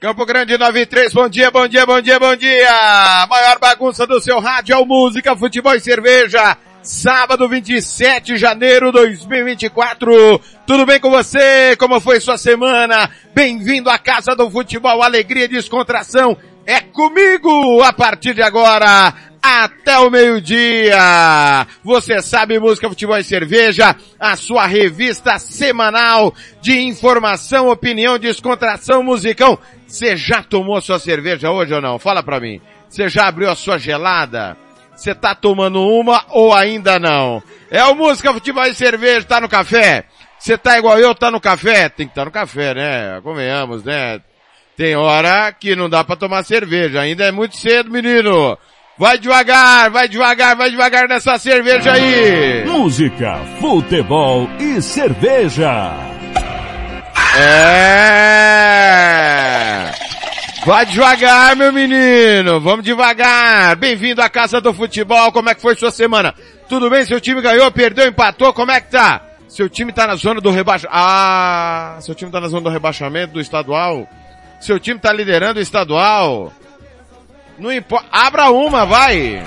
Campo Grande 93, bom dia, bom dia, bom dia, bom dia! Maior bagunça do seu rádio é o Música, Futebol e Cerveja. Sábado 27 de janeiro 2024. Tudo bem com você? Como foi sua semana? Bem-vindo à Casa do Futebol, alegria e descontração. É comigo a partir de agora até o meio-dia. Você sabe música, futebol e cerveja, a sua revista semanal de informação, opinião, descontração, musicão. Você já tomou sua cerveja hoje ou não? Fala pra mim. Você já abriu a sua gelada? Você tá tomando uma ou ainda não? É o música, futebol e cerveja, tá no café? Você tá igual eu, tá no café? Tem que estar tá no café, né? Convenhamos, né? Tem hora que não dá pra tomar cerveja. Ainda é muito cedo, menino. Vai devagar, vai devagar, vai devagar nessa cerveja aí. Música, futebol e cerveja. É. Vai devagar, meu menino. Vamos devagar. Bem-vindo à Casa do Futebol. Como é que foi sua semana? Tudo bem? Seu time ganhou, perdeu, empatou? Como é que tá? Seu time tá na zona do rebaixamento. Ah, seu time tá na zona do rebaixamento do estadual? Seu time tá liderando o estadual? Não importa. Abra uma, vai.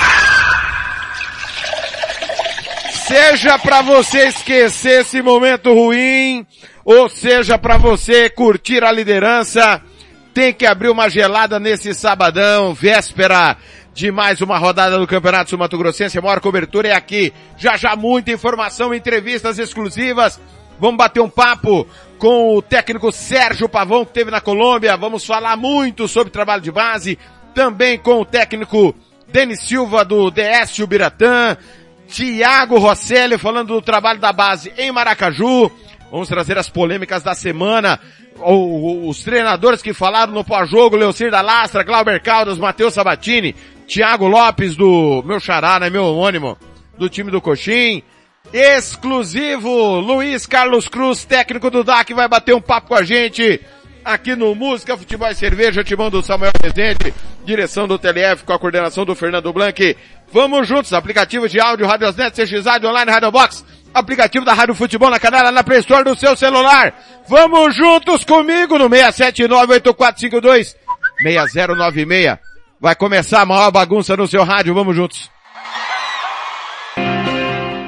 Seja para você esquecer esse momento ruim, ou seja para você curtir a liderança, tem que abrir uma gelada nesse sabadão, véspera de mais uma rodada do Campeonato Sul Mato Grossense. A maior cobertura é aqui. Já já muita informação, entrevistas exclusivas. Vamos bater um papo com o técnico Sérgio Pavão que teve na Colômbia. Vamos falar muito sobre trabalho de base. Também com o técnico Denis Silva do DS Biratã. Tiago Rosselli falando do trabalho da base em Maracaju. Vamos trazer as polêmicas da semana. Os treinadores que falaram no pós-jogo, Leocir da Lastra, Glauber Caldas, Matheus Sabatini, Tiago Lopes do meu xará, né, meu homônimo, do time do Coxim. Exclusivo, Luiz Carlos Cruz, técnico do DAC, vai bater um papo com a gente aqui no Música, Futebol e Cerveja, timão do Samuel Presidente, direção do TLF com a coordenação do Fernando Blanc. Vamos juntos, aplicativo de áudio, Radiosnet, CX Rádio Online, Radio Box, aplicativo da Rádio Futebol na canela, na Play Store do seu celular. Vamos juntos comigo no 67984526096. Vai começar a maior bagunça no seu rádio, vamos juntos.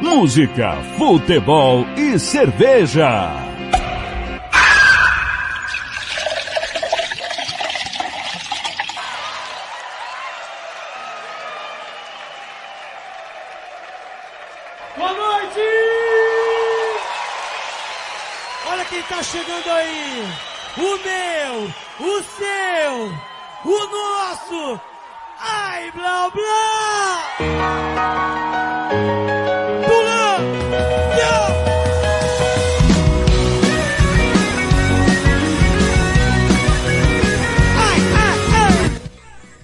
Música, futebol e cerveja. Tá chegando aí. O meu, o seu, o nosso. Ai, blá blá! Pula! Ai, ai, ai!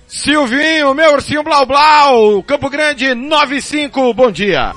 Silvinho, meu ursinho Blau Blau, Campo Grande 95, bom dia.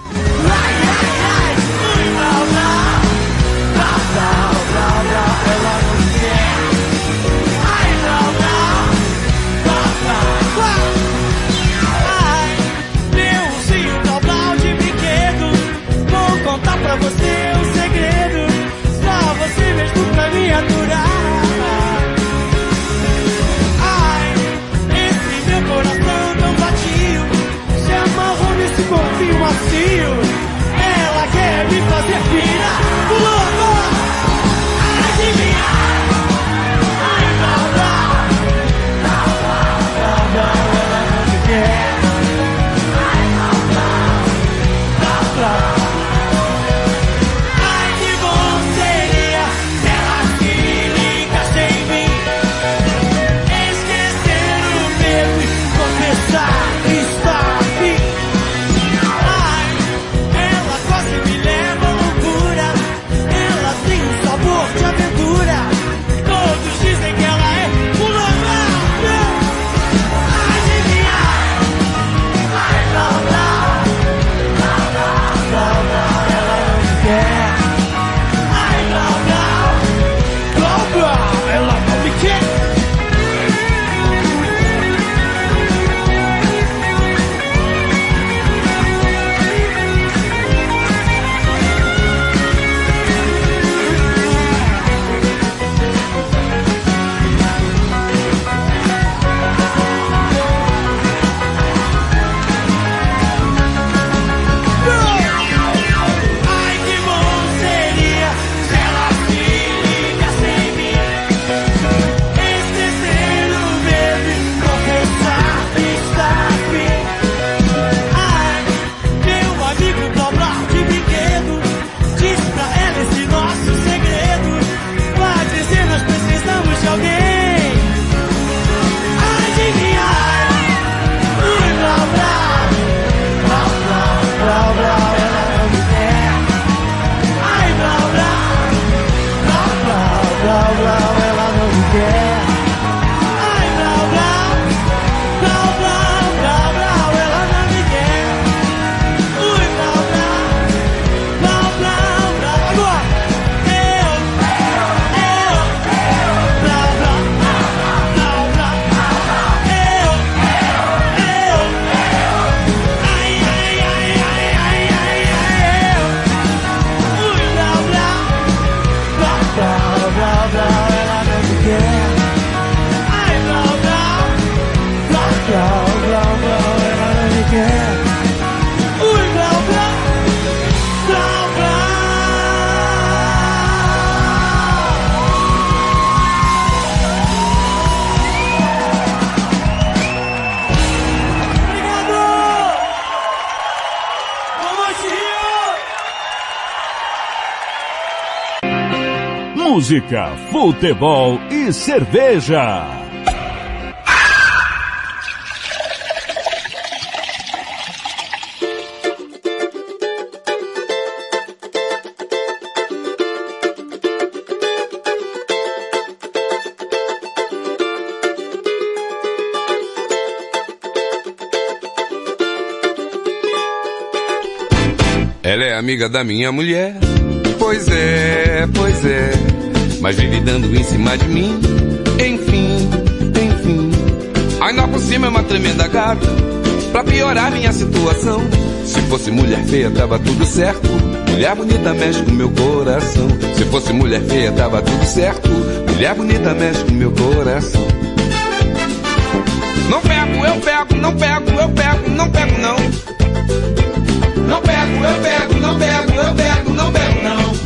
Música, futebol e cerveja. Ela é amiga da minha mulher. Pois é, pois é. Mas vive dando em cima de mim. Enfim, enfim. Ainda por cima é uma tremenda gata. Pra piorar minha situação. Se fosse mulher feia, tava tudo certo. Mulher bonita mexe com meu coração. Se fosse mulher feia, tava tudo certo. Mulher bonita mexe com meu coração. Não pego, eu pego, não pego, eu pego, não pego não. Não pego, eu pego, não pego, eu pego, não pego.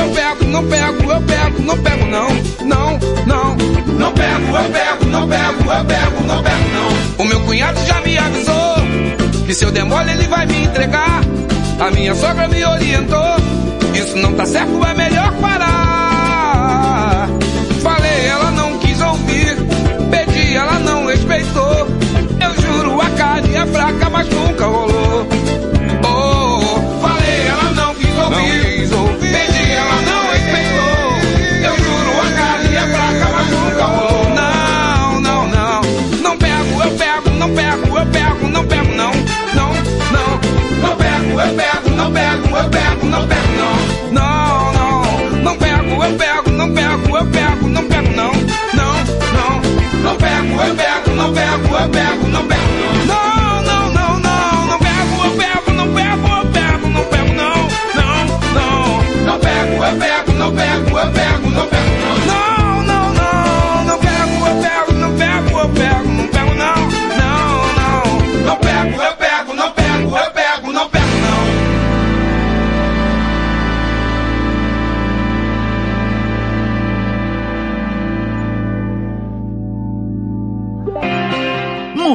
eu pego, não pego, eu pego, não pego, não, não, não. Não pego, eu pego, não pego, eu pego, não pego, não. O meu cunhado já me avisou que se eu demole ele vai me entregar. A minha sogra me orientou. Isso não tá certo, é melhor parar. Falei, ela não quis ouvir. Pedi, ela não respeitou. Eu juro, a carne é fraca, mas nunca rolou. Pego,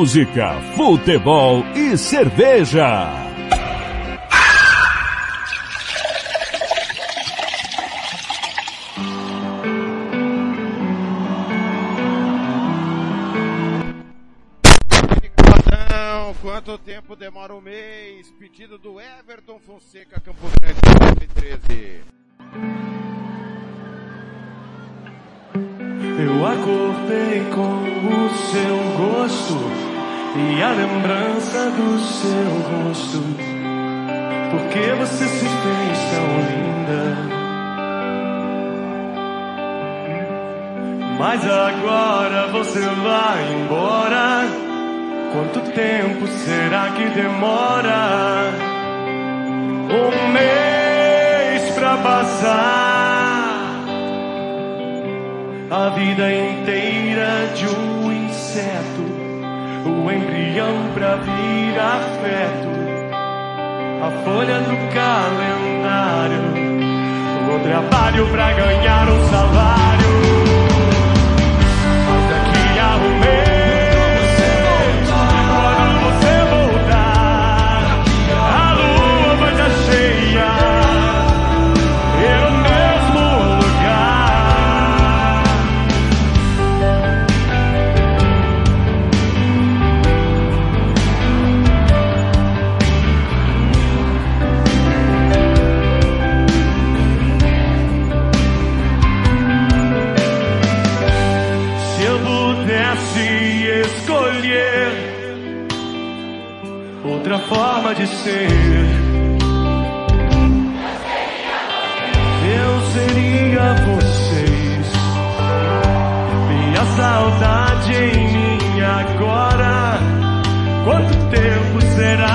Música, futebol e cerveja. Quanto tempo demora um mês? Pedido do Everton Fonseca, Campo Grande, 2013. Eu acordei com o seu gosto e a lembrança do seu rosto. Porque você se fez tão linda. Mas agora você vai embora. Quanto tempo será que demora? Um mês pra passar a vida inteira de um inseto, o embrião pra vir afeto, a folha do calendário, o trabalho pra ganhar um salário. Forma de ser, eu seria vocês. saudade em mim agora. Quanto tempo será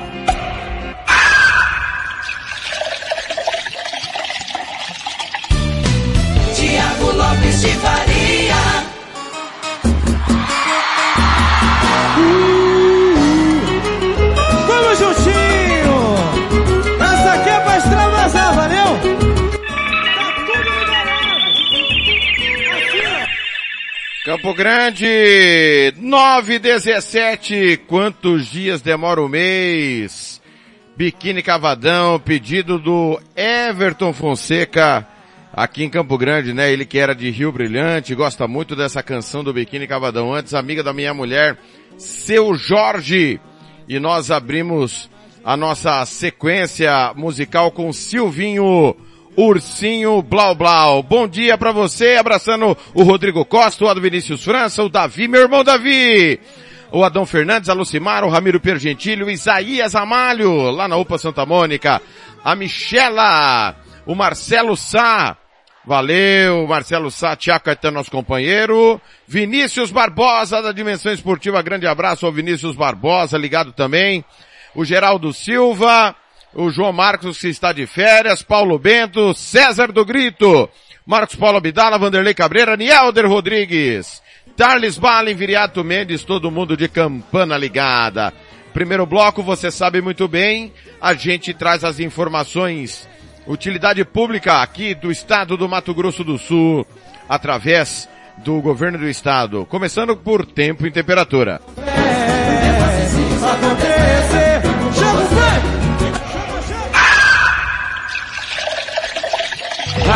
Campo Grande, 9 17. Quantos dias demora o mês? Biquíni Cavadão, pedido do Everton Fonseca, aqui em Campo Grande, né? Ele que era de Rio Brilhante, gosta muito dessa canção do Biquíni Cavadão. Antes, amiga da minha mulher, seu Jorge. E nós abrimos a nossa sequência musical com Silvinho Ursinho Blau Blau. Bom dia pra você, abraçando o Rodrigo Costa, o Ado Vinícius França, o Davi, meu irmão Davi. O Adão Fernandes, a Lucimar, o Ramiro Pergentilho, o Isaías Amalho, lá na UPA Santa Mônica, a Michela, o Marcelo Sá, Valeu, Marcelo Sá, Tiago Caetano, nosso companheiro. Vinícius Barbosa, da Dimensão Esportiva, grande abraço ao Vinícius Barbosa, ligado também. O Geraldo Silva, o João Marcos que está de férias, Paulo Bento, César do Grito, Marcos Paulo Abdala, Vanderlei Cabreira, Nielder Rodrigues, Tarles Balin, Viriato Mendes, todo mundo de campana ligada. Primeiro bloco, você sabe muito bem, a gente traz as informações utilidade pública aqui do estado do Mato Grosso do Sul, através do governo do estado. Começando por tempo e temperatura. acontecer.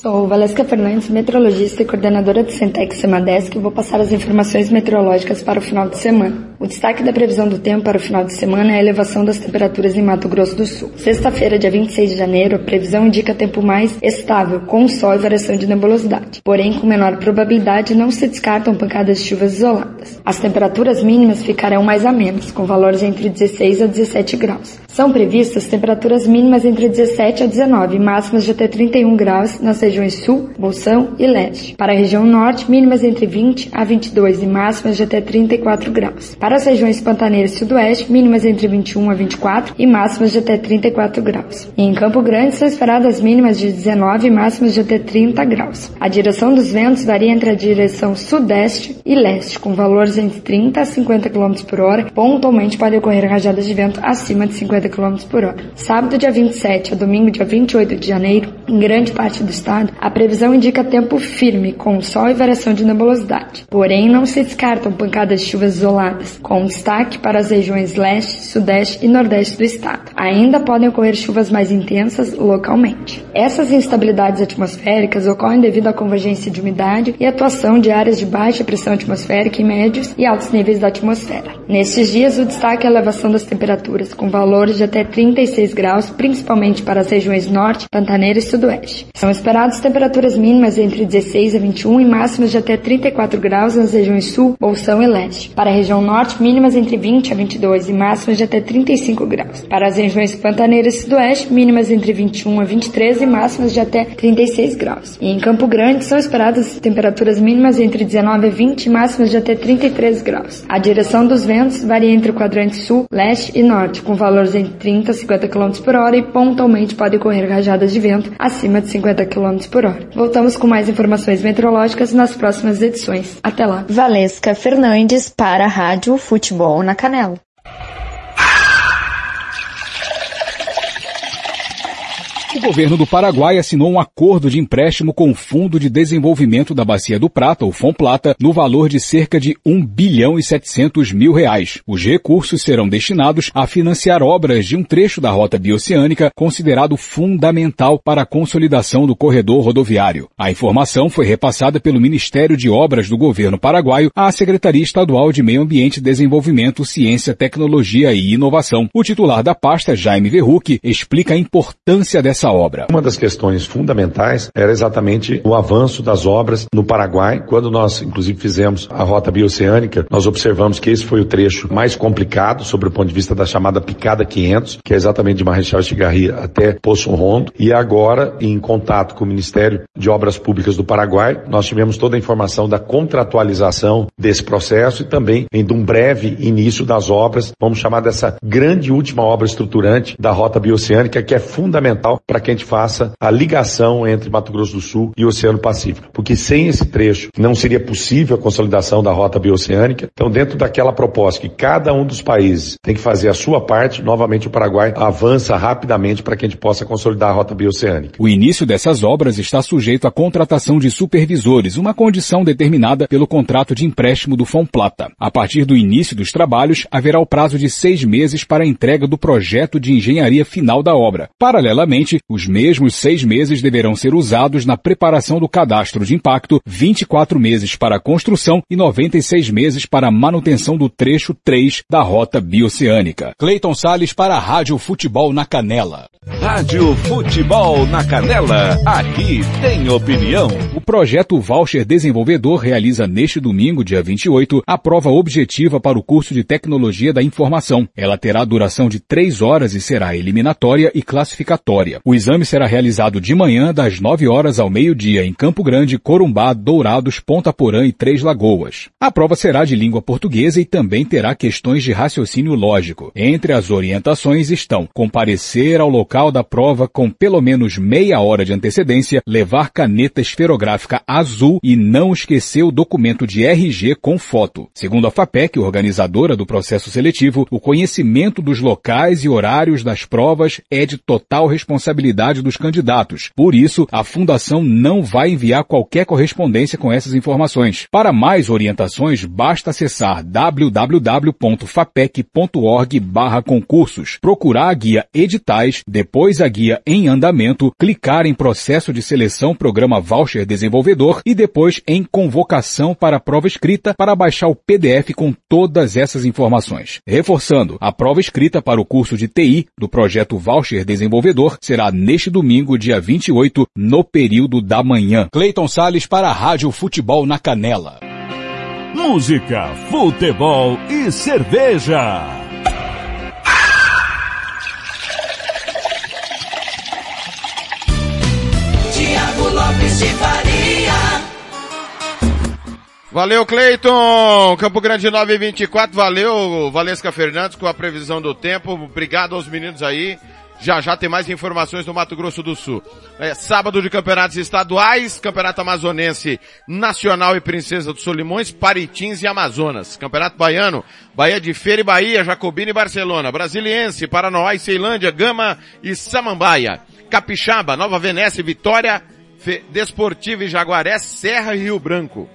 Sou Valesca Fernandes, meteorologista e coordenadora do Centex Semadesc e vou passar as informações meteorológicas para o final de semana. O destaque da previsão do tempo para o final de semana é a elevação das temperaturas em Mato Grosso do Sul. Sexta-feira, dia 26 de janeiro, a previsão indica tempo mais estável, com sol e variação de nebulosidade. Porém, com menor probabilidade, não se descartam pancadas de chuvas isoladas. As temperaturas mínimas ficarão mais amenas, com valores entre 16 a 17 graus. São previstas temperaturas mínimas entre 17 a 19 e máximas de até 31 graus nas sul, bolsão e leste. Para a região norte, mínimas entre 20 a 22 e máximas de até 34 graus. Para as regiões pantaneiras e sudoeste, mínimas entre 21 a 24 e máximas de até 34 graus. Em Campo Grande são esperadas mínimas de 19 e máximas de até 30 graus. A direção dos ventos varia entre a direção sudeste e leste, com valores entre 30 a 50 km por hora. Pontualmente podem ocorrer rajadas de vento acima de 50 km por hora. Sábado, dia 27 a domingo, dia 28 de janeiro, em grande parte do estado, a previsão indica tempo firme, com sol e variação de nebulosidade. Porém, não se descartam pancadas de chuvas isoladas, com destaque para as regiões leste, sudeste e nordeste do estado. Ainda podem ocorrer chuvas mais intensas localmente. Essas instabilidades atmosféricas ocorrem devido à convergência de umidade e atuação de áreas de baixa pressão atmosférica em médios e altos níveis da atmosfera. Nestes dias, o destaque é a elevação das temperaturas, com valores de até 36 graus, principalmente para as regiões norte, pantaneira e sudoeste. São esperadas temperaturas mínimas entre 16 a 21 e máximas de até 34 graus nas regiões sul, bolsão e leste. Para a região norte, mínimas entre 20 a 22 e máximas de até 35 graus. Para as regiões pantaneira e sudoeste, mínimas entre 21 a 23 e máximas de até 36 graus. E em Campo Grande são esperadas temperaturas mínimas entre 19 a 20 e máximas de até 33 graus. A direção dos ventos varia entre o quadrante sul, leste e norte, com valores entre 30 a 50 km por hora e pontualmente podem ocorrer rajadas de vento acima de 50 km por hora. Voltamos com mais informações meteorológicas nas próximas edições. Até lá. Valesca Fernandes para a Rádio Futebol na Canela. O governo do Paraguai assinou um acordo de empréstimo com o Fundo de Desenvolvimento da Bacia do Prata, o FONPLATA, no valor de cerca de 1 bilhão e 700 mil reais. Os recursos serão destinados a financiar obras de um trecho da rota bioceânica considerado fundamental para a consolidação do corredor rodoviário. A informação foi repassada pelo Ministério de Obras do governo paraguaio à Secretaria Estadual de Meio Ambiente, Desenvolvimento, Ciência, Tecnologia e Inovação. O titular da pasta, Jaime Verruc, explica a importância dessa obra. Uma das questões fundamentais era exatamente o avanço das obras no Paraguai. Quando nós, inclusive, fizemos a rota bioceânica, nós observamos que esse foi o trecho mais complicado sobre o ponto de vista da chamada Picada 500, que é exatamente de Marechal Chigarri até Poço Rondo. E agora, em contato com o Ministério de Obras Públicas do Paraguai, nós tivemos toda a informação da contratualização desse processo e também de um breve início das obras, vamos chamar dessa grande última obra estruturante da rota bioceânica, que é fundamental para que a gente faça a ligação entre Mato Grosso do Sul e o Oceano Pacífico. Porque sem esse trecho não seria possível a consolidação da rota bioceânica. Então, dentro daquela proposta que cada um dos países tem que fazer a sua parte, novamente o Paraguai avança rapidamente para que a gente possa consolidar a rota bioceânica. O início dessas obras está sujeito à contratação de supervisores, uma condição determinada pelo contrato de empréstimo do Plata. A partir do início dos trabalhos, haverá o prazo de seis meses para a entrega do projeto de engenharia final da obra. Paralelamente, os mesmos seis meses deverão ser usados na preparação do cadastro de impacto, 24 meses para a construção e 96 meses para a manutenção do trecho 3 da rota bioceânica. Cleiton Sales para a Rádio Futebol na Canela. Rádio Futebol na Canela, aqui tem opinião. O projeto Voucher Desenvolvedor realiza neste domingo, dia 28, a prova objetiva para o curso de Tecnologia da Informação. Ela terá duração de três horas e será eliminatória e classificatória. O exame será realizado de manhã, das 9 horas ao meio-dia, em Campo Grande, Corumbá, Dourados, Ponta Porã e Três Lagoas. A prova será de língua portuguesa e também terá questões de raciocínio lógico. Entre as orientações estão comparecer ao local da prova com pelo menos meia hora de antecedência, levar caneta esferográfica azul e não esquecer o documento de RG com foto. Segundo a FAPEC, organizadora do processo seletivo, o conhecimento dos locais e horários das provas é de total responsabilidade dos candidatos. Por isso, a Fundação não vai enviar qualquer correspondência com essas informações. Para mais orientações, basta acessar www.fapec.org concursos, procurar a guia editais, depois a guia em andamento, clicar em processo de seleção programa Voucher Desenvolvedor e depois em convocação para prova escrita para baixar o PDF com todas essas informações. Reforçando, a prova escrita para o curso de TI do projeto Voucher Desenvolvedor será neste domingo, dia 28, no período da manhã. Cleiton Sales para a Rádio Futebol na Canela. Música, futebol e cerveja. Tiago Lopes de Faria. Valeu, Cleiton! Campo Grande 924, valeu, Valesca Fernandes com a previsão do tempo. Obrigado aos meninos aí. Já já tem mais informações do Mato Grosso do Sul. É sábado de campeonatos estaduais, Campeonato Amazonense Nacional e Princesa dos Solimões, Paritins e Amazonas. Campeonato Baiano, Bahia de Feira e Bahia, Jacobina e Barcelona. Brasiliense, Paranoá e Ceilândia, Gama e Samambaia. Capixaba, Nova Venécia e Vitória, Fe... Desportiva e Jaguaré, Serra e Rio Branco.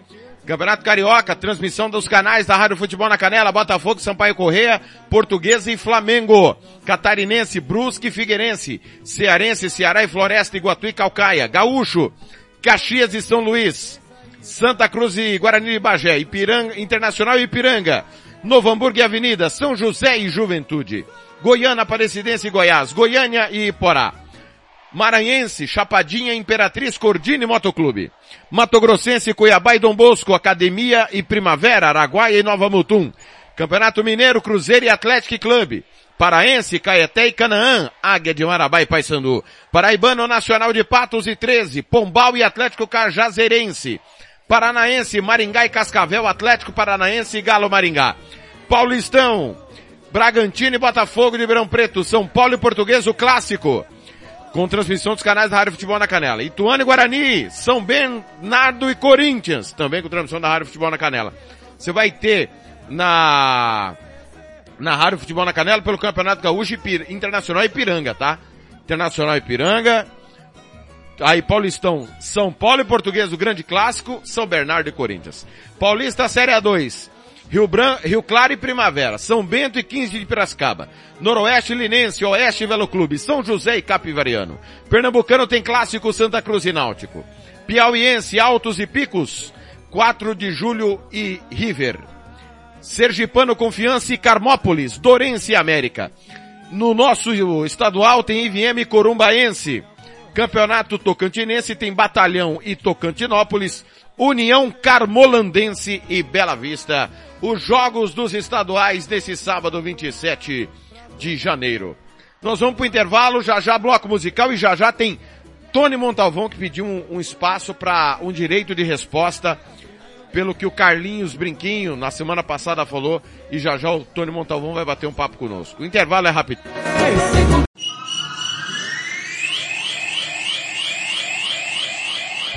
Campeonato Carioca, transmissão dos canais da Rádio Futebol na Canela, Botafogo, Sampaio Correia, Portuguesa e Flamengo. Catarinense, Brusque e Figueirense. Cearense, Ceará e Floresta, Iguatu e Calcaia. Gaúcho, Caxias e São Luís. Santa Cruz e Guarani de Bagé. Ipiranga, Internacional e Ipiranga. Novo Hamburgo e Avenida. São José e Juventude. Goiânia, Aparecidense e Goiás. Goiânia e Iporá. Maranhense, Chapadinha, Imperatriz, Cordini Motoclube. Mato Grossense, Cuiabá e Dom Bosco, Academia e Primavera, Araguaia e Nova Mutum. Campeonato Mineiro, Cruzeiro e Atlético Clube. Paraense, Caeté e Canaã, Águia de Marabá e Paysandu. Paraibano Nacional de Patos e 13, Pombal e Atlético Cajazeirense. Paranaense, Maringá e Cascavel, Atlético Paranaense e Galo Maringá. Paulistão, Bragantino e Botafogo de Ribeirão Preto, São Paulo e Português, o clássico com transmissão dos canais da Rádio Futebol na Canela. Ituano e Guarani, São Bernardo e Corinthians, também com transmissão da Rádio Futebol na Canela. Você vai ter na na Rádio Futebol na Canela pelo Campeonato Gaúcho Ipir, Internacional Ipiranga, tá? Internacional Ipiranga. Aí Paulistão, São Paulo e Português, o grande clássico, São Bernardo e Corinthians. Paulista Série A2, Rio, Bran... Rio Claro e Primavera, São Bento e 15 de Piracicaba, Noroeste Linense, Oeste Velo Clube, São José e Capivariano. Pernambucano tem clássico Santa Cruz e Náutico. Piauiense, Altos e Picos, 4 de Julho e River. Sergipano Confiança e Carmópolis, Dorense e América. No nosso estadual tem IVM Corumbaense. Campeonato Tocantinense tem Batalhão e Tocantinópolis, União Carmolandense e Bela Vista. Os jogos dos estaduais desse sábado 27 de janeiro. Nós vamos para o intervalo, já já bloco musical e já já tem Tony Montalvão que pediu um, um espaço para um direito de resposta pelo que o Carlinhos Brinquinho na semana passada falou e já já o Tony Montalvão vai bater um papo conosco. O intervalo é rápido.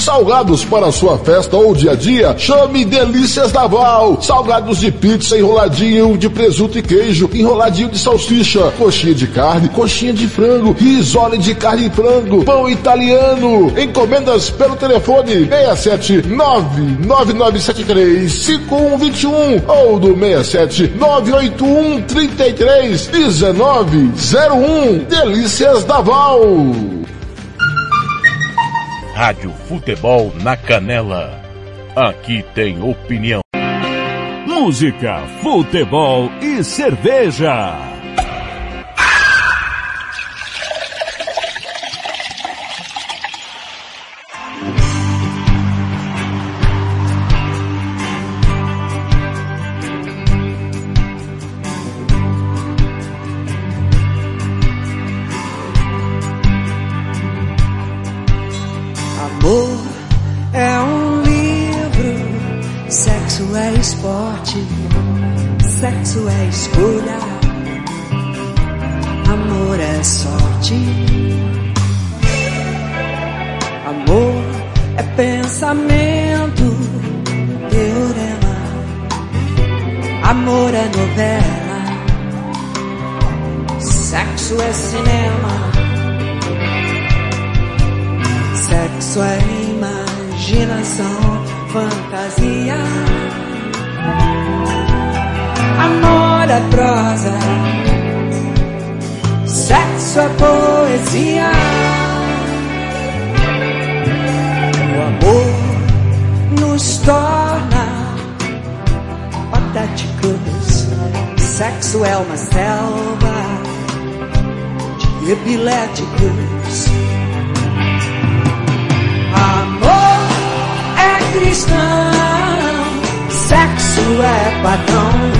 Salgados para sua festa ou dia a dia? Chame Delícias da Val. Salgados de pizza, enroladinho de presunto e queijo, enroladinho de salsicha, coxinha de carne, coxinha de frango, risole de carne e frango, pão italiano. Encomendas pelo telefone 67999735121 ou do 67981331901. Delícias da Val. Rádio Futebol na Canela. Aqui tem opinião. Música, futebol e cerveja. Sexo é escolha, amor é sorte. Amor é pensamento, teorema, amor é novela, sexo é cinema. Sexo é imaginação, fantasia. Amor é prosa, sexo é poesia. O amor nos torna patéticos. Sexo é uma selva de epiléticos. Amor é cristão, sexo é padrão.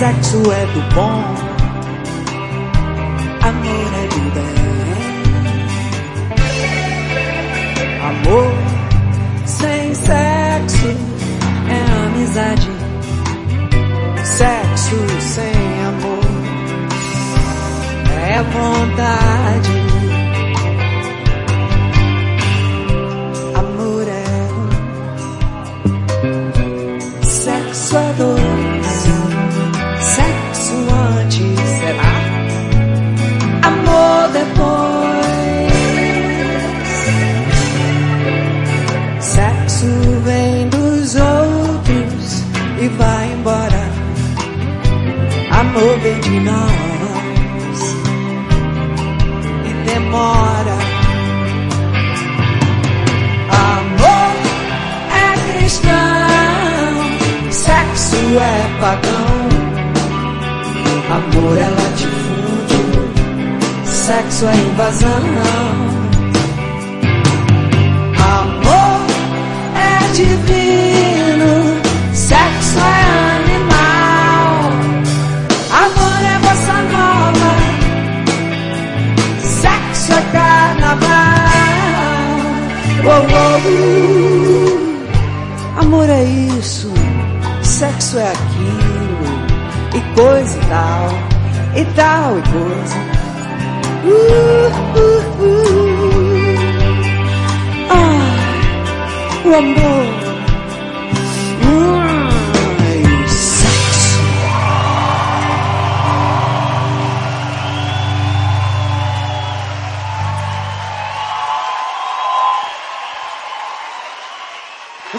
Sexo é do bom, amor é do bem. Amor sem sexo é amizade. Sexo sem amor é vontade. Vem de nós e demora. Amor é cristão, sexo é pagão. Amor é latifúndio, sexo é invasão. Amor é divino, sexo é Amor é isso, sexo é aquilo, e coisa e tal, e tal e coisa. Uh, uh, uh. Ah, o amor.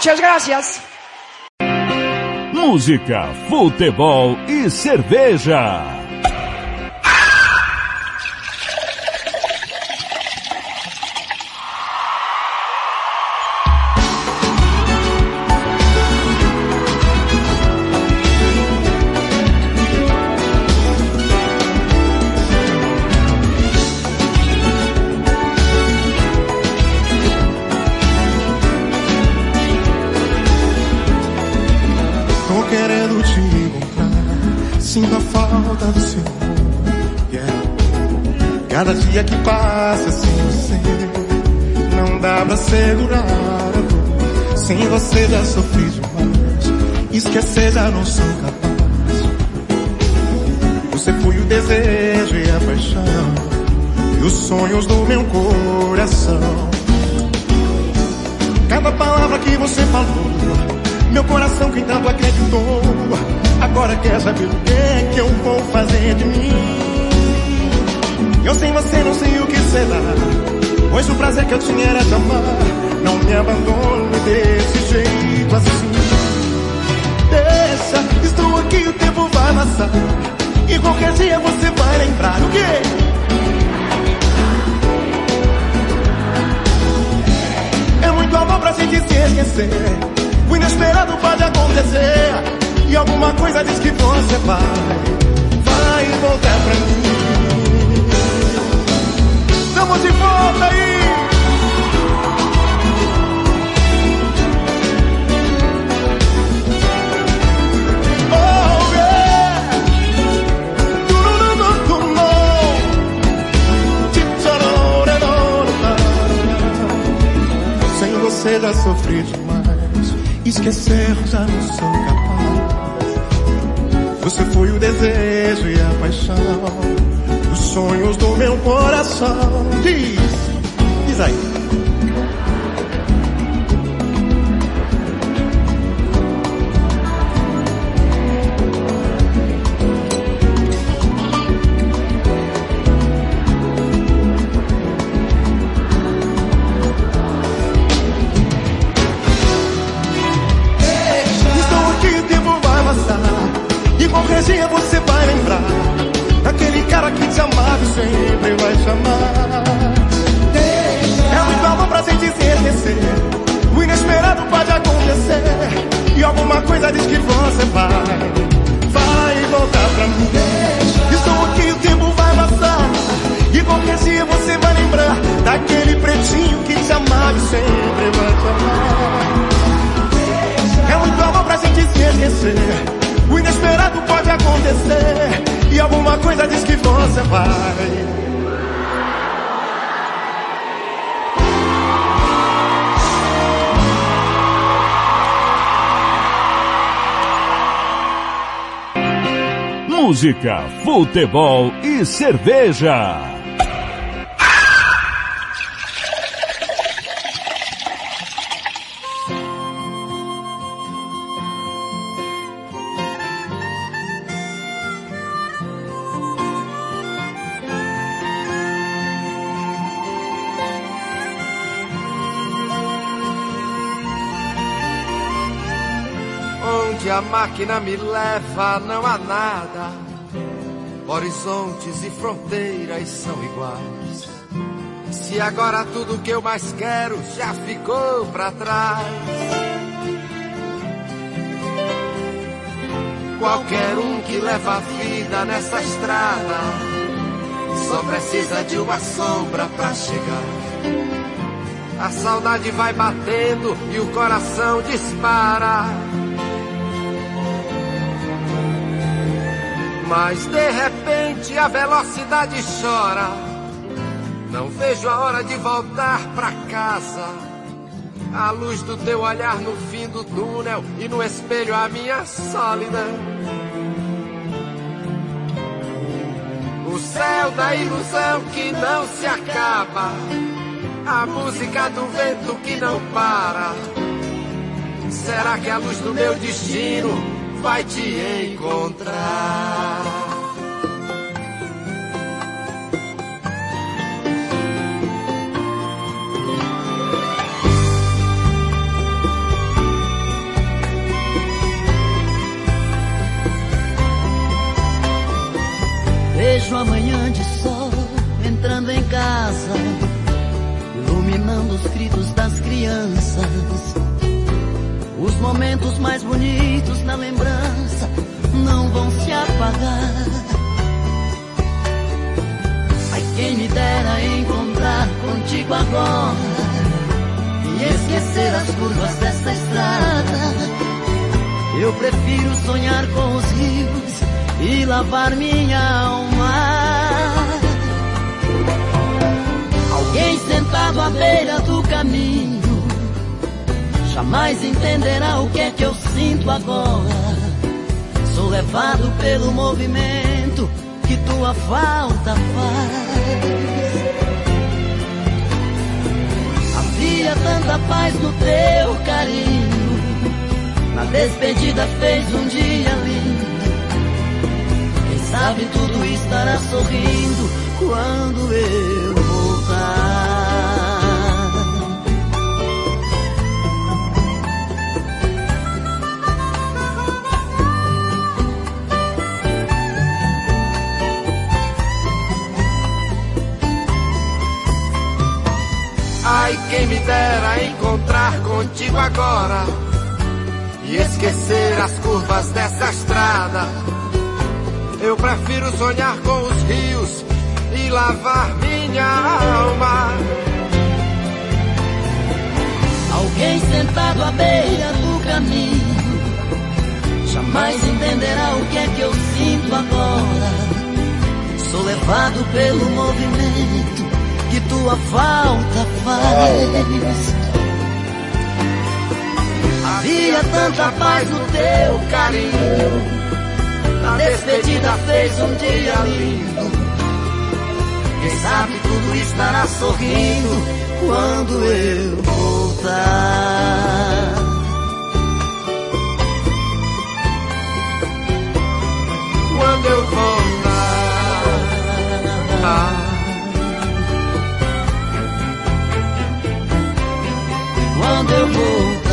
Muchas gracias. Música, futebol e cerveja. Dia que passa sem você, não dá pra segurar a dor. Sem você já sofri demais, esquecer já não sou capaz. Você foi o desejo e a paixão, e os sonhos do meu coração. Cada palavra que você falou meu coração que tanto acreditou Agora quer saber o que é que eu vou fazer de mim Eu sem você não sei o que será. Pois o prazer que eu tinha era te amar Não me abandone desse jeito assim. Deixa, estou aqui, o tempo vai passar. E qualquer dia você vai lembrar o quê? É muito amor pra gente se esquecer. O inesperado pode acontecer. E alguma coisa diz que você vai. Vai voltar pra mim Estamos de volta aí Oh, yeah. Sem você já sofri demais. Esquecer já não sou capaz. Você foi o desejo e a paixão. Os sonhos do meu coração. Diz, diz aí. Acontecer. E alguma coisa diz que você vai. Música, futebol e cerveja. Máquina me leva não há nada. Horizontes e fronteiras são iguais. Se agora tudo que eu mais quero já ficou pra trás. Qualquer um que leva a vida nessa estrada só precisa de uma sombra pra chegar. A saudade vai batendo e o coração dispara. Mas de repente a velocidade chora. Não vejo a hora de voltar pra casa. A luz do teu olhar no fim do túnel e no espelho a minha solidão. O céu da ilusão que não se acaba. A música do vento que não para. Será que a luz do meu destino vai te encontrar? Momentos mais bonitos na lembrança não vão se apagar. Ai, quem me dera encontrar contigo agora e esquecer as curvas dessa estrada. Eu prefiro sonhar com os rios e lavar minha alma. Alguém sentado à beira do caminho jamais entenderá o que é que eu sinto agora. Sou levado pelo movimento que tua falta faz. Havia tanta paz no teu carinho. Na despedida fez um dia lindo. Quem sabe tudo estará sorrindo quando eu quem me dera encontrar contigo agora e esquecer as curvas dessa estrada. Eu prefiro sonhar com os rios e lavar minha alma. Alguém sentado à beira do caminho jamais entenderá o que é que eu sinto agora. Sou levado pelo movimento que tua falta faz. Havia tanta paz no teu carinho. A despedida fez um dia lindo. Quem sabe tudo estará sorrindo quando eu voltar. Quando eu voltar. Quando eu voltar.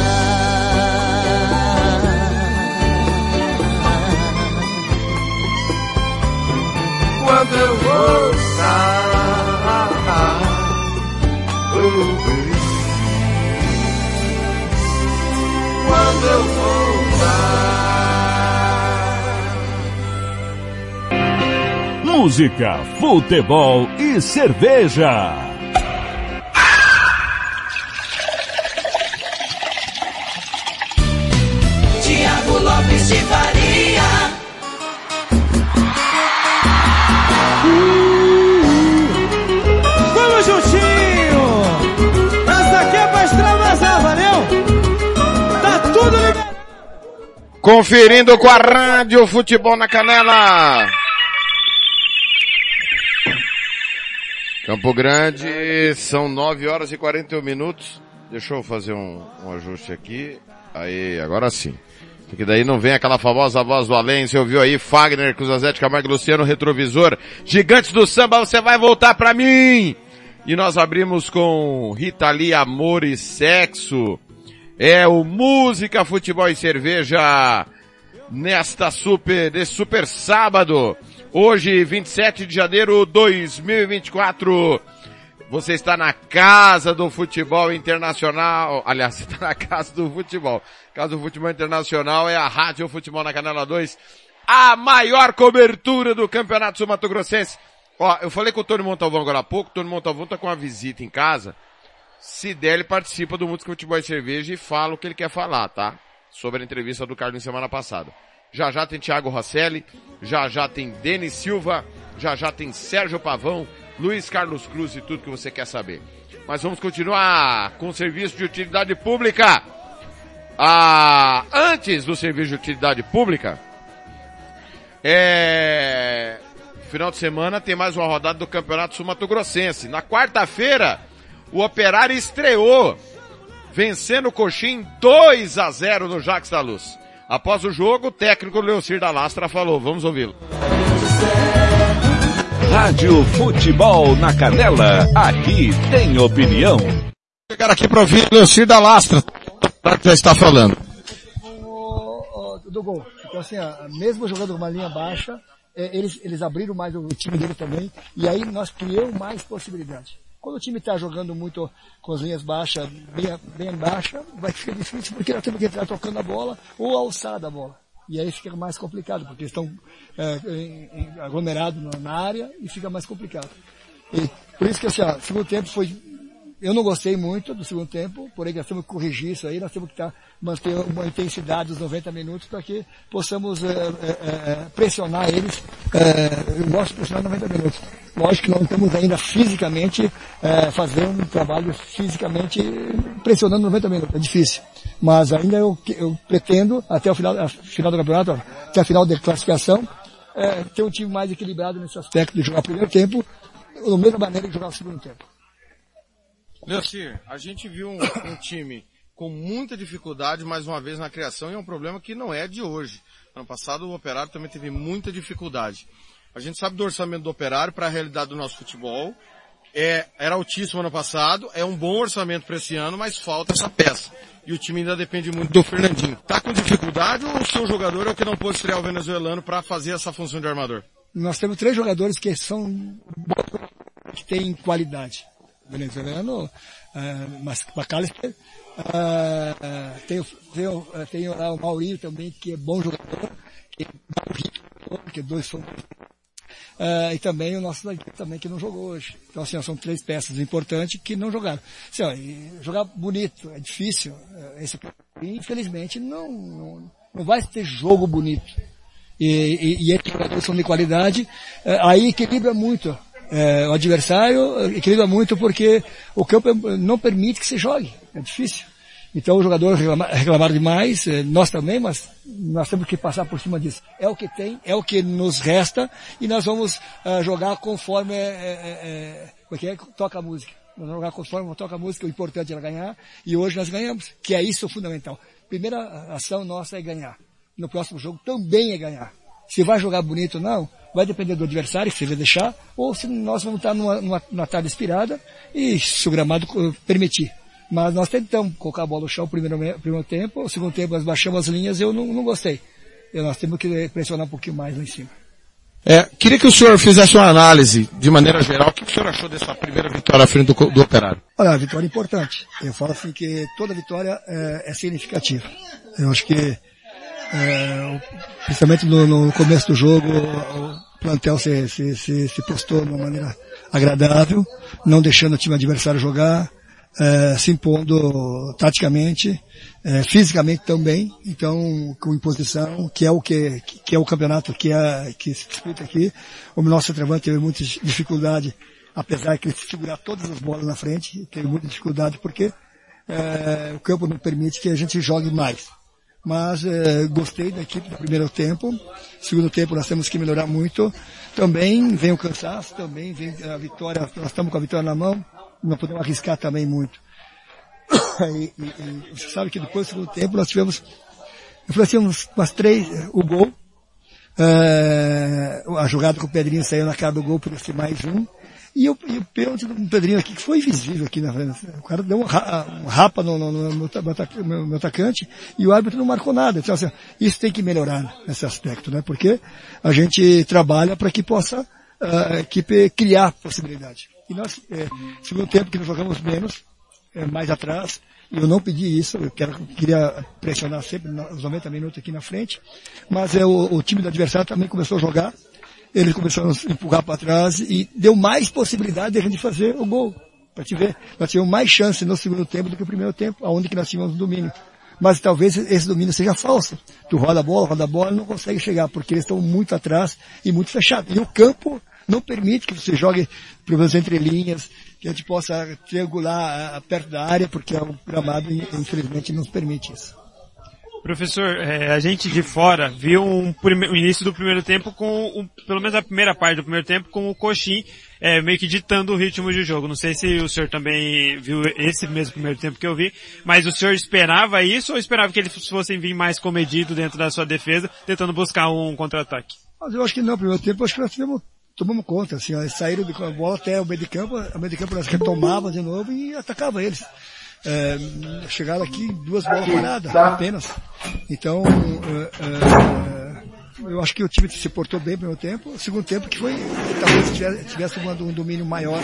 Quando eu voltar. Quando eu voltar. Música, futebol e cerveja. Conferindo com a Rádio Futebol na Canela. Campo Grande, são 9 horas e 41 minutos. Deixa eu fazer um, um ajuste aqui. Aí, agora sim. Porque daí não vem aquela famosa voz do além. Você ouviu aí Fagner, Cruzazete, Camargo Luciano, retrovisor. Gigantes do samba, você vai voltar pra mim! E nós abrimos com Rita Lee, Amor e Sexo. É o Música, Futebol e Cerveja nesta super, desse super sábado. Hoje, 27 de janeiro de 2024. Você está na casa do futebol internacional. Aliás, você está na casa do futebol. Casa do futebol internacional é a Rádio Futebol na Canela 2. A maior cobertura do Campeonato Sul Mato Grossense. Ó, eu falei com o Tony Montalvão agora há pouco. O Tony Montalvão tá com uma visita em casa. Se der, ele participa do Música Futebol e Cerveja e fala o que ele quer falar, tá? Sobre a entrevista do Carlos semana passada. Já já tem Thiago Rosselli, já já tem Denis Silva, já já tem Sérgio Pavão, Luiz Carlos Cruz e tudo que você quer saber. Mas vamos continuar com o serviço de utilidade pública. Ah, antes do serviço de utilidade pública, é, final de semana tem mais uma rodada do Campeonato Sul Mato Grossense. Na quarta-feira, o Operário estreou, vencendo o Coxim 2 a 0 no Jacques da Luz. Após o jogo, o técnico Leocir da Lastra falou, vamos ouvi-lo. Rádio Futebol na Canela, aqui tem opinião. Chegar aqui para ouvir Leocir da Lastra, para que já está falando. do gol. Então assim, ó, mesmo jogando uma linha baixa, é, eles, eles abriram mais o time dele também, e aí nós criamos mais possibilidade. Quando o time está jogando muito com as linhas baixas, bem, bem baixa, vai ficar difícil porque nós temos que entrar tocando a bola ou alçar da bola. E aí fica mais complicado, porque estão é, aglomerados na- área e fica mais complicado. E por isso que assim, ó, segundo tempo foi eu não gostei muito do segundo tempo, porém nós temos que corrigir isso aí, nós temos que tá, manter uma intensidade dos 90 minutos para que possamos é, é, pressionar eles. Eu gosto de pressionar 90 minutos. Lógico que não estamos ainda fisicamente fazendo um trabalho fisicamente pressionando 90 minutos, é difícil. Mas ainda eu, eu pretendo, até o final, final do campeonato, até a final da classificação, ter um time mais equilibrado nesse aspecto de jogar primeiro tempo, da mesma maneira que jogar o segundo tempo. Leocir, a gente viu um, um time com muita dificuldade, mais uma vez, na criação, e é um problema que não é de hoje. Ano passado o Operário também teve muita dificuldade. A gente sabe do orçamento do Operário para a realidade do nosso futebol. É, era altíssimo ano passado, é um bom orçamento para esse ano, mas falta essa peça. E o time ainda depende muito do Fernandinho. Tá com dificuldade ou o seu jogador é o que não pôde estrear o venezuelano para fazer essa função de armador? Nós temos três jogadores que são que têm qualidade. O venezuelano, uh, McAllister, uh, tem, tem, eh, tem lá o Maurinho também, que é bom jogador, que dá o ritmo, que dois são Uh, e também o nosso também que não jogou hoje. Então assim, são três peças importantes que não jogaram. Assim, ó, jogar bonito é difícil. uh, Esse, infelizmente não, não, não vai ter jogo bonito. E, e, e esses jogadores são de qualidade, uh, aí equilibra muito. Uh, o adversário equilibra muito porque o campo não permite que se jogue. É difícil. Então os jogadores reclama, reclamaram demais, eh, nós também, mas nós temos que passar por cima disso. É o que tem, é o que nos resta e nós vamos uh, jogar conforme é, é, é, é, toca a música. Nós vamos jogar conforme toca a música, o importante é ganhar e hoje nós ganhamos, que é isso fundamental. Primeira ação nossa é ganhar. No próximo jogo também é ganhar. Se vai jogar bonito ou não, vai depender do adversário, se ele vai deixar, ou se nós vamos estar numa, numa, numa tarde inspirada e se o gramado permitir. Mas nós tentamos colocar a bola no chão no primeiro, primeiro tempo, o segundo tempo nós baixamos as linhas e eu não, não gostei. E nós temos que pressionar um pouquinho mais lá em cima. É, queria que o senhor fizesse uma análise, de maneira geral, o que o senhor achou dessa primeira vitória à frente do, do Operário? Olha, a vitória é importante. Eu falo assim que toda vitória é, é significativa. Eu acho que, é, principalmente no, no, começo do jogo, o plantel se, se, se, se postou de uma maneira agradável, não deixando o time adversário jogar, é, se impondo taticamente, é, fisicamente também, então com imposição, que é o que, que é o campeonato que, é, que se disputa aqui. O nosso centroavante teve muita dificuldade, apesar de ele segurar todas as bolas na frente, teve muita dificuldade porque é, o campo não permite que a gente jogue mais. Mas é, gostei da equipe do primeiro tempo. Segundo tempo nós temos que melhorar muito. Também vem o cansaço, também vem a vitória, nós estamos com a vitória na mão não podemos arriscar também muito. E, e, e, você sabe que depois do segundo tempo nós tivemos, eu falei assim, umas, três, o gol, é, a jogada com o Pedrinho saiu na cara do gol, por ser mais um, e o, e o pênalti do Pedrinho aqui, que foi invisível aqui na frente. O cara deu um, um rapa no, no, no, no, no, atacante e o árbitro não marcou nada. Então, assim, isso tem que melhorar nesse aspecto, né? Porque a gente trabalha para que possa a equipe criar possibilidade. E nós, é, segundo tempo que nós jogamos menos, é, mais atrás, eu não pedi isso, eu quero, queria pressionar sempre nos 90 minutos aqui na frente, mas é, o, o time do adversário também começou a jogar, eles começaram a empurrar para trás e deu mais possibilidade de a gente fazer o gol. Para te ver, nós tivemos mais chance no segundo tempo do que no primeiro tempo, aonde que nós tínhamos o domínio. Mas talvez esse domínio seja falso. Tu roda a bola, roda a bola, não consegue chegar, porque eles estão muito atrás e muito fechados. E o campo não permite que você jogue problemas entre linhas, que a gente possa triangular perto da área, porque o gramado, infelizmente, não permite isso. Professor, é, a gente de fora viu um o início do primeiro tempo com, um, pelo menos a primeira parte do primeiro tempo, com o Coxim é, meio que ditando o ritmo de jogo. Não sei se o senhor também viu esse mesmo primeiro tempo que eu vi, mas o senhor esperava isso ou esperava que eles fossem vir mais comedido dentro da sua defesa, tentando buscar um contra-ataque? Mas eu acho que não, primeiro tempo, acho que nós tivemos tomamos conta, assim, ó, eles saíram de, com a bola até o meio de campo, o meio de campo nós retomava de novo e atacava eles. É, chegaram aqui duas bolas paradas, apenas. Então, é, é, eu acho que o time se portou bem no primeiro tempo. O segundo tempo que foi, talvez tivesse, tivesse um, domínio maior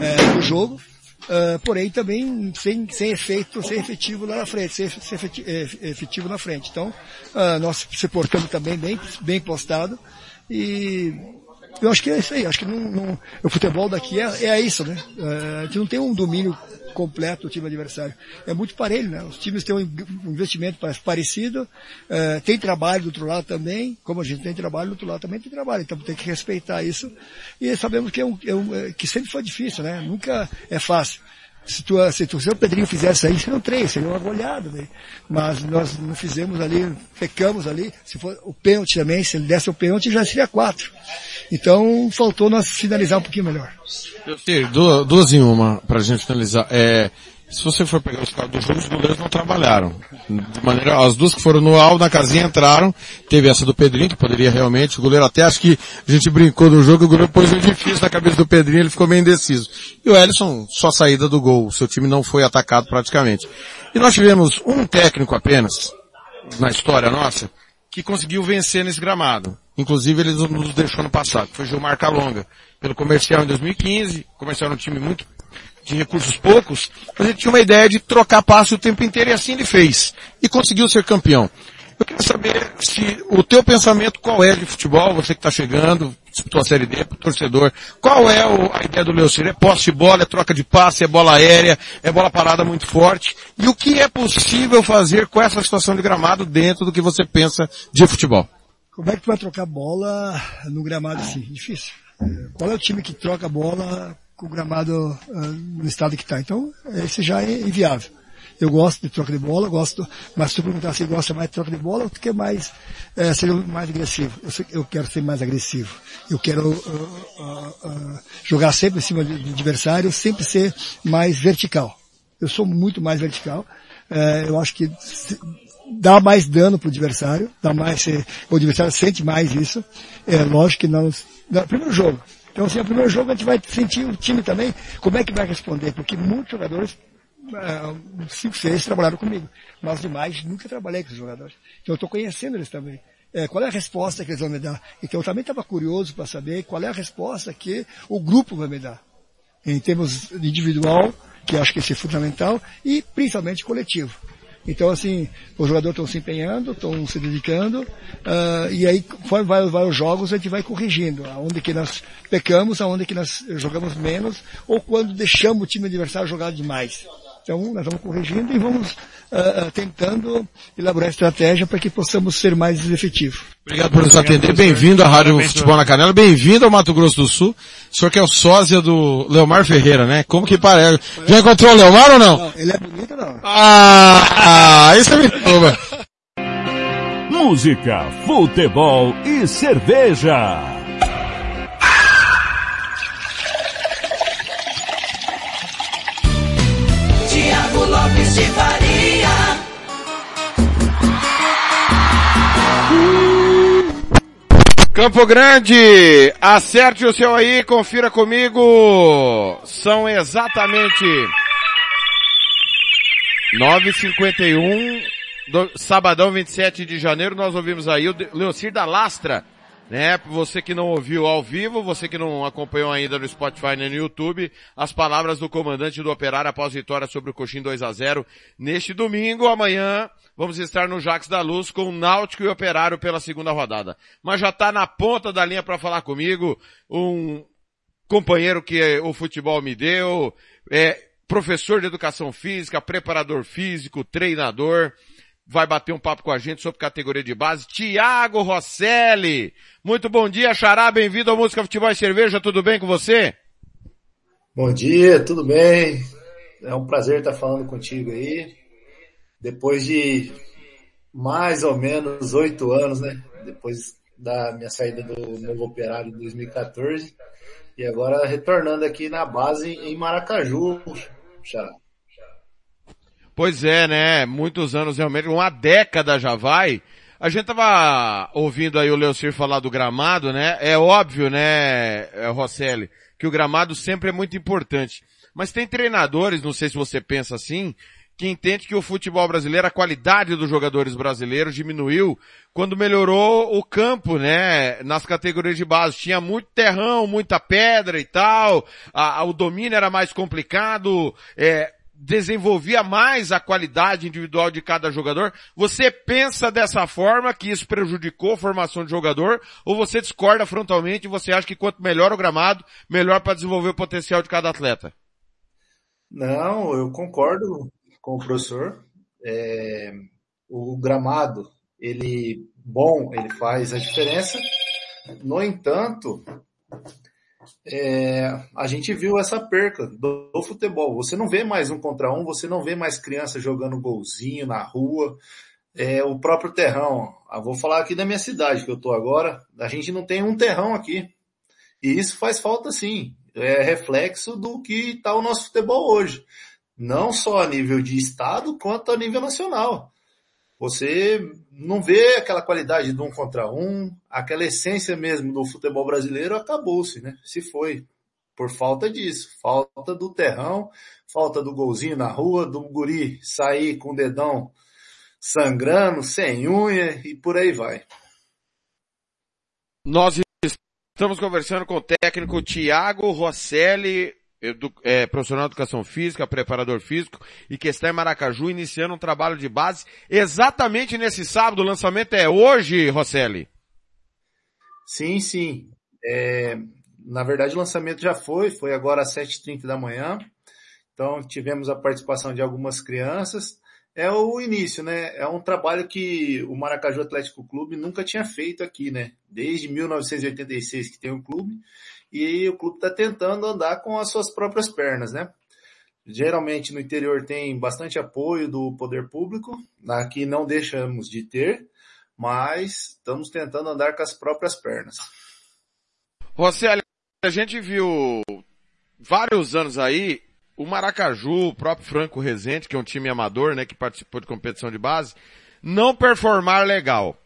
é, do jogo. Uh, porém também sem, sem efeito, sem efetivo lá na frente, sem, sem efetivo, efetivo na frente. Então, uh, nós se portamos também bem, bem postado e eu acho que é isso aí. Acho que não, não, o futebol daqui é, é isso, né? É, a gente não tem um domínio completo do time adversário. É muito parelho, né? Os times têm um investimento parecido, é, tem trabalho do outro lado também, como a gente tem trabalho do outro lado também tem trabalho, então tem que respeitar isso. E sabemos que, é um, é um, é, que sempre foi difícil, né? Nunca é fácil. Se, tu, se, tu, se o Pedrinho fizesse aí, seria um três, seria uma goleada, né? Mas nós não fizemos ali, pecamos ali. Se for o pênalti também, se ele desse o pênalti, já seria quatro. Então, faltou nós finalizar um pouquinho melhor. Duas, duas em uma, pra gente finalizar. É, se você for pegar os casos do jogo, os goleiros não trabalharam. De maneira, as duas que foram no alto, na casinha entraram. Teve essa do Pedrinho, que poderia realmente, o goleiro até acho que a gente brincou no jogo, o goleiro pôs um difícil na cabeça do Pedrinho, ele ficou meio indeciso. E o Ellison, só saída do gol. Seu time não foi atacado praticamente. E nós tivemos um técnico apenas, na história nossa, que conseguiu vencer nesse gramado. Inclusive ele nos deixou no passado, foi Gilmar Calonga. Pelo comercial em 2015, o comercial era um time muito de recursos poucos, mas ele tinha uma ideia de trocar passe o tempo inteiro e assim ele fez. E conseguiu ser campeão. Eu queria saber se o teu pensamento qual é de futebol, você que está chegando, disputou a Série D, torcedor, qual é o, a ideia do Leucir? É posse de bola, é troca de passe, é bola aérea, é bola parada muito forte? E o que é possível fazer com essa situação de gramado dentro do que você pensa de futebol? Como é que tu vai trocar bola no gramado assim? Difícil. Qual é o time que troca bola com o gramado uh, no estado que está? Então, esse já é inviável. Eu gosto de troca de bola, gosto, mas se tu perguntar se gosta mais de troca de bola tu quer mais, é, ser mais agressivo. Eu, eu quero ser mais agressivo. Eu quero uh, uh, jogar sempre em cima do adversário, sempre ser mais vertical. Eu sou muito mais vertical. É, eu acho que dá mais dano pro adversário, dá mais, eh, o adversário sente mais isso. É lógico que nós, no primeiro jogo. Então assim, no primeiro jogo a gente vai sentir o time também, como é que vai responder, porque muitos jogadores, ah, cinco, seis trabalharam comigo. Nós demais nunca trabalhei com os jogadores. Então eu estou conhecendo eles também. É, qual é a resposta que eles vão me dar? Então eu também estava curioso para saber qual é a resposta que o grupo vai me dar. Em termos individual, que acho que isso é fundamental, e principalmente coletivo. Então, assim, os jogadores estão se empenhando, estão se dedicando, ah, e aí, conforme vai, vai os jogos, a gente vai corrigindo. Aonde que nós pecamos, aonde que nós jogamos menos, ou quando deixamos o time adversário jogar demais. Então, nós vamos corrigindo e vamos ah, tentando elaborar estratégia para que possamos ser mais efetivos. Obrigado por nos atender. Bem-vindo à Rádio Futebol na Canela. Bem-vindo ao Mato Grosso do Sul. O senhor que é o sósia do Leomar Ferreira, né? Como que parece? Já encontrou o Leomar ou não? Ele é bonito ou não? Ah, isso é mentira. Música, futebol e cerveja. Campo Grande, acerte o seu aí, confira comigo. São exatamente 9h51 do sabadão 27 de janeiro. Nós ouvimos aí o Leocir da Lastra, né? Você que não ouviu ao vivo, você que não acompanhou ainda no Spotify nem no YouTube, as palavras do comandante do Operário após vitória sobre o Coxim 2 a 0 neste domingo. Amanhã vamos estar no Jax da Luz com o Náutico e Operário pela segunda rodada. Mas já está na ponta da linha para falar comigo um companheiro que o futebol me deu, é professor de educação física, preparador físico, treinador, vai bater um papo com a gente sobre categoria de base, Tiago Rosselli. Muito bom dia, Xará, bem-vindo ao Música Futebol e Cerveja, tudo bem com você? Bom dia, tudo bem? É um prazer estar falando contigo aí. Depois de mais ou menos oito anos, né? Depois da minha saída do Novo Operário em 2014. E agora retornando aqui na base em Maracaju, Xará. Pois é, né? Muitos anos realmente, uma década já vai. A gente tava ouvindo aí o Leocir falar do gramado, né? É óbvio, né, eh, Rosselli, que o gramado sempre é muito importante. Mas tem treinadores, não sei se você pensa assim, que entende que o futebol brasileiro, a qualidade dos jogadores brasileiros diminuiu quando melhorou o campo, né? Nas categorias de base. Tinha muito terrão, muita pedra e tal, a- a- o domínio era mais complicado, é, desenvolvia mais a qualidade individual de cada jogador. Você pensa dessa forma que isso prejudicou a formação de jogador ou você discorda frontalmente e você acha que quanto melhor o gramado, melhor para desenvolver o potencial de cada atleta? Não, eu concordo com o professor. É, o gramado, ele bom, ele faz a diferença. No entanto, é, a gente viu essa perca do, do futebol. Você não vê mais um contra um, você não vê mais criança jogando golzinho na rua. É, o próprio terrão. Ah, vou falar aqui da minha cidade que eu tô agora. A gente não tem um terrão aqui. E isso faz falta sim. É reflexo do que está o nosso futebol hoje. Não só a nível de estado, quanto a nível nacional. Você não vê aquela qualidade de um contra um, aquela essência mesmo do futebol brasileiro acabou-se, né? Se foi. Por falta disso. Falta do terrão, falta do golzinho na rua, do guri sair com o dedão sangrando, sem unha e por aí vai. Nós estamos conversando com o técnico Tiago Rosselli, edu- é, profissional de educação física, preparador físico, e que está em Maracaju iniciando um trabalho de base exatamente nesse sábado. O lançamento é hoje, Rosselli. Sim, sim. É, na verdade, o lançamento já foi, foi agora às 7h30 da manhã. Então, tivemos a participação de algumas crianças. É o início, né? É um trabalho que o Maracaju Atlético Clube nunca tinha feito aqui, né? Desde 1986 que tem o clube. E o clube está tentando andar com as suas próprias pernas, né? Geralmente no interior tem bastante apoio do poder público, aqui não deixamos de ter, mas estamos tentando andar com as próprias pernas. Roseli, a gente viu vários anos aí o Maracaju, o próprio Franco Rezende, que é um time amador, né, que participou de competição de base, não performar legal.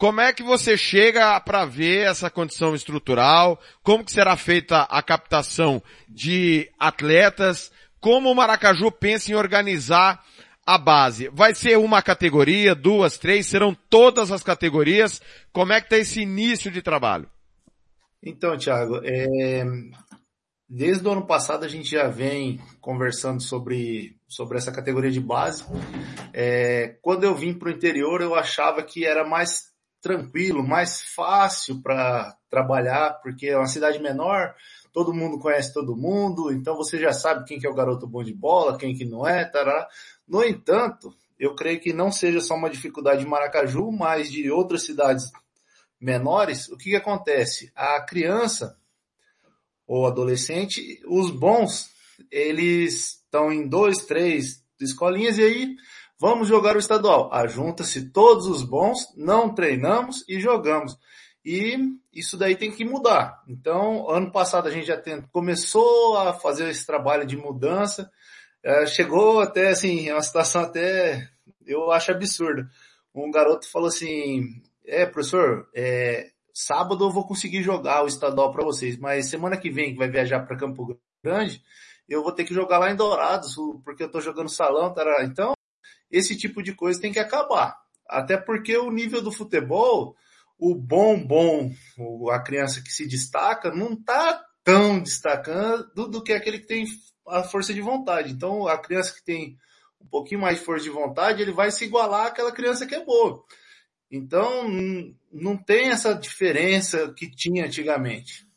Como é que você chega para ver essa condição estrutural? Como que será feita a captação de atletas? Como o Maracaju pensa em organizar a base? Vai ser uma categoria, duas, três? Serão todas as categorias? Como é que está esse início de trabalho? Então, Thiago, é... desde o ano passado a gente já vem conversando sobre, sobre essa categoria de base. É... Quando eu vim para o interior, eu achava que era mais tranquilo, mais fácil para trabalhar, porque é uma cidade menor, todo mundo conhece todo mundo, então você já sabe quem que é o garoto bom de bola, quem que não é, tará. No entanto, eu creio que não seja só uma dificuldade de Maracaju, mas de outras cidades menores, o que, que acontece? A criança ou adolescente, os bons, eles estão em dois, três escolinhas e aí vamos jogar o estadual. Ajunta-se todos os bons, não treinamos e jogamos. E isso daí tem que mudar. Então, ano passado a gente já tem, começou a fazer esse trabalho de mudança. É, chegou até assim, é uma situação até eu acho absurda. Um garoto falou assim: "É, professor, é, sábado eu vou conseguir jogar o estadual para vocês, mas semana que vem que vai viajar para Campo Grande, eu vou ter que jogar lá em Dourados, porque eu tô jogando salão, tará. Então, esse tipo de coisa tem que acabar. Até porque o nível do futebol, o bom, bom, a criança que se destaca, não está tão destacando do, que aquele que tem a força de vontade. Então, a criança que tem um pouquinho mais de força de vontade, ele vai se igualar àquela criança que é boa. Então, não tem essa diferença que tinha antigamente.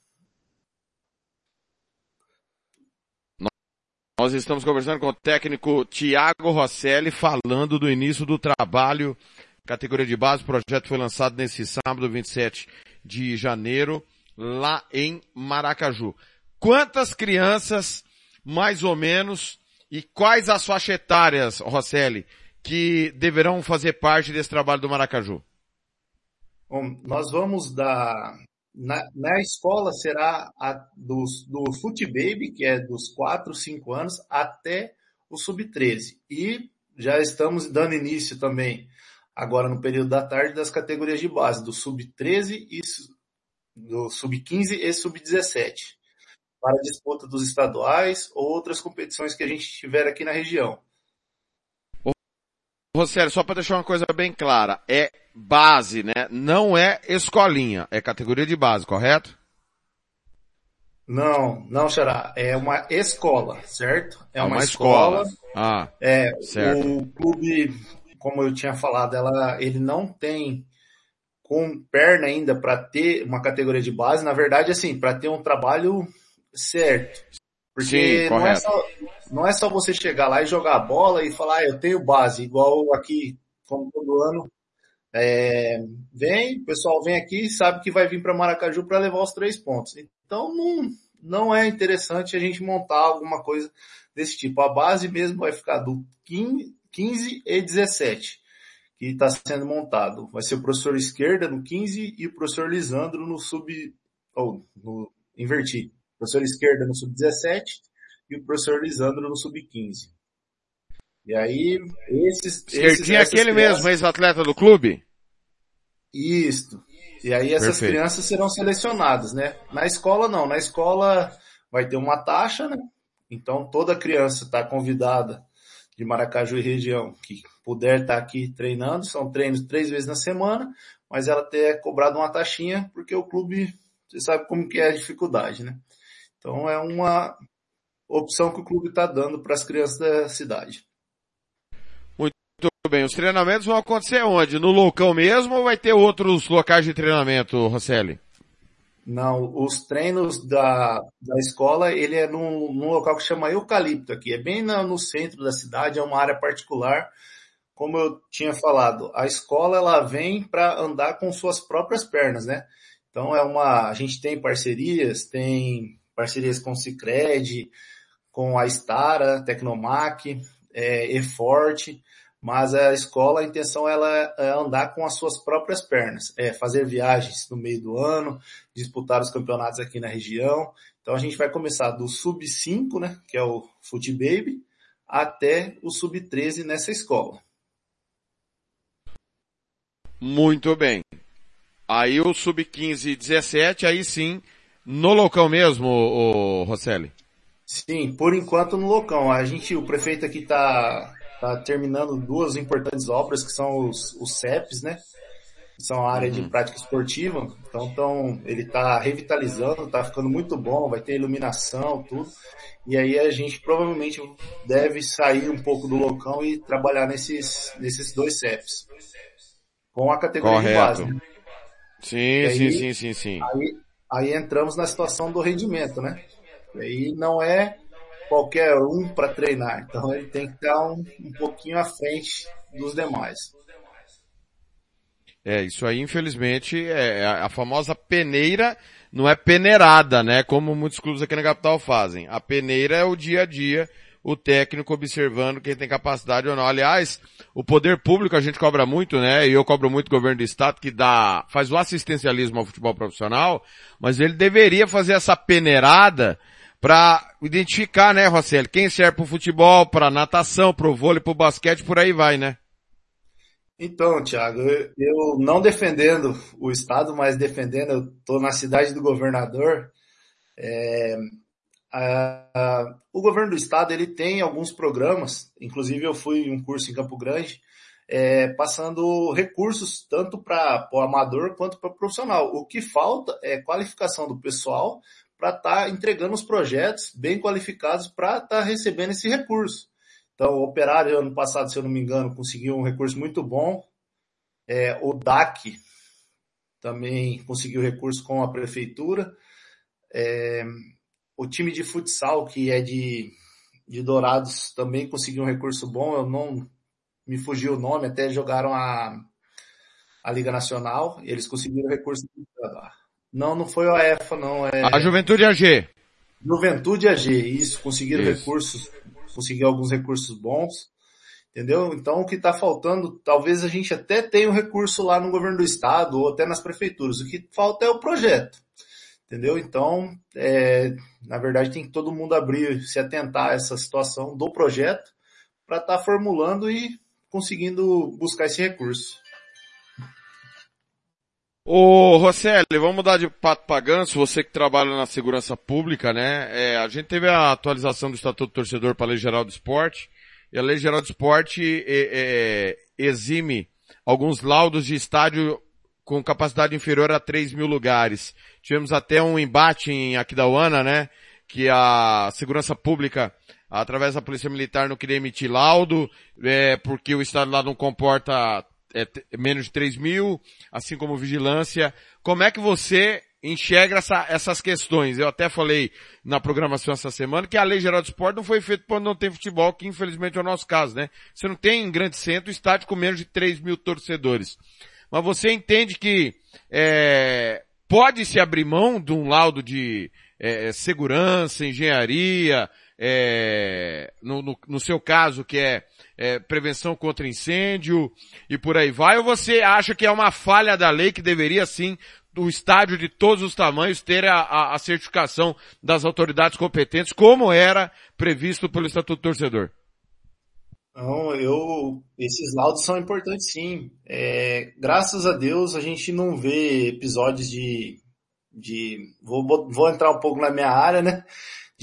Nós estamos conversando com o técnico Tiago Rosselli, falando do início do trabalho categoria de base. O projeto foi lançado nesse sábado, 27 de janeiro, lá em Maracaju. Quantas crianças, mais ou menos, e quais as faixas etárias, Rosselli, que deverão fazer parte desse trabalho do Maracaju? Bom, nós vamos dar, na, na escola será a, dos, do Foot Baby, que é dos 4, 5 anos, até o Sub-13. E já estamos dando início também agora no período da tarde das categorias de base, do sub-13 e do sub-15 e sub-17, para a disputa dos estaduais ou outras competições que a gente tiver aqui na região. Rosélio, só para deixar uma coisa bem clara, é base, né? Não é escolinha, é categoria de base, correto? Não, não, Xará. É uma escola, certo? É, é uma, uma, escola. escola. Ah, é, certo. O clube como eu tinha falado, ela, ele não tem com perna ainda para ter uma categoria de base. Na verdade, assim, para ter um trabalho certo. Porque Sim, não, é só, não é só você chegar lá e jogar a bola e falar, ah, eu tenho base, igual aqui, como todo ano. É, vem, o pessoal vem aqui sabe que vai vir para Maracaju para levar os três pontos. Então não, não é interessante a gente montar alguma coisa desse tipo. A base mesmo vai ficar do 15, 15 e 17, que está sendo montado. Vai ser o professor Esquerda no 15 e o professor Lisandro no sub, ou no, inverti. Professor Esquerda no sub 17 e o professor Lisandro no sub 15. E aí, esses... Esquerdinho é aquele crianças... mesmo, ex-atleta do clube? Isso. E aí essas Perfeito. crianças serão selecionadas, né? Na escola não, na escola vai ter uma taxa, né? Então toda criança está convidada de Maracaju e região que puder estar aqui treinando, são treinos três vezes na semana, mas ela ter cobrado uma taxinha, porque o clube, você sabe como que é a dificuldade, né? Então é uma opção que o clube está dando para as crianças da cidade. Muito bem, os treinamentos vão acontecer onde? No Loucão mesmo ou vai ter outros locais de treinamento, Rosselli? Não, os treinos da, da escola, ele é num, num local que chama Eucalipto aqui, é bem no, no centro da cidade, é uma área particular. Como eu tinha falado, a escola ela vem para andar com suas próprias pernas, né? Então é uma, a gente tem parcerias, tem parcerias com o Cicred, com a Stara, Tecnomac, é, Eforte, mas a escola, a intenção ela é andar com as suas próprias pernas, é fazer viagens no meio do ano, disputar os campeonatos aqui na região. Então a gente vai começar do sub-5, né, que é o Foot Baby, até o sub-13 nessa escola. Muito bem. Aí o sub-15 e 17, aí sim, no local mesmo, o Rosselli? Sim, por enquanto no local. A gente, o prefeito aqui está tá terminando duas importantes obras que são os, os CEPs, né? São a área uhum. de prática esportiva. Então, então ele está revitalizando, está ficando muito bom, vai ter iluminação, tudo. E aí a gente provavelmente deve sair um pouco do local e trabalhar nesses, nesses dois CEPs. Com a categoria Correto. de base. Né? Sim, aí, sim, sim, sim, sim. Aí, aí entramos na situação do rendimento, né? E não é qualquer um para treinar, então ele tem que estar um, um pouquinho à frente dos demais. É, isso aí infelizmente é a famosa peneira, não é peneirada, né? Como muitos clubes aqui na capital fazem. A peneira é o dia a dia o técnico observando quem tem capacidade ou não. Aliás, o poder público a gente cobra muito, né? E eu cobro muito o governo do estado que dá, faz o assistencialismo ao futebol profissional, mas ele deveria fazer essa peneirada para identificar, né, Rosselli, quem serve pro futebol, para natação, pro vôlei, pro basquete, por aí vai, né? Então, Thiago, eu não defendendo o Estado, mas defendendo, eu estou na cidade do governador, é, Uh, o governo do estado ele tem alguns programas, inclusive eu fui em um curso em Campo Grande, é, passando recursos tanto para o amador quanto para o profissional. O que falta é qualificação do pessoal para estar tá entregando os projetos bem qualificados para estar tá recebendo esse recurso. Então, o Operário, ano passado, se eu não me engano, conseguiu um recurso muito bom. É, o DAC também conseguiu recurso com a prefeitura. É, o time de futsal, que é de, de Dourados, também conseguiu um recurso bom. Eu não me fugiu o nome, até jogaram a, a Liga Nacional e eles conseguiram recurso. Não, não foi a EFA, não. É... A Juventude AG. Juventude AG, isso, conseguiram isso. recursos, conseguiu alguns recursos bons, entendeu? Então o que está faltando, talvez a gente até tenha um recurso lá no governo do estado ou até nas prefeituras. O que falta é o projeto. Entendeu? Então, é, na verdade, tem que todo mundo abrir, se atentar a essa situação do projeto para estar tá formulando e conseguindo buscar esse recurso. Ô, Rosselli, vamos mudar de pato para ganso, você que trabalha na segurança pública, né? É, a gente teve a atualização do Estatuto do Torcedor para a Lei Geral do Esporte, e a Lei Geral do Esporte é, é, exime alguns laudos de estádio com capacidade inferior a 3 mil lugares. Tivemos até um embate em Aquidauana, né? Que a segurança pública, através da polícia militar, não queria emitir laudo, é, porque o estado lá não comporta é, menos de 3 mil, assim como vigilância. Como é que você enxerga essa, essas questões? Eu até falei na programação essa semana que a Lei Geral de Esporte não foi feita quando não tem futebol, que infelizmente é o nosso caso, né? Você não tem em grande centro estádio com menos de 3 mil torcedores mas você entende que é, pode se abrir mão de um laudo de é, segurança, engenharia, é, no, no, no, seu caso que é, é, prevenção contra incêndio e por aí vai, ou você acha que é uma falha da lei que deveria sim o estádio de todos os tamanhos ter a, a, a certificação das autoridades competentes, como era previsto pelo Estatuto Torcedor? Não, eu, esses laudos são importantes sim. É, graças a Deus a gente não vê episódios de, de vou, vou entrar um pouco na minha área, né?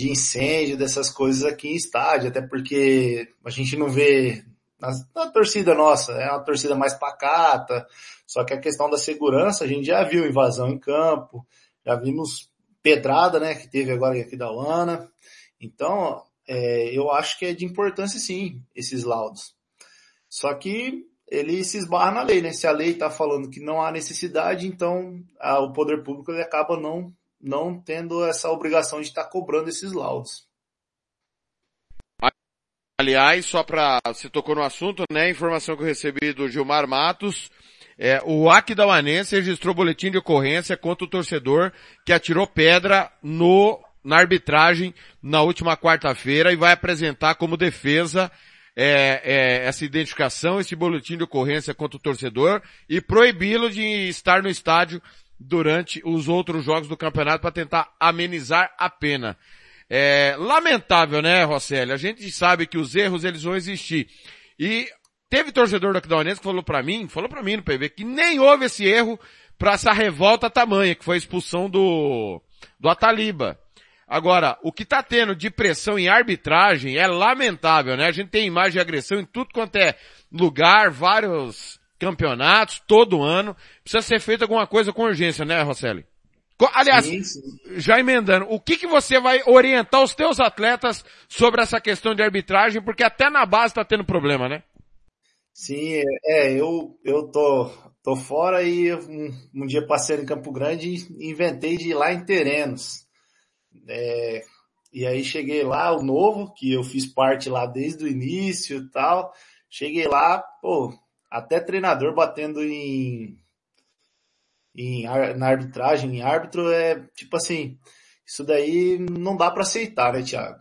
De incêndio, dessas coisas aqui em estádio, até porque a gente não vê na, na torcida nossa, é uma torcida mais pacata, só que a questão da segurança, a gente já viu invasão em campo, já vimos pedrada, né, que teve agora aqui da Uana. Então, é, eu acho que é de importância sim, esses laudos. Só que ele se esbarra na lei, né? Se a lei está falando que não há necessidade, então a, o poder público ele acaba não, não tendo essa obrigação de estar cobrando esses laudos. Aliás, só para você tocou no assunto, né? Informação que eu recebi do Gilmar Matos, é, o Aquidauanense registrou boletim de ocorrência contra o torcedor que atirou pedra no na arbitragem na última quarta-feira e vai apresentar como defesa é, é, essa identificação, esse boletim de ocorrência contra o torcedor e proibi-lo de estar no estádio durante os outros jogos do campeonato para tentar amenizar a pena. É lamentável, né, Rosselli? A gente sabe que os erros eles vão existir. E teve torcedor do Aquidauanense que falou para mim, falou para mim no PV, que nem houve esse erro para essa revolta tamanha, que foi a expulsão do, do Ataliba. Agora, o que está tendo de pressão em arbitragem é lamentável, né? A gente tem imagem de agressão em tudo quanto é lugar, vários campeonatos, todo ano. Precisa ser feito alguma coisa com urgência, né, Rosselli? Aliás, sim, sim. já emendando, o que, que você vai orientar os teus atletas sobre essa questão de arbitragem? Porque até na base está tendo problema, né? Sim, é, eu, eu tô, tô fora e um, um dia passei em Campo Grande e inventei de ir lá em Terenos. É, e aí cheguei lá, o novo, que eu fiz parte lá desde o início e tal. Cheguei lá, pô, até treinador batendo em, em na arbitragem, em árbitro, é tipo assim, isso daí não dá para aceitar, né, Thiago?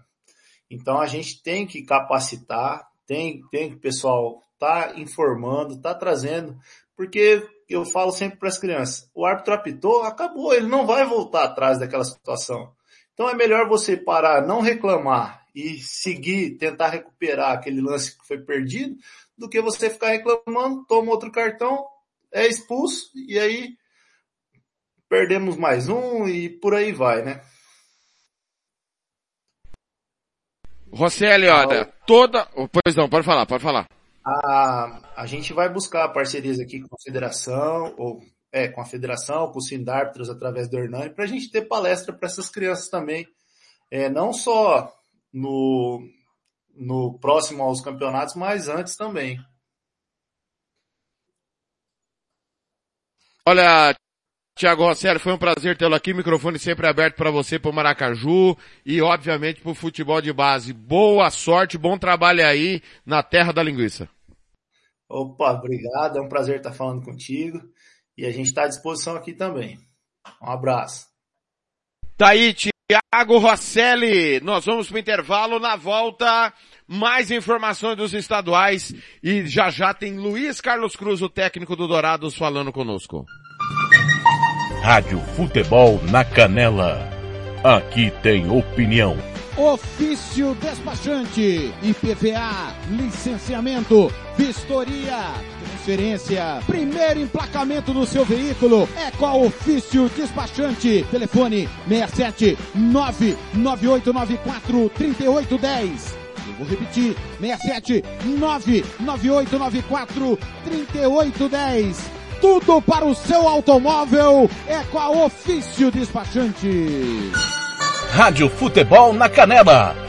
Então a gente tem que capacitar, tem, tem que o pessoal tá informando, tá trazendo, porque eu falo sempre para as crianças, o árbitro apitou, acabou, ele não vai voltar atrás daquela situação. Então é melhor você parar, não reclamar e seguir, tentar recuperar aquele lance que foi perdido, do que você ficar reclamando, toma outro cartão, é expulso e aí perdemos mais um e por aí vai, né? Rosselli, olha, toda. Pois não, pode falar, pode falar. A, a gente vai buscar parcerias aqui com a federação, ou é, com a federação, com os árbitros através do Hernani, para a gente ter palestra para essas crianças também, é, não só no, no próximo aos campeonatos, mas antes também. Olha, Tiago Rosselli, foi um prazer tê-lo aqui, microfone sempre aberto para você, para o Maracaju e obviamente para o futebol de base. Boa sorte, bom trabalho aí na terra da linguiça. Opa, obrigado, é um prazer estar falando contigo. E a gente está à disposição aqui também. Um abraço. Tá aí, Tiago Rosselli. Nós vamos para o intervalo. Na volta, mais informações dos estaduais. E já já tem Luiz Carlos Cruz, o técnico do Dourados, falando conosco. Rádio Futebol na Canela. Aqui tem opinião. Ofício despachante, IPVA, licenciamento, vistoria, transferência, primeiro emplacamento do seu veículo é com a Ofício Despachante. Telefone 67 99894 3810. Eu vou repetir, 67 99894 3810. Tudo para o seu automóvel é com a Ofício Despachante. Rádio Futebol na Canela.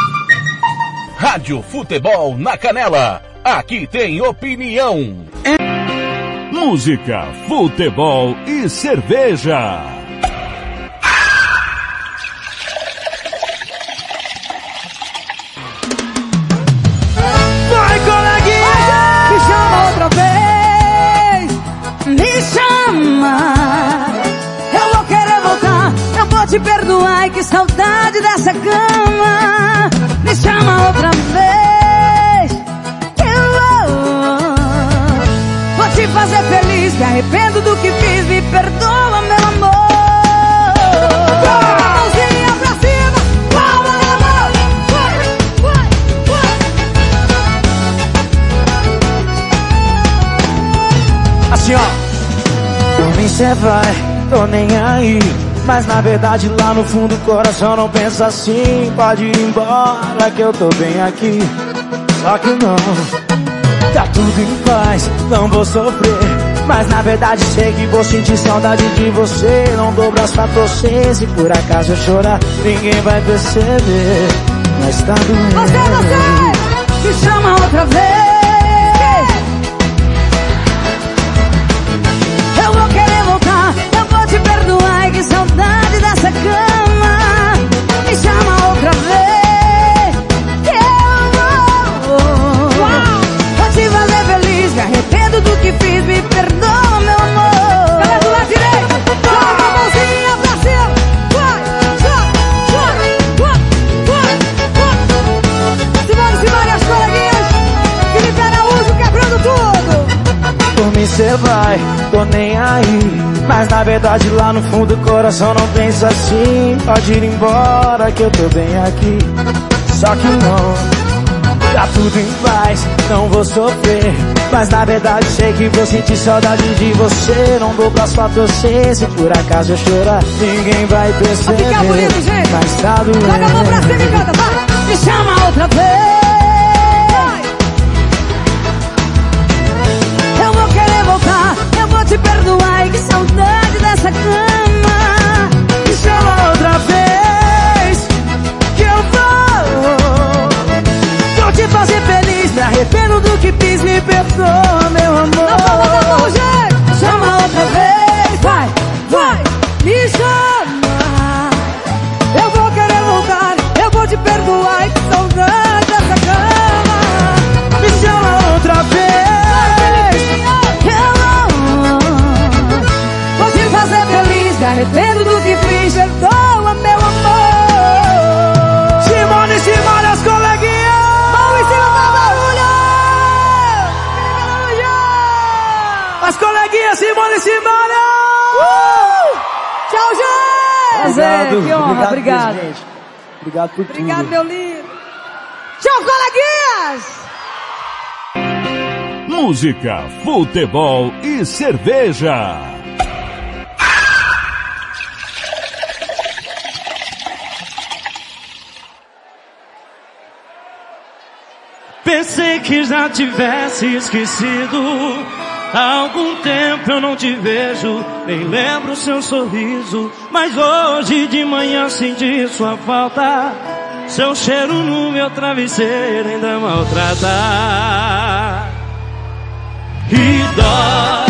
Rádio Futebol na Canela. Aqui tem opinião. Música, futebol e cerveja. Vai, coleguinha! Me chama outra vez! Me chama! Eu vou querer voltar, eu vou te perdoar, que saudade dessa cama! Me chama outra vez! Eu vou, vou te fazer feliz, me arrependo do que fiz, me perdoa, meu amor! Mãozinha pra cima, palma na vai, vai! Assim ó. Por mim cê vai, tô nem aí. Mas na verdade lá no fundo o coração não pensa assim. Pode ir embora que eu tô bem aqui. Só que não. Tá tudo em paz, não vou sofrer. Mas na verdade sei que vou sentir saudade de você. Não dou braço pra torcer Se por acaso eu chorar, ninguém vai perceber. Mas tá doendo Você, você, me chama outra vez. saudade dessa cama. assim cê vai, tô nem aí. Mas na verdade lá no fundo do coração não pensa assim. Pode ir embora que eu tô bem aqui. Só que não, tá tudo em paz, não vou sofrer. Mas na verdade sei que vou sentir saudade de você. Não vou pra sua torcer. Se por acaso eu chorar, ninguém vai é perceber. Vai ficar bonito, gente. Mas tá doendo. Joga a mão pra cima e canta, vai. Me chama outra vez. cama. Me chama outra vez que eu vou. Vou te fazer feliz. Me arrependo do que fiz. Me perdoa, meu amor. Obrigado por Obrigado, tudo. Obrigado, meu lindo. Tchau, coleguinhas! Música, futebol e cerveja. Pensei que já tivesse esquecido Há algum tempo eu não te vejo, nem lembro seu sorriso, mas hoje de manhã senti sua falta. Seu cheiro no meu travesseiro ainda maltrata. E dói.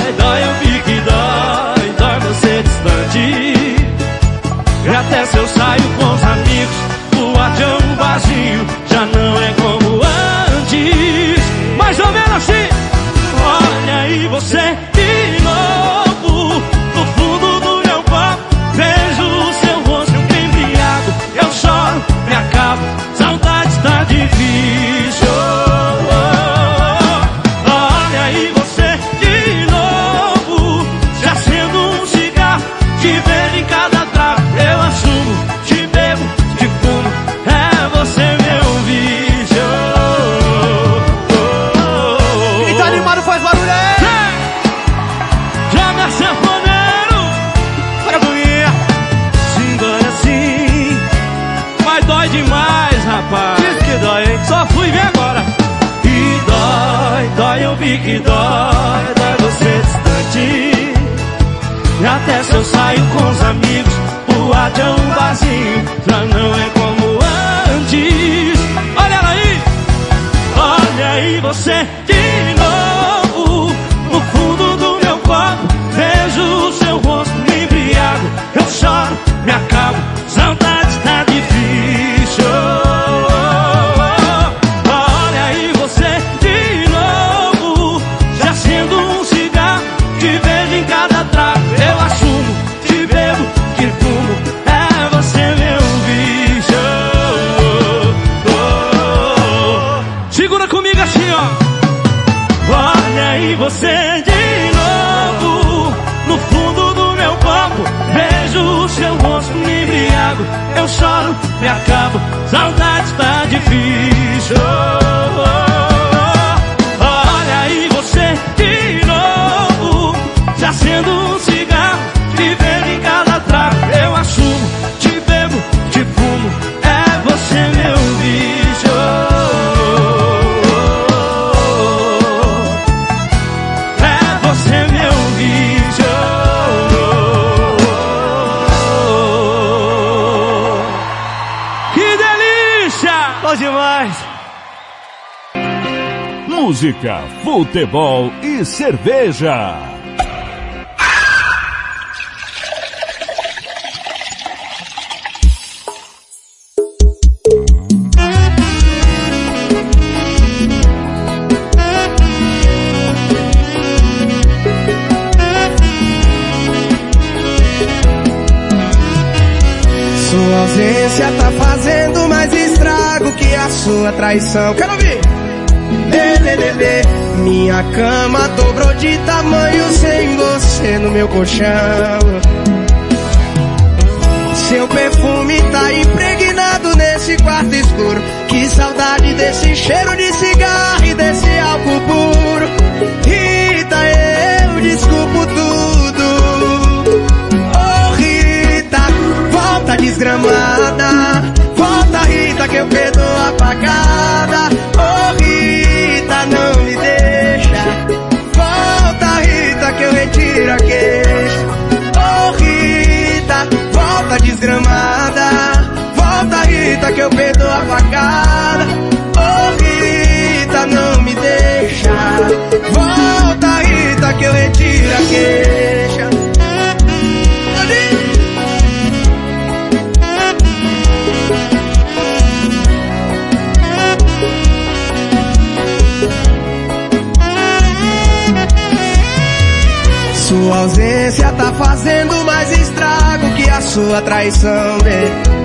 Futebol e cerveja. Sua ausência tá fazendo mais estrago que a sua traição. Quero ouvir! Lê, lê, lê, lê. Minha cama dobrou de tamanho sem você no meu colchão. Seu perfume tá impregnado nesse quarto escuro. Que saudade desse cheiro de cigarro e desse álcool puro. Rita, eu desculpo tudo. Oh Rita, volta desgramada. Rita que eu perdoo apagada. Oh Rita, não me deixa. Volta Rita que eu retiro a queixa. Sua ausência tá fazendo mais estrago que a sua traição, né?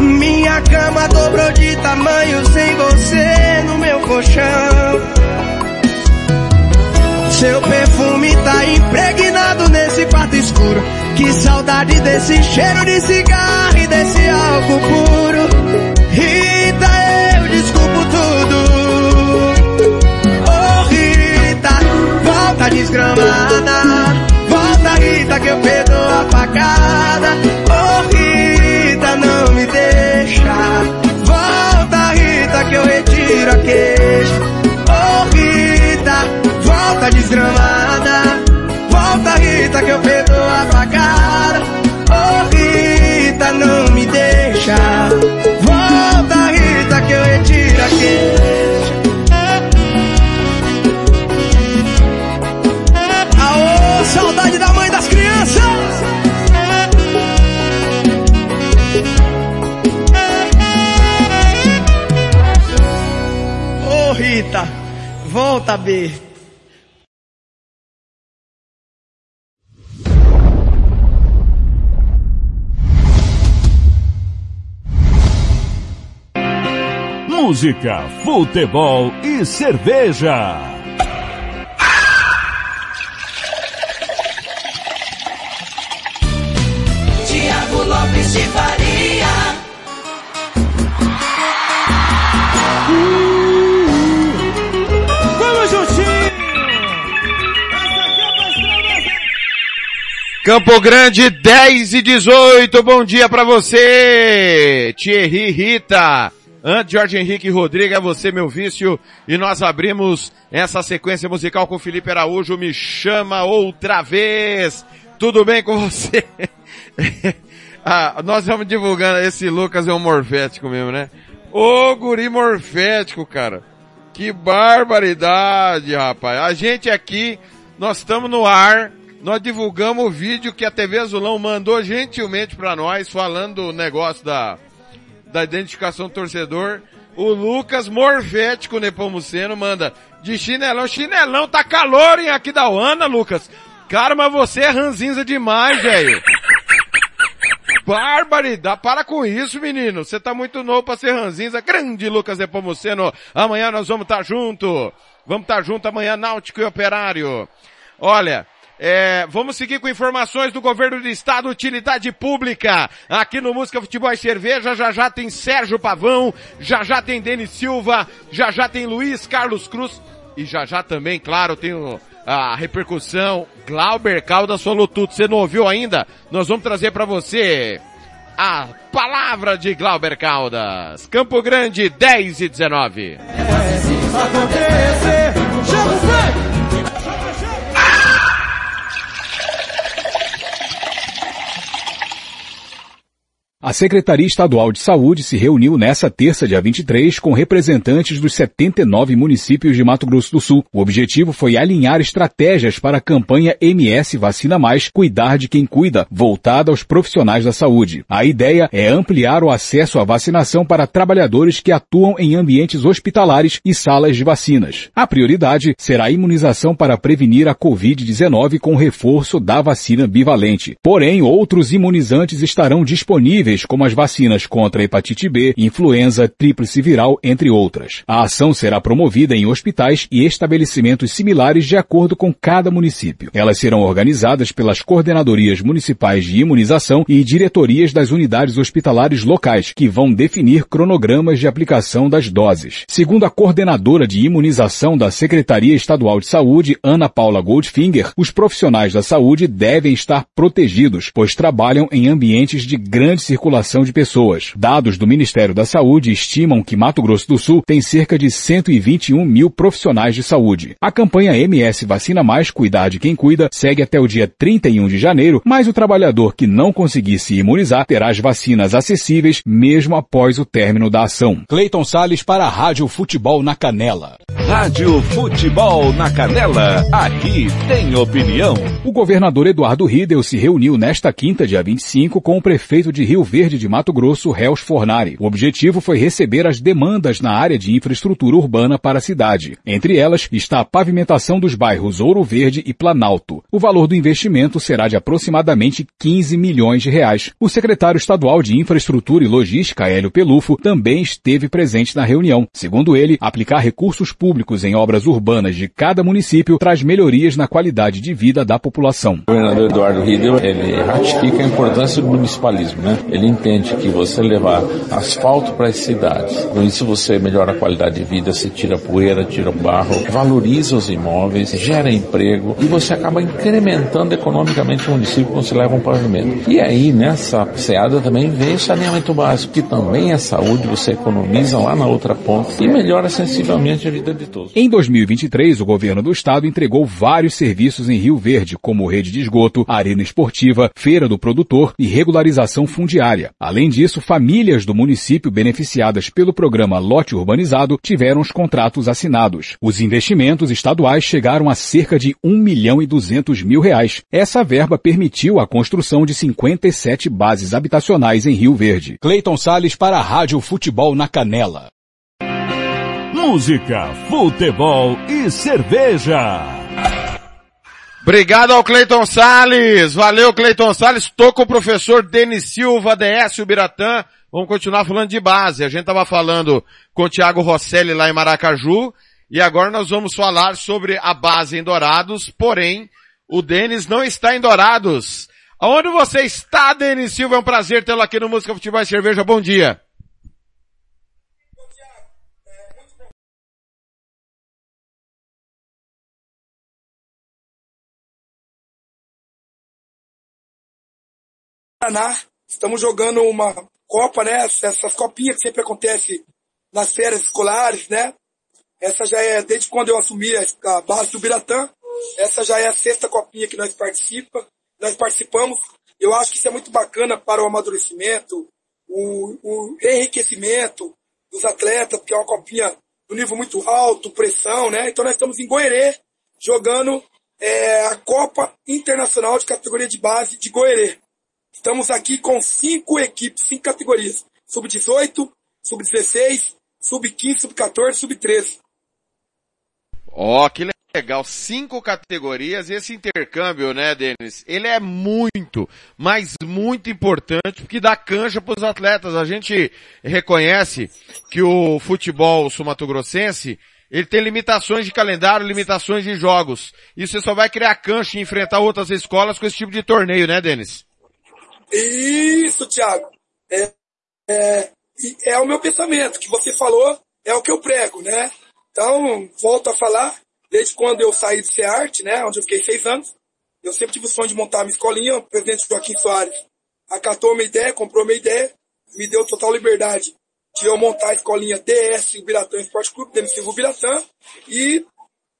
Minha cama dobrou de tamanho sem você no meu colchão. Seu perfume tá impregnado nesse quarto escuro. Que saudade desse cheiro de cigarro e desse álcool puro. Rita, eu desculpo tudo. Oh Rita, volta desgramada. Volta Rita que eu perdoo a facada. Oh Volta Rita que eu retiro a queixa. Oh Rita, volta desgramada. Volta Rita que eu perdoo a facada. Oh Rita, não me deixa. Volta Rita que eu retiro a queixa. Volta B. Música, futebol e cerveja. Campo Grande 10 e 18, bom dia pra você! Thierry Rita, antes Jorge Henrique Rodrigues, é você meu vício, e nós abrimos essa sequência musical com Felipe Araújo, me chama outra vez! Tudo bem com você? ah, nós vamos divulgando, esse Lucas é um morfético mesmo, né? Ô guri morfético, cara! Que barbaridade, rapaz! A gente aqui, nós estamos no ar, nós divulgamos o vídeo que a TV Azulão mandou gentilmente para nós, falando do negócio da, da identificação do torcedor. O Lucas Morfético Nepomuceno manda, de chinelão, chinelão, tá calor em aqui da Ana, Lucas. Cara, mas você é ranzinza demais, velho. Barbaridade, para com isso, menino. Você tá muito novo pra ser ranzinza. Grande Lucas Nepomuceno. Amanhã nós vamos estar tá junto. Vamos estar tá junto amanhã, Náutico e Operário. Olha, é, vamos seguir com informações do governo do estado, utilidade pública. Aqui no Música Futebol e Cerveja, já já tem Sérgio Pavão, já já tem Denis Silva, já já tem Luiz Carlos Cruz e já já também, claro, tem o, a repercussão. Glauber Caldas falou tudo. Você não ouviu ainda? Nós vamos trazer para você a palavra de Glauber Caldas. Campo Grande 10 e 19. acontecer. A Secretaria Estadual de Saúde se reuniu nesta terça, dia 23, com representantes dos 79 municípios de Mato Grosso do Sul. O objetivo foi alinhar estratégias para a campanha MS Vacina Mais Cuidar de Quem Cuida, voltada aos profissionais da saúde. A ideia é ampliar o acesso à vacinação para trabalhadores que atuam em ambientes hospitalares e salas de vacinas. A prioridade será a imunização para prevenir a Covid-19 com reforço da vacina bivalente. Porém, outros imunizantes estarão disponíveis como as vacinas contra hepatite B, influenza, tríplice viral, entre outras. A ação será promovida em hospitais e estabelecimentos similares de acordo com cada município. Elas serão organizadas pelas coordenadorias municipais de imunização e diretorias das unidades hospitalares locais, que vão definir cronogramas de aplicação das doses. Segundo a coordenadora de imunização da Secretaria Estadual de Saúde, Ana Paula Goldfinger, os profissionais da saúde devem estar protegidos, pois trabalham em ambientes de grande circulação circulação de pessoas. Dados do Ministério da Saúde estimam que Mato Grosso do Sul tem cerca de 121 mil profissionais de saúde. A campanha MS Vacina Mais Cuidar de Quem Cuida segue até o dia 31 de janeiro, mas o trabalhador que não conseguir se imunizar terá as vacinas acessíveis mesmo após o término da ação. Cleiton Sales para a Rádio Futebol na Canela. Rádio Futebol na Canela, aqui tem opinião. O governador Eduardo Riedel se reuniu nesta quinta, dia 25, com o prefeito de Rio Verde de Mato Grosso, Réus Fornari. O objetivo foi receber as demandas na área de infraestrutura urbana para a cidade. Entre elas está a pavimentação dos bairros Ouro Verde e Planalto. O valor do investimento será de aproximadamente 15 milhões de reais. O secretário estadual de Infraestrutura e Logística, Hélio Pelufo, também esteve presente na reunião. Segundo ele, aplicar recursos públicos em obras urbanas de cada município traz melhorias na qualidade de vida da população. O governador Eduardo Riedel, ele ratifica a importância do municipalismo, né? Ele entende que você levar asfalto para as cidades, com isso você melhora a qualidade de vida, você tira poeira, tira barro, valoriza os imóveis, gera emprego e você acaba incrementando economicamente o município quando você leva um pavimento. E aí, nessa seada também vem saneamento básico, que também é saúde, você economiza lá na outra ponta e melhora sensivelmente a vida de todos. Em 2023, o governo do estado entregou vários serviços em Rio Verde, como rede de esgoto, arena esportiva, feira do produtor e regularização fundiária Além disso, famílias do município beneficiadas pelo programa Lote Urbanizado tiveram os contratos assinados. Os investimentos estaduais chegaram a cerca de 1 milhão e 200 mil reais. Essa verba permitiu a construção de 57 bases habitacionais em Rio Verde. Cleiton Sales para a Rádio Futebol na Canela. Música, futebol e cerveja. Obrigado ao Cleiton Sales. Valeu, Cleiton Sales. Tô com o professor Denis Silva, DS Biratã. Vamos continuar falando de base. A gente tava falando com o Thiago Rosselli lá em Maracaju. E agora nós vamos falar sobre a base em Dourados. Porém, o Denis não está em Dourados. Aonde você está, Denis Silva? É um prazer tê-lo aqui no Música Futebol e Cerveja. Bom dia. Paraná, estamos jogando uma Copa, né? Essas copinhas que sempre acontece nas férias escolares, né? Essa já é, desde quando eu assumi a base do Biratã, essa já é a sexta copinha que nós participa, nós participamos. Eu acho que isso é muito bacana para o amadurecimento, o, o enriquecimento dos atletas, porque é uma copinha do nível muito alto, pressão, né? Então nós estamos em Goerê, jogando é, a Copa Internacional de Categoria de Base de Goerê. Estamos aqui com cinco equipes, cinco categorias. Sub-18, sub-16, sub-15, sub-14, sub-13. Ó, oh, que legal. Cinco categorias e esse intercâmbio, né, Denis? Ele é muito, mas muito importante porque dá cancha para os atletas. A gente reconhece que o futebol sumatogrossense ele tem limitações de calendário, limitações de jogos. E você só vai criar cancha e enfrentar outras escolas com esse tipo de torneio, né, Denis? Isso, Thiago. É, é, é o meu pensamento. que você falou é o que eu prego, né? Então, volto a falar, desde quando eu saí do CEART, né, onde eu fiquei seis anos, eu sempre tive o sonho de montar minha escolinha, o presidente Joaquim Soares acatou minha ideia, comprou minha ideia, me deu total liberdade de eu montar a escolinha DS, o Biratã Esporte Clube, Denis Silva Biratã, e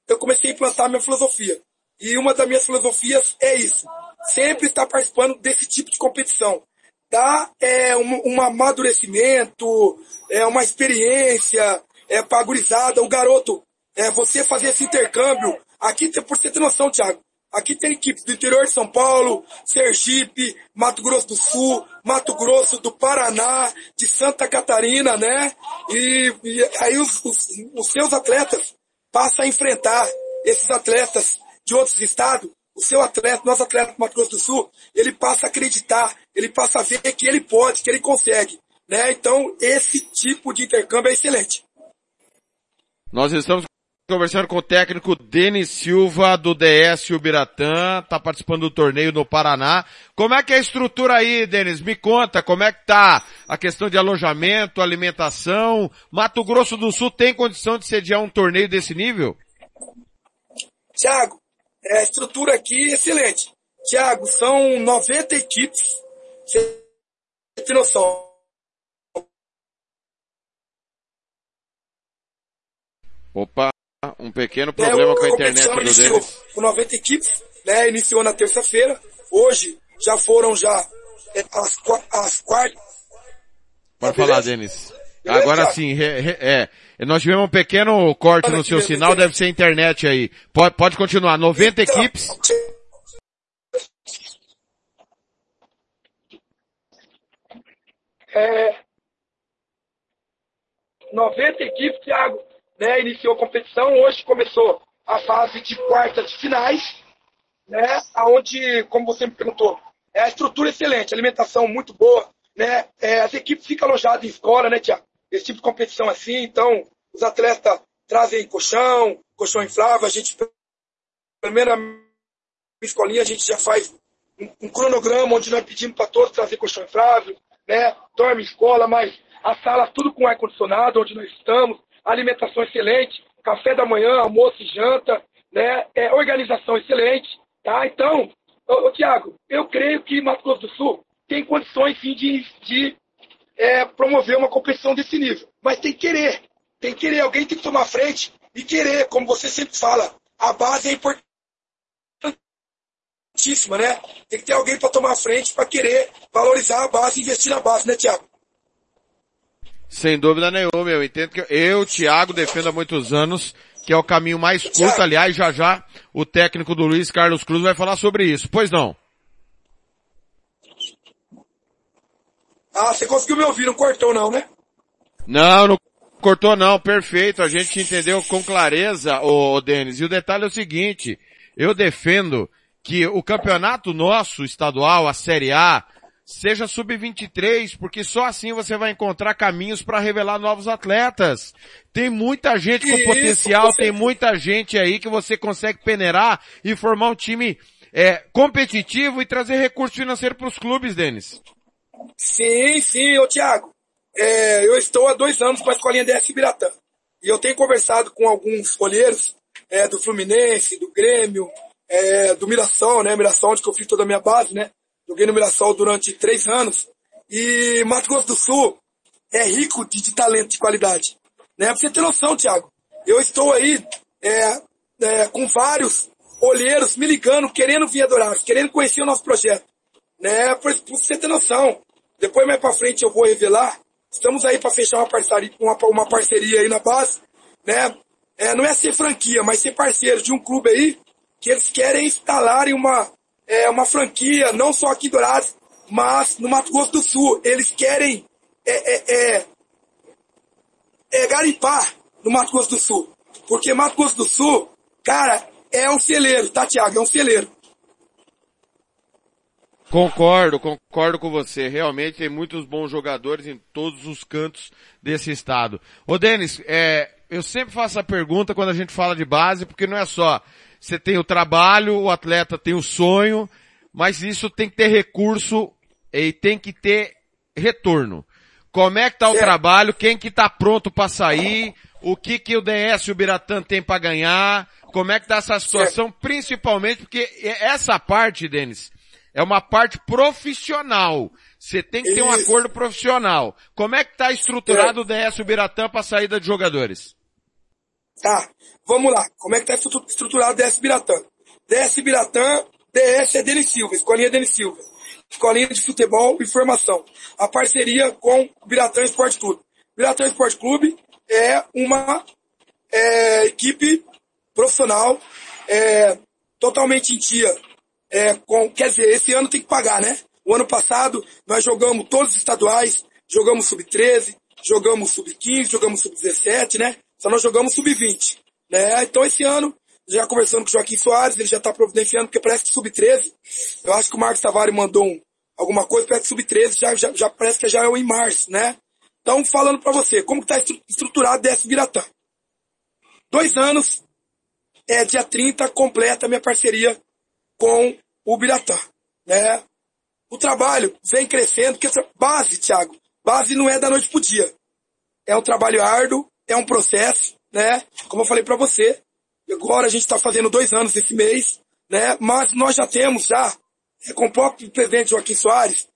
eu comecei a implantar minha filosofia. E uma das minhas filosofias é isso sempre estar participando desse tipo de competição. tá? É um, um amadurecimento, é uma experiência, é pra gurizada, o garoto, é você fazer esse intercâmbio. Aqui, por você ter noção, Thiago, aqui tem equipes do interior de São Paulo, Sergipe, Mato Grosso do Sul, Mato Grosso do Paraná, de Santa Catarina, né? E, e aí os, os, os seus atletas passam a enfrentar esses atletas de outros estados. O seu atleta, nosso atleta do Mato Grosso do Sul, ele passa a acreditar, ele passa a ver que ele pode, que ele consegue. Né? Então, esse tipo de intercâmbio é excelente. Nós estamos conversando com o técnico Denis Silva do DS Ubiratã, tá participando do torneio no Paraná. Como é que é a estrutura aí, Denis? Me conta, como é que tá a questão de alojamento, alimentação? Mato Grosso do Sul tem condição de sediar um torneio desse nível? Tiago, é, a estrutura aqui é excelente. Tiago, são 90 equipes. Você tem noção. Opa, um pequeno problema É, com a internet do iniciou Denis. com 90 equipes, né? Iniciou na terça-feira. Hoje já foram já é, as, as quartas. Pode falar? Denis. Agora sim, re- re- é. Nós tivemos um pequeno corte no seu sinal, deve ser internet aí. Pode, pode continuar. 90 equipes. É, 90 equipes, Thiago, né, iniciou a competição. Hoje começou a fase de quarta de finais, né, aonde, como você me perguntou, é a estrutura excelente, alimentação muito boa, né, é, as equipes ficam alojadas em escola, né, Thiago? Esse tipo de competição assim, então os atletas trazem colchão, colchão inflável, a gente, primeira escolinha, a gente já faz um, um cronograma onde nós pedimos para todos trazer colchão inflável, né? Dorme escola, mas a sala tudo com ar-condicionado, onde nós estamos, alimentação excelente, café da manhã, almoço e janta, né? É, organização excelente, tá? Então, ô, ô, Tiago, eu creio que Mato Grosso do Sul tem condições sim de, de é, promover uma competição desse nível, mas tem que querer, tem que querer, alguém tem que tomar frente e querer, como você sempre fala, a base é importante importantíssima, né? Tem que ter alguém para tomar frente, para querer valorizar a base e investir na base, né, Tiago? Sem dúvida nenhuma, eu entendo que eu, Thiago, defendo há muitos anos que é o caminho mais curto. Aliás, já já o técnico do Luiz Carlos Cruz vai falar sobre isso. Pois não? Ah, você conseguiu me ouvir, não cortou não, né? Não, não cortou não, perfeito. A gente entendeu com clareza, ô Denis. E o detalhe é o seguinte, eu defendo que o campeonato nosso estadual, a Série A, seja sub-23, porque só assim você vai encontrar caminhos para revelar novos atletas. Tem muita gente com Isso, potencial, você- tem muita gente aí que você consegue peneirar e formar um time é, competitivo e trazer recurso financeiro para os clubes, Denis. Sim, sim, ô Tiago. É, eu estou há dois anos com a escolinha DS Biratã. E eu tenho conversado com alguns olheiros é, do Fluminense, do Grêmio, é, do Mirassol, né? Mirassol, onde eu fiz toda a minha base, né? Joguei no Mirassol durante três anos. E Mato Grosso do Sul é rico de, de talento, de qualidade. Né? Pra você ter noção, Tiago. Eu estou aí é, é, com vários olheiros me ligando, querendo vir a Dourados, querendo conhecer o nosso projeto. Né? Pra, pra você ter noção. Depois mais pra frente eu vou revelar. Estamos aí para fechar uma parceria, uma, uma parceria aí na base. Né? É, não é ser franquia, mas ser parceiro de um clube aí que eles querem instalarem uma, é, uma franquia, não só aqui em Dourados, mas no Mato Grosso do Sul. Eles querem é, é, é, é garimpar no Mato Grosso do Sul. Porque Mato Grosso do Sul, cara, é um celeiro, tá, Tiago? É um celeiro. Concordo, concordo com você. Realmente tem muitos bons jogadores em todos os cantos desse estado. Ô Denis, é, eu sempre faço a pergunta quando a gente fala de base, porque não é só você tem o trabalho, o atleta tem o sonho, mas isso tem que ter recurso e tem que ter retorno. Como é que tá o trabalho? Quem que tá pronto para sair? O que que o DS e o Biratã tem para ganhar? Como é que tá essa situação? Principalmente porque essa parte, Denis, é uma parte profissional. Você tem que ter um Isso. acordo profissional. Como é que tá estruturado o DS e o Biratã para saída de jogadores? Tá, vamos lá. Como é que tá estru- estruturado o DS Biratã? DS Biratã, DS é Denis Silva, escolinha Denis Silva. escolinha de futebol e formação. A parceria com o Biratã Esporte Clube. Biratã Esporte Clube é uma é, equipe profissional, é, totalmente em dia. É, com, quer dizer, esse ano tem que pagar, né? O ano passado nós jogamos todos os estaduais, jogamos sub-13, jogamos sub-15, jogamos sub-17, né? Só nós jogamos sub-20, né? Então esse ano, já conversando com o Joaquim Soares, ele já está providenciando, porque parece que sub-13, eu acho que o Marcos Tavares mandou um, alguma coisa, parece que sub-13 já, já, já, parece que já é o em março, né? Então, falando para você, como está estruturado desse Biratã? Dois anos, é dia 30, completa minha parceria com o Biratã, né? O trabalho vem crescendo, porque base, Thiago, base não é da noite pro dia. É um trabalho árduo, é um processo, né? Como eu falei para você, agora a gente está fazendo dois anos esse mês, né? Mas nós já temos já, é, com o próprio presidente Joaquim Soares,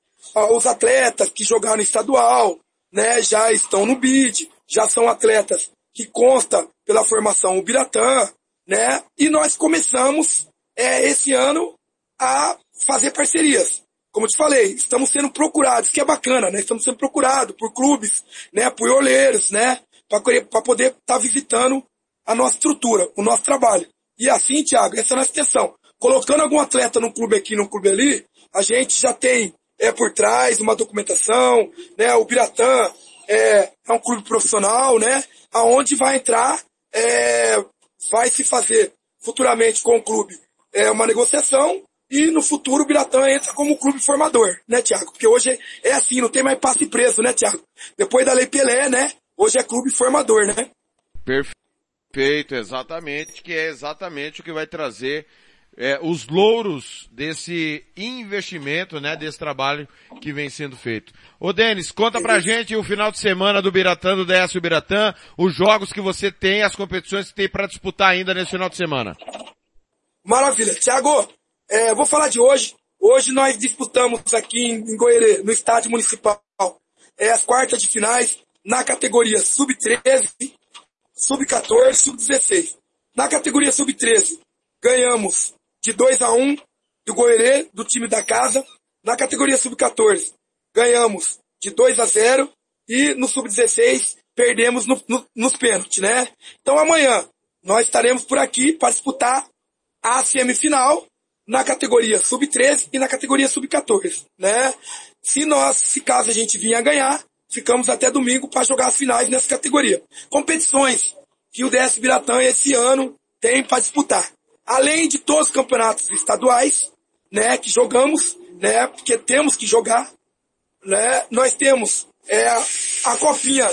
os atletas que jogaram estadual, né? Já estão no BID, já são atletas que consta pela formação Ubiratã, né? E nós começamos é, esse ano a fazer parcerias. Como eu te falei, estamos sendo procurados, que é bacana, né? Estamos sendo procurados por clubes, né? Por olheiros, né? Para poder estar tá visitando a nossa estrutura, o nosso trabalho. E assim, Thiago, essa é a nossa intenção. Colocando algum atleta no clube aqui, no clube ali, a gente já tem é por trás uma documentação, né? O Biratã é, é um clube profissional, né? Aonde vai entrar, é, vai se fazer futuramente com o clube é uma negociação e no futuro o Biratã entra como clube formador, né, Tiago? Porque hoje é assim, não tem mais passe preso, né, Tiago? Depois da Lei Pelé, né? Hoje é clube formador, né? Perfeito, exatamente, que é exatamente o que vai trazer é, os louros desse investimento, né, desse trabalho que vem sendo feito. Ô Denis, conta pra gente o final de semana do Biratã, do DS Biratã, os jogos que você tem, as competições que tem para disputar ainda nesse final de semana. Maravilha. Tiago, é, vou falar de hoje. Hoje nós disputamos aqui em Goiânia, no estádio municipal, é, as quartas de finais na categoria sub-13, sub-14, sub-16. Na categoria sub-13, ganhamos de 2 a 1 do Goerê, do time da casa. Na categoria sub-14, ganhamos de 2 a 0 e no sub-16 perdemos no, no, nos pênaltis, né? Então amanhã nós estaremos por aqui para disputar a semifinal na categoria sub-13 e na categoria sub-14, né? Se nós, se caso a gente vinha ganhar, ficamos até domingo para jogar as finais nessa categoria. Competições que o DS Biratã esse ano tem para disputar além de todos os campeonatos estaduais, né, que jogamos, né, porque temos que jogar, né, nós temos é, a copinha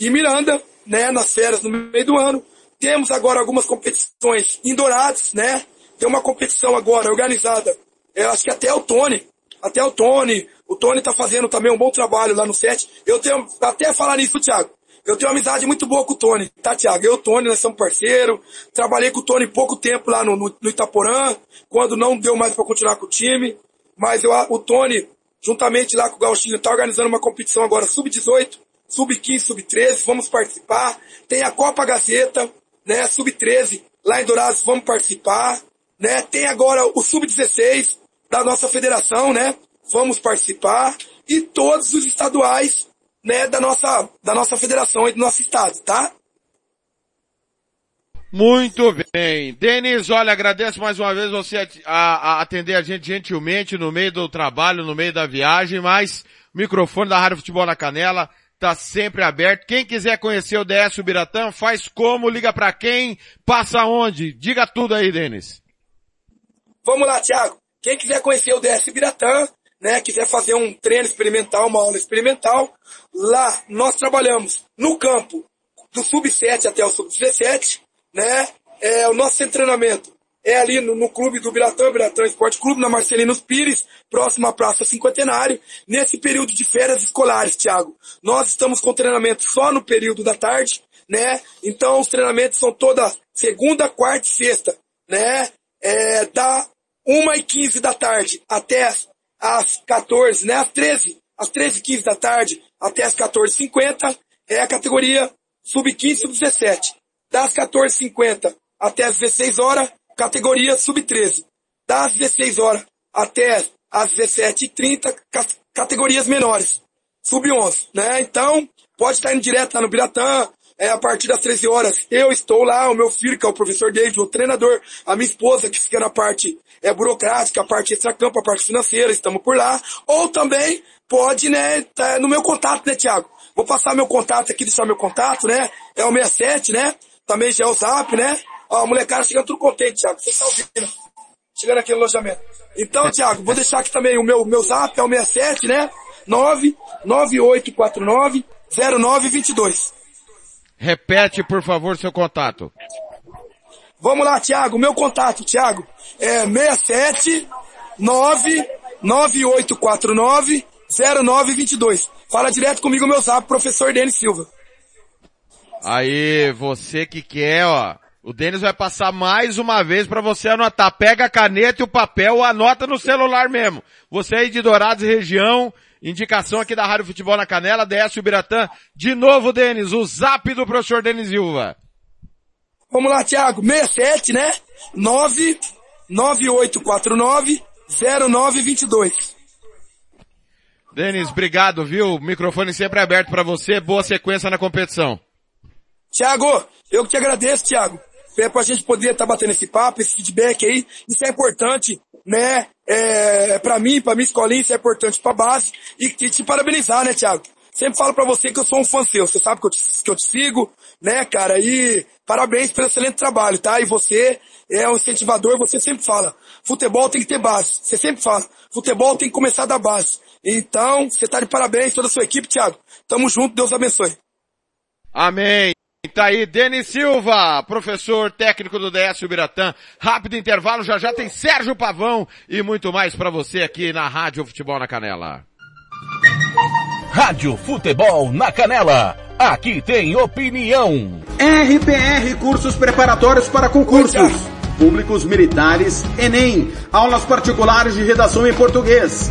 em Miranda, né, nas férias no meio do ano, temos agora algumas competições em Dourados, né, tem uma competição agora organizada, eu acho que até o Tony, até o Tony, o Tony tá fazendo também um bom trabalho lá no set, eu tenho, até falar nisso, Thiago, eu tenho uma amizade muito boa com o Tony, tá, Thiago? Eu e o Tony, nós somos parceiros. Trabalhei com o Tony pouco tempo lá no, no, no Itaporã, quando não deu mais para continuar com o time. Mas eu, o Tony, juntamente lá com o Gauchinho, tá organizando uma competição agora sub-18, sub-15, sub-13, vamos participar. Tem a Copa Gazeta, né, sub-13, lá em Dourados, vamos participar. Né? Tem agora o sub-16 da nossa federação, né? Vamos participar. E todos os estaduais né, da nossa, da nossa federação e do nosso estado, tá? Muito bem. Denis, olha, agradeço mais uma vez você a, a, atender a gente gentilmente no meio do trabalho, no meio da viagem, mas o microfone da Rádio Futebol na Canela está sempre aberto. Quem quiser conhecer o DS Biratã, faz como, liga para quem, passa onde? Diga tudo aí, Denis. Vamos lá, Thiago. Quem quiser conhecer o DS Biratã, né, quiser fazer um treino experimental, uma aula experimental, lá nós trabalhamos no campo do sub-7 até o sub-17, né, é, o nosso treinamento é ali no, no clube do Biratã, Biratã Esporte Clube, na Marcelinos Pires, próximo à Praça Cinquentenário, nesse período de férias escolares, Thiago. Nós estamos com treinamento só no período da tarde, né, então os treinamentos são toda segunda, quarta e sexta, né, é, da 1 e 15 da tarde até às 14, né? Às 13, às 13 15 da tarde até às 14h50 é a categoria sub-15 sub-17. Das 14h50 até às 16 horas, categoria sub-13. Das 16 horas até às 17h30, categorias menores, sub-11, né? Então, pode estar indo direto lá no Biratã, é, a partir das 13 horas, eu estou lá, o meu filho, que é o professor David, o treinador, a minha esposa, que fica na parte é, burocrática, a parte extra-campo, a parte financeira, estamos por lá. Ou também pode, né, tá no meu contato, né, Tiago? Vou passar meu contato aqui, deixar meu contato, né? É o 67, né? Também já é o zap, né? Ó, a molecada chegando tudo contente, Tiago. Você tá ouvindo? Chegando aqui no alojamento. Então, Tiago, vou deixar aqui também o meu, meu zap, é o 67, né? 99849 0922. Repete, por favor, seu contato. Vamos lá, Tiago. Meu contato, Tiago, é 67 99849 0922. Fala direto comigo, meu zap, professor Denis Silva. Aí, você que quer, ó. O Denis vai passar mais uma vez para você anotar. Pega a caneta e o papel, anota no celular mesmo. Você aí de Dourados região, Indicação aqui da Rádio Futebol na Canela, Décio Biratã. De novo, Denis, o zap do professor Denis Silva. Vamos lá, Thiago. 67, né? 99849 0922. Denis, obrigado, viu? O microfone sempre aberto para você. Boa sequência na competição. Thiago, eu que te agradeço, Thiago. É pra gente poder estar tá batendo esse papo, esse feedback aí. Isso é importante né? É, para mim, para minha escolinha, isso é importante para base e, e te parabenizar, né, Thiago? Sempre falo para você que eu sou um fã seu, você sabe que eu, te, que eu te sigo, né, cara? E parabéns pelo excelente trabalho, tá? E você é um incentivador, você sempre fala, futebol tem que ter base. Você sempre fala, futebol tem que começar da base. Então, você tá de parabéns, toda a sua equipe, Thiago. Tamo junto, Deus abençoe. Amém. Tá aí, Denis Silva, professor técnico do DS Biratã. Rápido intervalo, já já tem Sérgio Pavão e muito mais para você aqui na Rádio Futebol na Canela. Rádio Futebol na Canela. Aqui tem opinião. RPR Cursos Preparatórios para Concursos. Públicos Militares, Enem. Aulas particulares de redação em português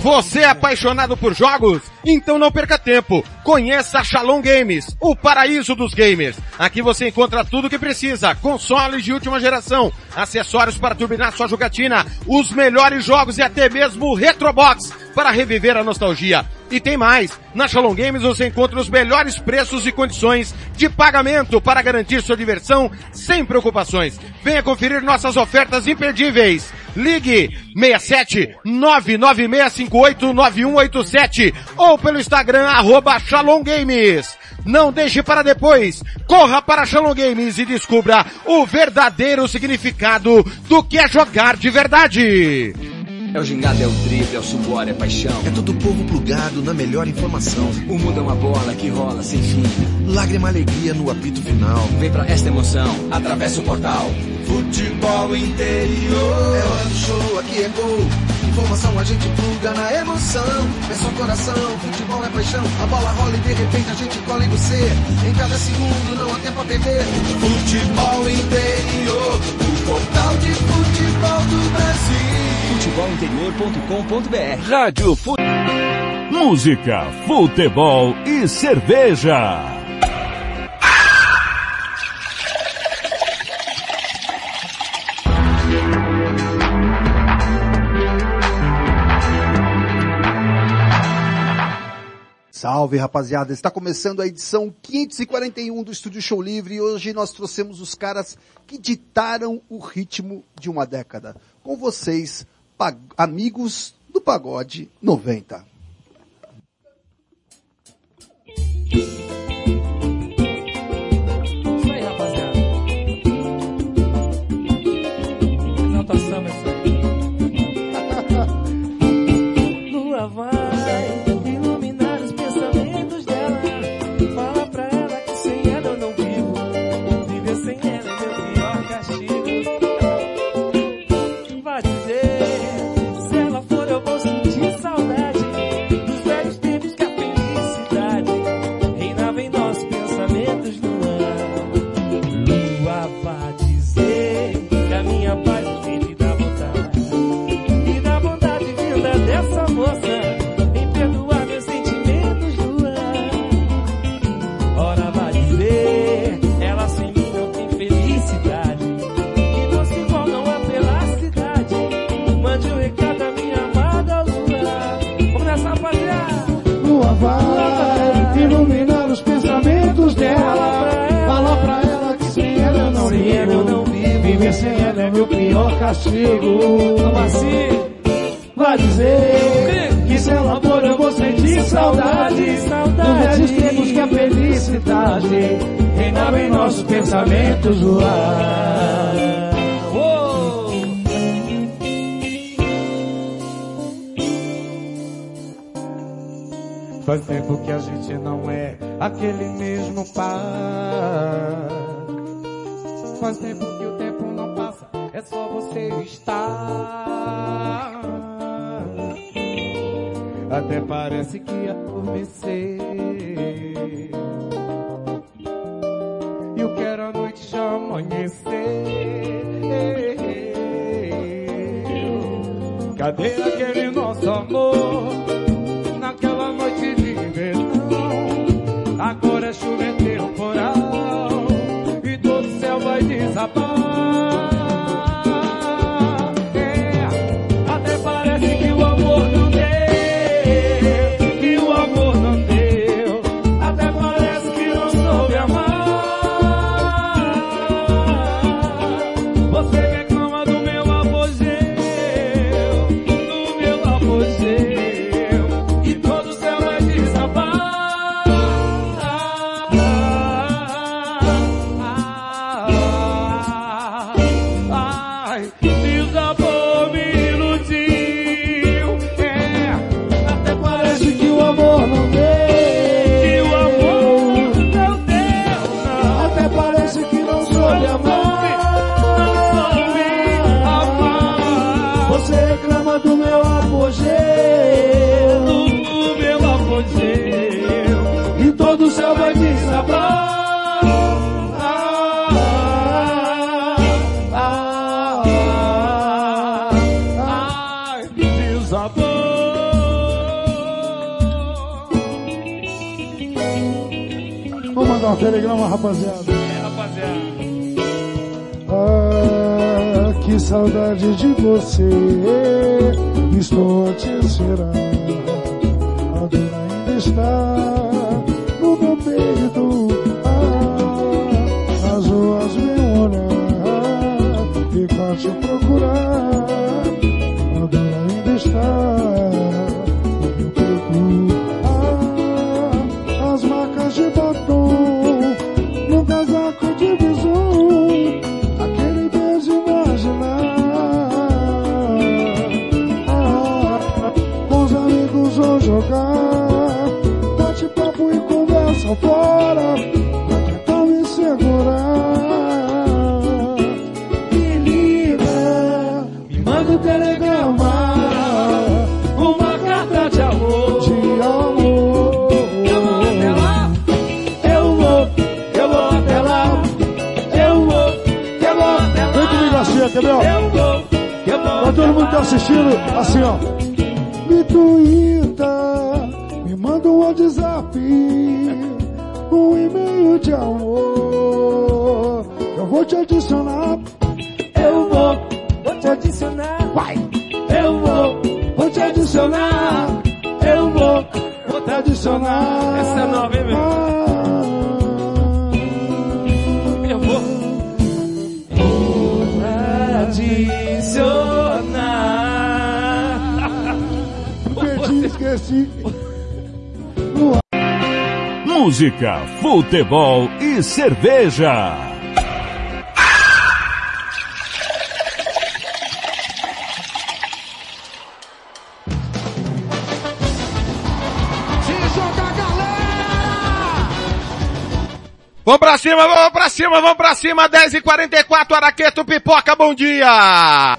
Você é apaixonado por jogos? Então não perca tempo. Conheça a Shalom Games, o paraíso dos gamers. Aqui você encontra tudo o que precisa. Consoles de última geração, acessórios para turbinar sua jogatina, os melhores jogos e até mesmo o Retrobox para reviver a nostalgia. E tem mais, na Shalom Games você encontra os melhores preços e condições de pagamento para garantir sua diversão sem preocupações. Venha conferir nossas ofertas imperdíveis. Ligue 67 99658 9187 ou pelo Instagram arroba Shalom Games. Não deixe para depois. Corra para Shalom Games e descubra o verdadeiro significado do que é jogar de verdade. É o gingado, é o drible, é o suor, é paixão. É todo o povo plugado na melhor informação. O mundo é uma bola que rola sem fim. Lágrima, alegria no apito final. Vem pra esta emoção, atravessa o portal. Futebol interior. É hora do show, aqui é gol. Informação a gente pluga na emoção. É só coração, futebol é paixão. A bola rola e de repente a gente cola em você. Em cada segundo não há tempo a perder. Futebol interior. O portal de futebol do Brasil futebolinterior.com.br Rádio Fu Música, futebol e cerveja. Salve rapaziada, está começando a edição 541 do Estúdio Show Livre e hoje nós trouxemos os caras que ditaram o ritmo de uma década. Com vocês, amigos do Pagode 90. maior castigo. Vai dizer que se ela for eu vou sentir saudade. saudade. Dos tempos que a felicidade reinava em nossos pensamentos o ar. Faz tempo que a gente não é aquele mesmo par. Faz tempo você está. Até parece que adormeceu. E o que era a noite já amanheceu. Cadê aquele nome? futebol e cerveja. Vamos pra cima, vamos pra cima, vamos pra cima, 10 e 44 Araqueto Pipoca, bom dia!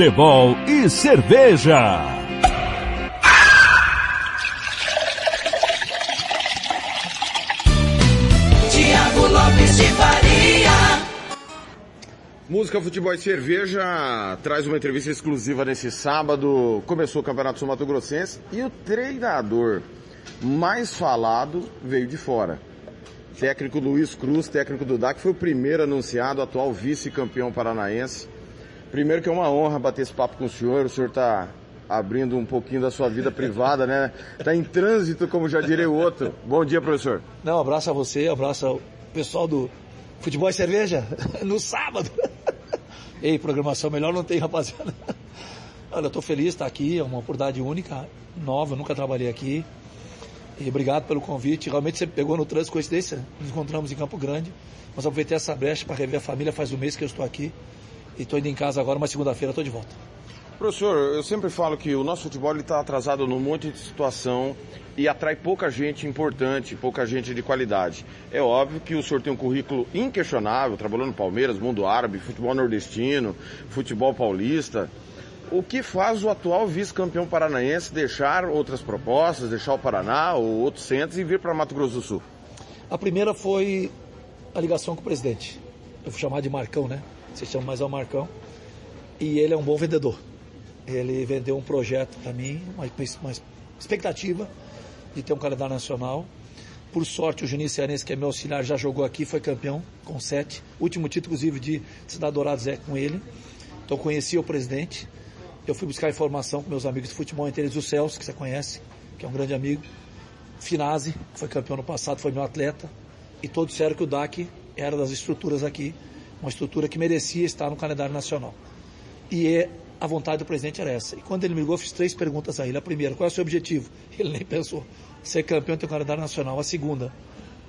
futebol e cerveja. Tiago Lopes de Faria. Música, futebol e cerveja traz uma entrevista exclusiva nesse sábado. Começou o Campeonato Sul Mato Grossense e o treinador mais falado veio de fora. Técnico Luiz Cruz, técnico do DAC, foi o primeiro anunciado, atual vice-campeão paranaense Primeiro que é uma honra bater esse papo com o senhor. O senhor está abrindo um pouquinho da sua vida privada, né? Está em trânsito, como já direi o outro. Bom dia, professor. Não, abraço a você, abraço ao pessoal do Futebol e Cerveja, no sábado. Ei, programação melhor não tem, rapaziada. Olha, eu estou feliz de estar aqui, é uma oportunidade única, nova, nunca trabalhei aqui. E obrigado pelo convite. Realmente você pegou no trânsito, coincidência, né? nos encontramos em Campo Grande. Mas aproveitei essa brecha para rever a família, faz um mês que eu estou aqui. E estou indo em casa agora, mas segunda-feira estou de volta. Professor, eu sempre falo que o nosso futebol está atrasado num monte de situação e atrai pouca gente importante, pouca gente de qualidade. É óbvio que o senhor tem um currículo inquestionável, trabalhou no Palmeiras, Mundo Árabe, futebol nordestino, futebol paulista. O que faz o atual vice-campeão paranaense deixar outras propostas, deixar o Paraná ou outros centros e vir para Mato Grosso do Sul? A primeira foi a ligação com o presidente. Eu vou chamar de Marcão, né? Você chama mais ao Marcão. E ele é um bom vendedor. Ele vendeu um projeto para mim, uma, uma, expectativa de ter um calendário nacional. Por sorte, o Juninho Cearense, que é meu auxiliar, já jogou aqui, foi campeão com sete. Último título, inclusive, de Cidade Dourados é com ele. Então, conheci o presidente. Eu fui buscar informação com meus amigos de futebol, entre eles o Celso, que você conhece, que é um grande amigo. Finazzi, que foi campeão no passado, foi meu atleta. E todos disseram que o DAC era das estruturas aqui, uma estrutura que merecia estar no calendário nacional. E é a vontade do presidente era essa. E quando ele me ligou, eu fiz três perguntas a ele. A primeira, qual é o seu objetivo? Ele nem pensou. Ser campeão do calendário nacional. A segunda,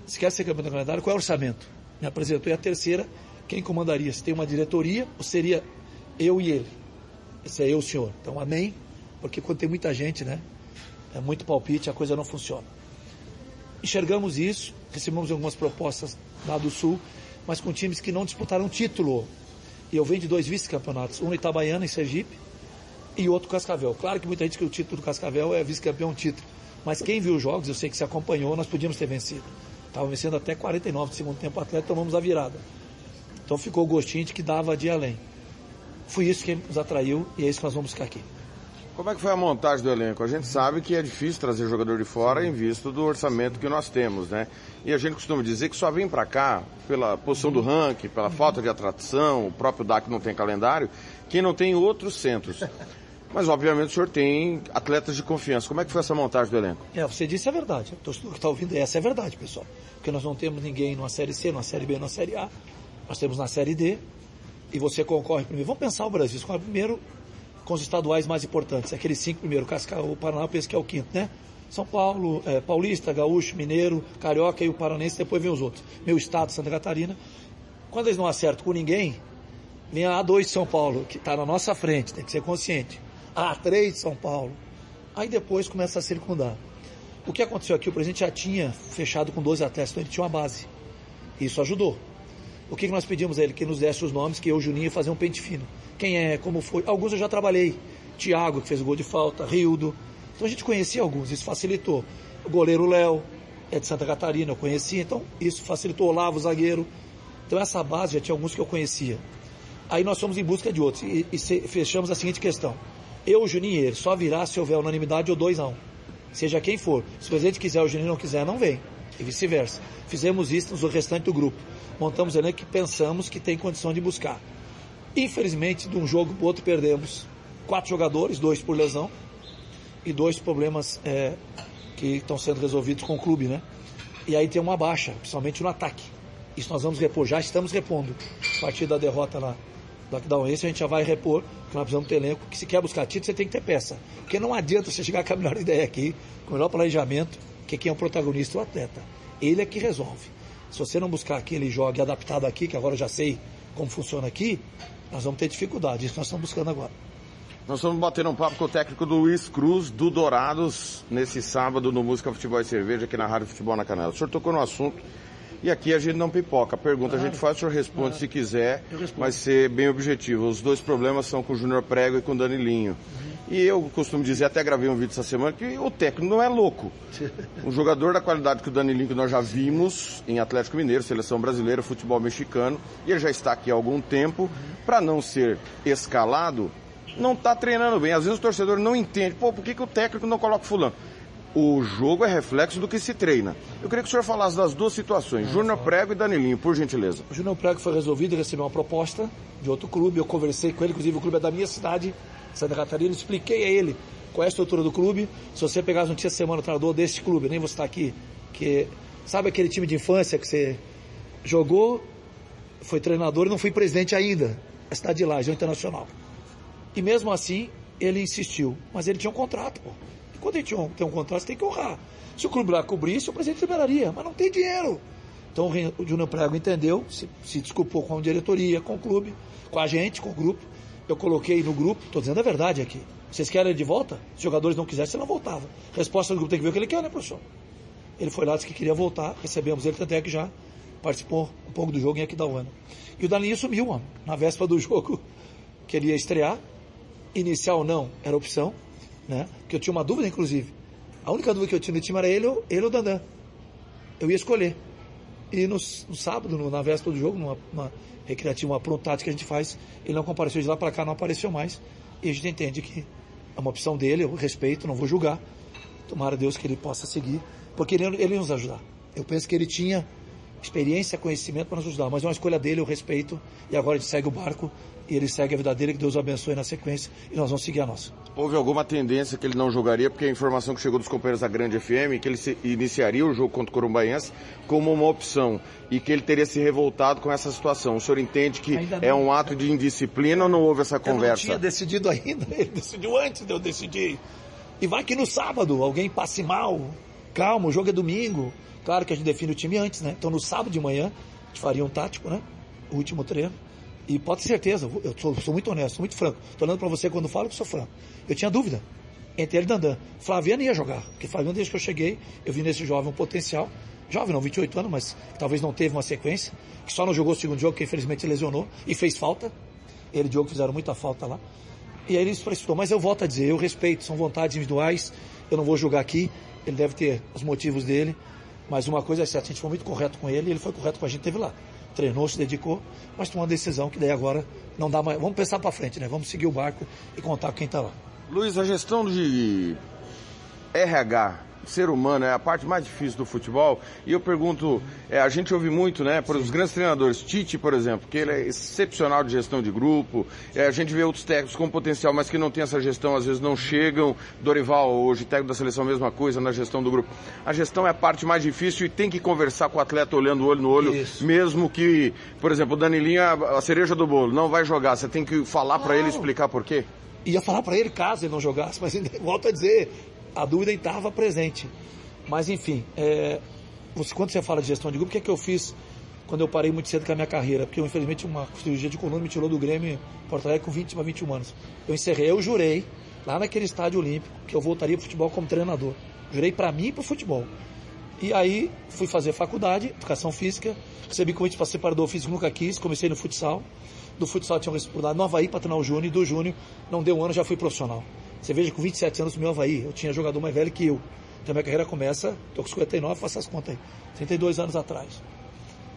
se quer ser campeão do calendário, qual é o orçamento? Me apresentou. E a terceira, quem comandaria? Se tem uma diretoria ou seria eu e ele? Esse é eu, senhor. Então, amém. Porque quando tem muita gente, né? É muito palpite, a coisa não funciona. Enxergamos isso, recebemos algumas propostas lá do Sul, mas com times que não disputaram título e eu venho de dois vice-campeonatos, um no Itabaiana, em Sergipe, e outro Cascavel. Claro que muita gente que o título do Cascavel é vice-campeão título. Mas quem viu os jogos, eu sei que se acompanhou, nós podíamos ter vencido. Estava vencendo até 49 do segundo tempo atleta, tomamos a virada. Então ficou o gostinho de que dava de além. Foi isso que nos atraiu e é isso que nós vamos buscar aqui. Como é que foi a montagem do elenco? A gente sabe que é difícil trazer jogador de fora em vista do orçamento que nós temos, né? E a gente costuma dizer que só vem para cá pela posição do ranking, pela falta de atração, o próprio DAC não tem calendário, quem não tem outros centros. Mas obviamente o senhor tem atletas de confiança. Como é que foi essa montagem do elenco? É, você disse a verdade. O que está ouvindo, essa é a verdade, pessoal. Porque nós não temos ninguém numa série C, numa série B, numa série A. Nós temos na série D. E você concorre primeiro. Vamos pensar o Brasil. Escolhe primeiro com os estaduais mais importantes. Aqueles cinco primeiro, o Paraná penso que é o quinto, né? São Paulo, é, Paulista, Gaúcho, Mineiro, Carioca e o Paranense, depois vem os outros. Meu estado, Santa Catarina. Quando eles não acertam com ninguém, vem a A2 de São Paulo, que está na nossa frente, tem que ser consciente. A A3 de São Paulo. Aí depois começa a circundar. O que aconteceu aqui, o presidente já tinha fechado com 12 atletas, então ele tinha uma base. Isso ajudou. O que nós pedimos a ele? Que nos desse os nomes, que eu, Juninho, ia fazer um pente fino. Quem é, como foi. Alguns eu já trabalhei. Tiago, que fez o gol de falta, Rildo. Então a gente conhecia alguns, isso facilitou. O goleiro Léo, é de Santa Catarina, eu conhecia, então isso facilitou. Olavo, zagueiro. Então essa base já tinha alguns que eu conhecia. Aí nós fomos em busca de outros e, e fechamos a seguinte questão. Eu, o Juninho ele, só virá se houver unanimidade ou dois um. Seja quem for. Se o presidente quiser, o Juninho não quiser, não vem. E vice-versa. Fizemos isso no restante do grupo montamos elenco que pensamos que tem condição de buscar. Infelizmente, de um jogo para o outro perdemos quatro jogadores, dois por lesão e dois problemas é, que estão sendo resolvidos com o clube, né? E aí tem uma baixa, principalmente no ataque. Isso nós vamos repor, já estamos repondo. A partir da derrota lá do Aquidauense, a gente já vai repor, porque nós precisamos ter elenco, que se quer buscar título, você tem que ter peça. Porque não adianta você chegar com a melhor ideia aqui, com o melhor planejamento, que quem é o protagonista é o atleta. Ele é que resolve. Se você não buscar aquele jogo adaptado aqui, que agora eu já sei como funciona aqui, nós vamos ter dificuldade. Isso nós estamos buscando agora. Nós estamos batendo um papo com o técnico Luiz Cruz, do Dourados, nesse sábado no Música Futebol e Cerveja, aqui na Rádio Futebol na Canela. O senhor tocou no assunto e aqui a gente não pipoca. A pergunta claro. a gente faz, o senhor responde claro. se quiser, mas ser bem objetivo. Os dois problemas são com o Júnior Prego e com o Danilinho. Uhum. E eu costumo dizer, até gravei um vídeo essa semana, que o técnico não é louco. Um jogador da qualidade que o Danilinho, que nós já vimos em Atlético Mineiro, seleção brasileira, futebol mexicano, e ele já está aqui há algum tempo, para não ser escalado, não está treinando bem. Às vezes o torcedor não entende, pô, por que, que o técnico não coloca fulano? O jogo é reflexo do que se treina. Eu queria que o senhor falasse das duas situações, é, Júnior Prego e Danilinho, por gentileza. O Júnior Prego foi resolvido, recebeu uma proposta de outro clube, eu conversei com ele, inclusive o clube é da minha cidade, Santa Catarina, expliquei a ele qual é a estrutura do clube. Se você pegar as notícias semana o treinador desse clube, nem você está aqui, que sabe aquele time de infância que você jogou, foi treinador e não foi presidente ainda. A cidade de Laje, internacional. E mesmo assim, ele insistiu. Mas ele tinha um contrato, pô. Quando tinha um, tem um contrato, você tem que honrar. Se o clube lá cobrisse, o presidente liberaria. Mas não tem dinheiro. Então o Júnior Prego entendeu, se, se desculpou com a diretoria, com o clube, com a gente, com o grupo. Eu coloquei no grupo, estou dizendo a verdade aqui. Vocês querem ele de volta? Se os jogadores não quisessem, não voltava. Resposta do grupo tem que ver o que ele quer, né, professor? Ele foi lá, disse que queria voltar, recebemos ele, tanto é que já participou um pouco do jogo em Aquidauana. E o Dalinho sumiu, mano, na véspera do jogo, que ele ia estrear. Inicial não, era opção, né? Porque eu tinha uma dúvida, inclusive. A única dúvida que eu tinha no time era ele ou, ele ou Dandan. Eu ia escolher. E no, no sábado, no- na véspera do jogo, numa, numa recreativa, uma pronto tática que a gente faz, ele não compareceu de lá para cá, não apareceu mais. E a gente entende que é uma opção dele, eu respeito, não vou julgar. Tomara Deus que ele possa seguir, porque ele, ele ia nos ajudar. Eu penso que ele tinha experiência, conhecimento para nos ajudar, mas é uma escolha dele, eu respeito, e agora a gente segue o barco, e ele segue a vida dele, que Deus o abençoe na sequência, e nós vamos seguir a nossa. Houve alguma tendência que ele não jogaria, porque a informação que chegou dos companheiros da Grande FM, que ele se- iniciaria o jogo contra o Corumbaiense como uma opção, e que ele teria se revoltado com essa situação. O senhor entende que Ainda é não. um ato de indisciplina ou não houve essa Eu não conversa? tinha decidido ainda, ele decidiu antes de eu decidir. E vai que no sábado alguém passe mal, calma, o jogo é domingo. Claro que a gente define o time antes, né? Então no sábado de manhã, a gente faria um tático, né? O último treino. E pode ter certeza, eu sou, sou muito honesto, sou muito franco. Tô olhando pra você quando falo que sou franco. Eu tinha dúvida entre ele e Dandan. Flaviano ia jogar, porque Flaviano desde que eu cheguei, eu vi nesse jovem um potencial. Jovem não, 28 anos, mas talvez não teve uma sequência. Que só não jogou o segundo jogo, que infelizmente lesionou e fez falta. Ele e o Diogo fizeram muita falta lá. E aí ele se prestou. Mas eu volto a dizer, eu respeito, são vontades individuais, eu não vou julgar aqui, ele deve ter os motivos dele, mas uma coisa é certa, a gente foi muito correto com ele, ele foi correto com a gente, teve lá. Treinou, se dedicou, mas tomou uma decisão que daí agora não dá mais. Vamos pensar para frente, né? Vamos seguir o barco e contar com quem tá lá. Luiz, a gestão de RH, ser humano, é a parte mais difícil do futebol. E eu pergunto, é, a gente ouve muito, né, por os grandes treinadores, Tite, por exemplo, que ele é excepcional de gestão de grupo. É, a gente vê outros técnicos com potencial, mas que não tem essa gestão, às vezes não chegam. Dorival, hoje técnico da seleção, mesma coisa na gestão do grupo. A gestão é a parte mais difícil e tem que conversar com o atleta olhando olho no olho, mesmo que, por exemplo, o Danilinho, a, cereja do bolo, não vai jogar. Você tem que falar para ele explicar por quê. ia falar para ele caso ele não jogasse, mas volto a dizer, a dúvida estava presente. Mas enfim, é, você, quando você fala de gestão de grupo, o que é que eu fiz quando eu parei muito cedo com a minha carreira? Porque eu, infelizmente uma cirurgia de coluna me tirou do Grêmio Porto Alegre com 20 para 21 anos. Eu encerrei, eu jurei, lá naquele estádio olímpico, que eu voltaria pro futebol como treinador. Jurei para mim e pro futebol. E aí fui fazer faculdade, educação física, recebi convite para ser preparador físico, nunca quis, comecei no futsal. Do futsal tinha uma oportunidade no Havaí para treinar o Júnior, e do Júnior não deu um ano, já fui profissional. Você veja, com 27 anos no meu Havaí, eu tinha jogador mais velho que eu. Então minha carreira começa, tô com 59, faço as contas aí, 32 anos atrás.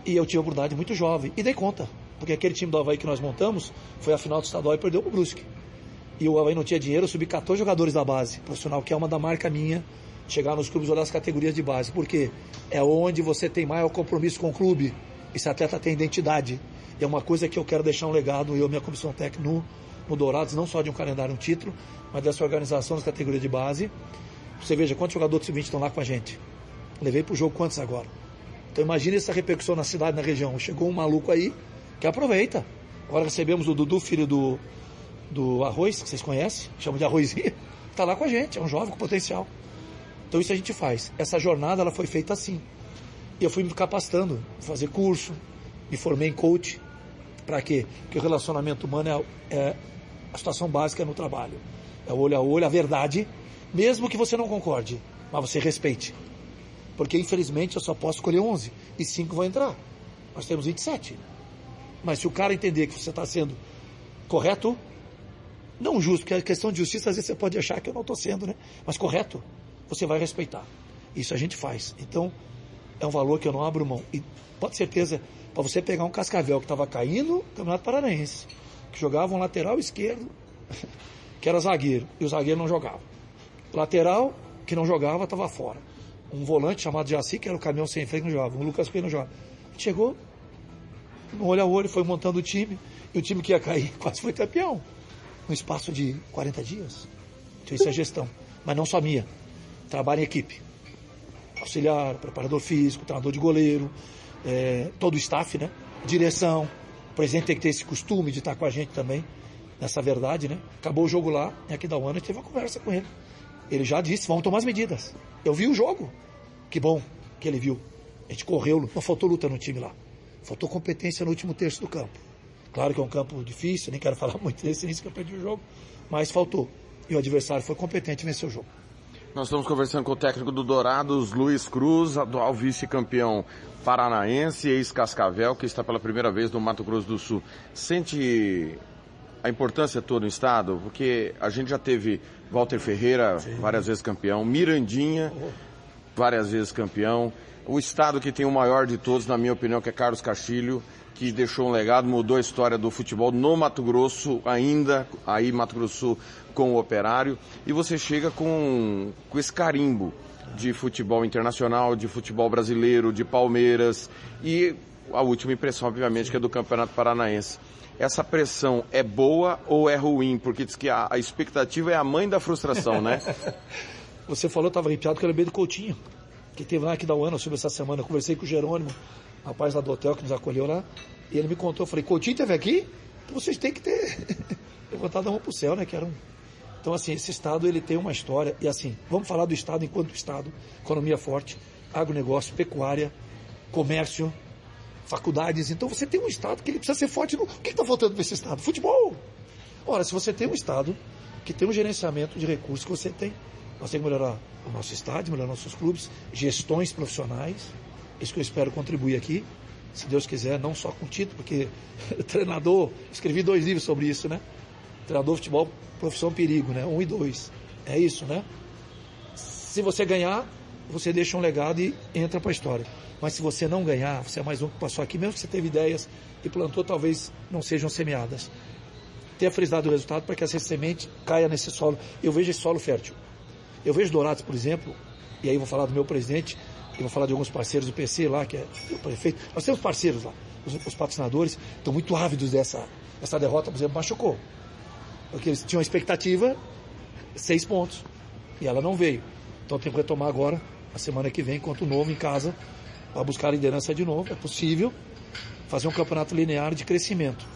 E eu tive a oportunidade muito jovem, e dei conta, porque aquele time do Havaí que nós montamos foi a final do estadual e perdeu pro Brusque. E o Havaí não tinha dinheiro, eu subi 14 jogadores da base profissional, que é uma da marca minha, chegar nos clubes olhar as categorias de base, porque é onde você tem maior compromisso com o clube. Esse atleta tem identidade. E é uma coisa que eu quero deixar um legado, eu e minha comissão técnica no, no Dourados, não só de um calendário, um título, mas dessa organização das categorias de base. Você veja quantos jogadores do sub-20 estão lá com a gente. Levei pro jogo quantos agora? Então imagine essa repercussão na cidade, na região. Chegou um maluco aí que aproveita. Agora recebemos o Dudu, filho do, do Arroz, que vocês conhecem, chamam de Arrozinho, tá lá com a gente, é um jovem com potencial. Então isso a gente faz. Essa jornada ela foi feita assim. E eu fui me capacitando, fazer curso, me formei em coach. Para quê? Porque o relacionamento humano é, é a situação básica no trabalho. É o olho a olho, a verdade, mesmo que você não concorde, mas você respeite. Porque infelizmente eu só posso escolher 11 e 5 vão entrar. Nós temos 27. Mas se o cara entender que você está sendo correto, não justo, porque a questão de justiça às vezes você pode achar que eu não estou sendo, né? Mas correto, você vai respeitar. Isso a gente faz. Então, é um valor que eu não abro mão. E pode certeza, para você pegar um cascavel que estava caindo, Campeonato Paranaense, que jogava um lateral esquerdo, que era zagueiro, e o zagueiro não jogava. Lateral, que não jogava, estava fora. Um volante chamado Jaci, que era o caminhão sem freio, não jogava. Um Lucas Coelho não jogava. Chegou, no olho a olho, foi montando o time, e o time que ia cair quase foi campeão. No espaço de 40 dias. Então isso é gestão. Mas não só minha. Trabalho em equipe. Auxiliar, preparador físico, treinador de goleiro, é, todo o staff, né? Direção. O presidente tem que ter esse costume de estar com a gente também, nessa verdade, né? Acabou o jogo lá, em aqui da UANA, a gente teve uma conversa com ele. Ele já disse, vamos tomar as medidas. Eu vi o jogo. Que bom que ele viu. A gente correu, não faltou luta no time lá. Faltou competência no último terço do campo. Claro que é um campo difícil, nem quero falar muito desse início que eu perdi o jogo, mas faltou. E o adversário foi competente e venceu o jogo. Nós estamos conversando com o técnico do Dourados, Luiz Cruz, atual vice-campeão paranaense, ex-Cascavel, que está pela primeira vez no Mato Grosso do Sul. Sente a importância toda no estado? Porque a gente já teve Walter Ferreira, Sim. várias vezes campeão, Mirandinha, várias vezes campeão, o estado que tem o maior de todos, na minha opinião, que é Carlos Castilho, que deixou um legado, mudou a história do futebol no Mato Grosso, ainda aí Mato Grosso com o Operário, e você chega com, com esse carimbo de futebol internacional, de futebol brasileiro, de Palmeiras, e a última impressão, obviamente, que é do Campeonato Paranaense. Essa pressão é boa ou é ruim? Porque diz que a, a expectativa é a mãe da frustração, né? você falou, estava arrepiado, que eu lembrei do Coutinho que teve lá aqui da UANA sobre essa semana. Eu conversei com o Jerônimo, rapaz lá do hotel que nos acolheu lá, e ele me contou, eu falei, Coutinho teve aqui? Vocês têm que ter levantado a mão pro céu, né? Que era um... Então assim, esse estado ele tem uma história, e assim, vamos falar do estado enquanto estado, economia forte, agronegócio, pecuária, comércio, faculdades. Então você tem um estado que ele precisa ser forte. No... O que está faltando para esse estado? Futebol! Ora, se você tem um estado que tem um gerenciamento de recursos que você tem nós temos que melhorar o nosso estádio, melhorar nossos clubes, gestões profissionais. Isso que eu espero contribuir aqui, se Deus quiser, não só com título, porque treinador, escrevi dois livros sobre isso, né? Treinador futebol, profissão perigo, né? Um e dois. É isso, né? Se você ganhar, você deixa um legado e entra para a história. Mas se você não ganhar, você é mais um que passou aqui, mesmo que você teve ideias e plantou, talvez não sejam semeadas. Tenha frisado o resultado para que essa semente caia nesse solo. Eu vejo esse solo fértil. Eu vejo Dourados, por exemplo, e aí vou falar do meu presidente, e vou falar de alguns parceiros do PC lá, que é o prefeito. Nós temos parceiros lá. Os, os patrocinadores estão muito ávidos dessa essa derrota, por exemplo, machucou. Porque eles tinham a expectativa, seis pontos. E ela não veio. Então tem que retomar agora, a semana que vem, enquanto novo em casa, para buscar a liderança de novo. É possível fazer um campeonato linear de crescimento.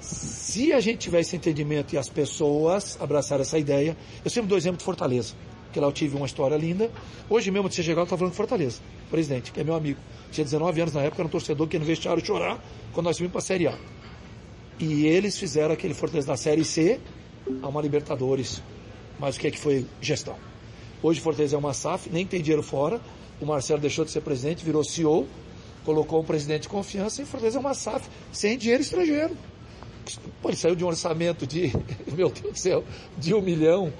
Se a gente tiver esse entendimento e as pessoas abraçarem essa ideia, eu sempre dou exemplo de Fortaleza, que lá eu tive uma história linda. Hoje mesmo, você chegar, eu estava falando de Fortaleza, presidente, que é meu amigo. Tinha 19 anos na época, era um torcedor que no vestiário chorar quando nós subimos para a Série A. E eles fizeram aquele Fortaleza da Série C a uma Libertadores. Mas o que é que foi gestão? Hoje Fortaleza é uma SAF, nem tem dinheiro fora. O Marcelo deixou de ser presidente, virou CEO, colocou um presidente de confiança e Fortaleza é uma SAF sem dinheiro estrangeiro. Pô, ele saiu de um orçamento de, meu Deus do céu, de um milhão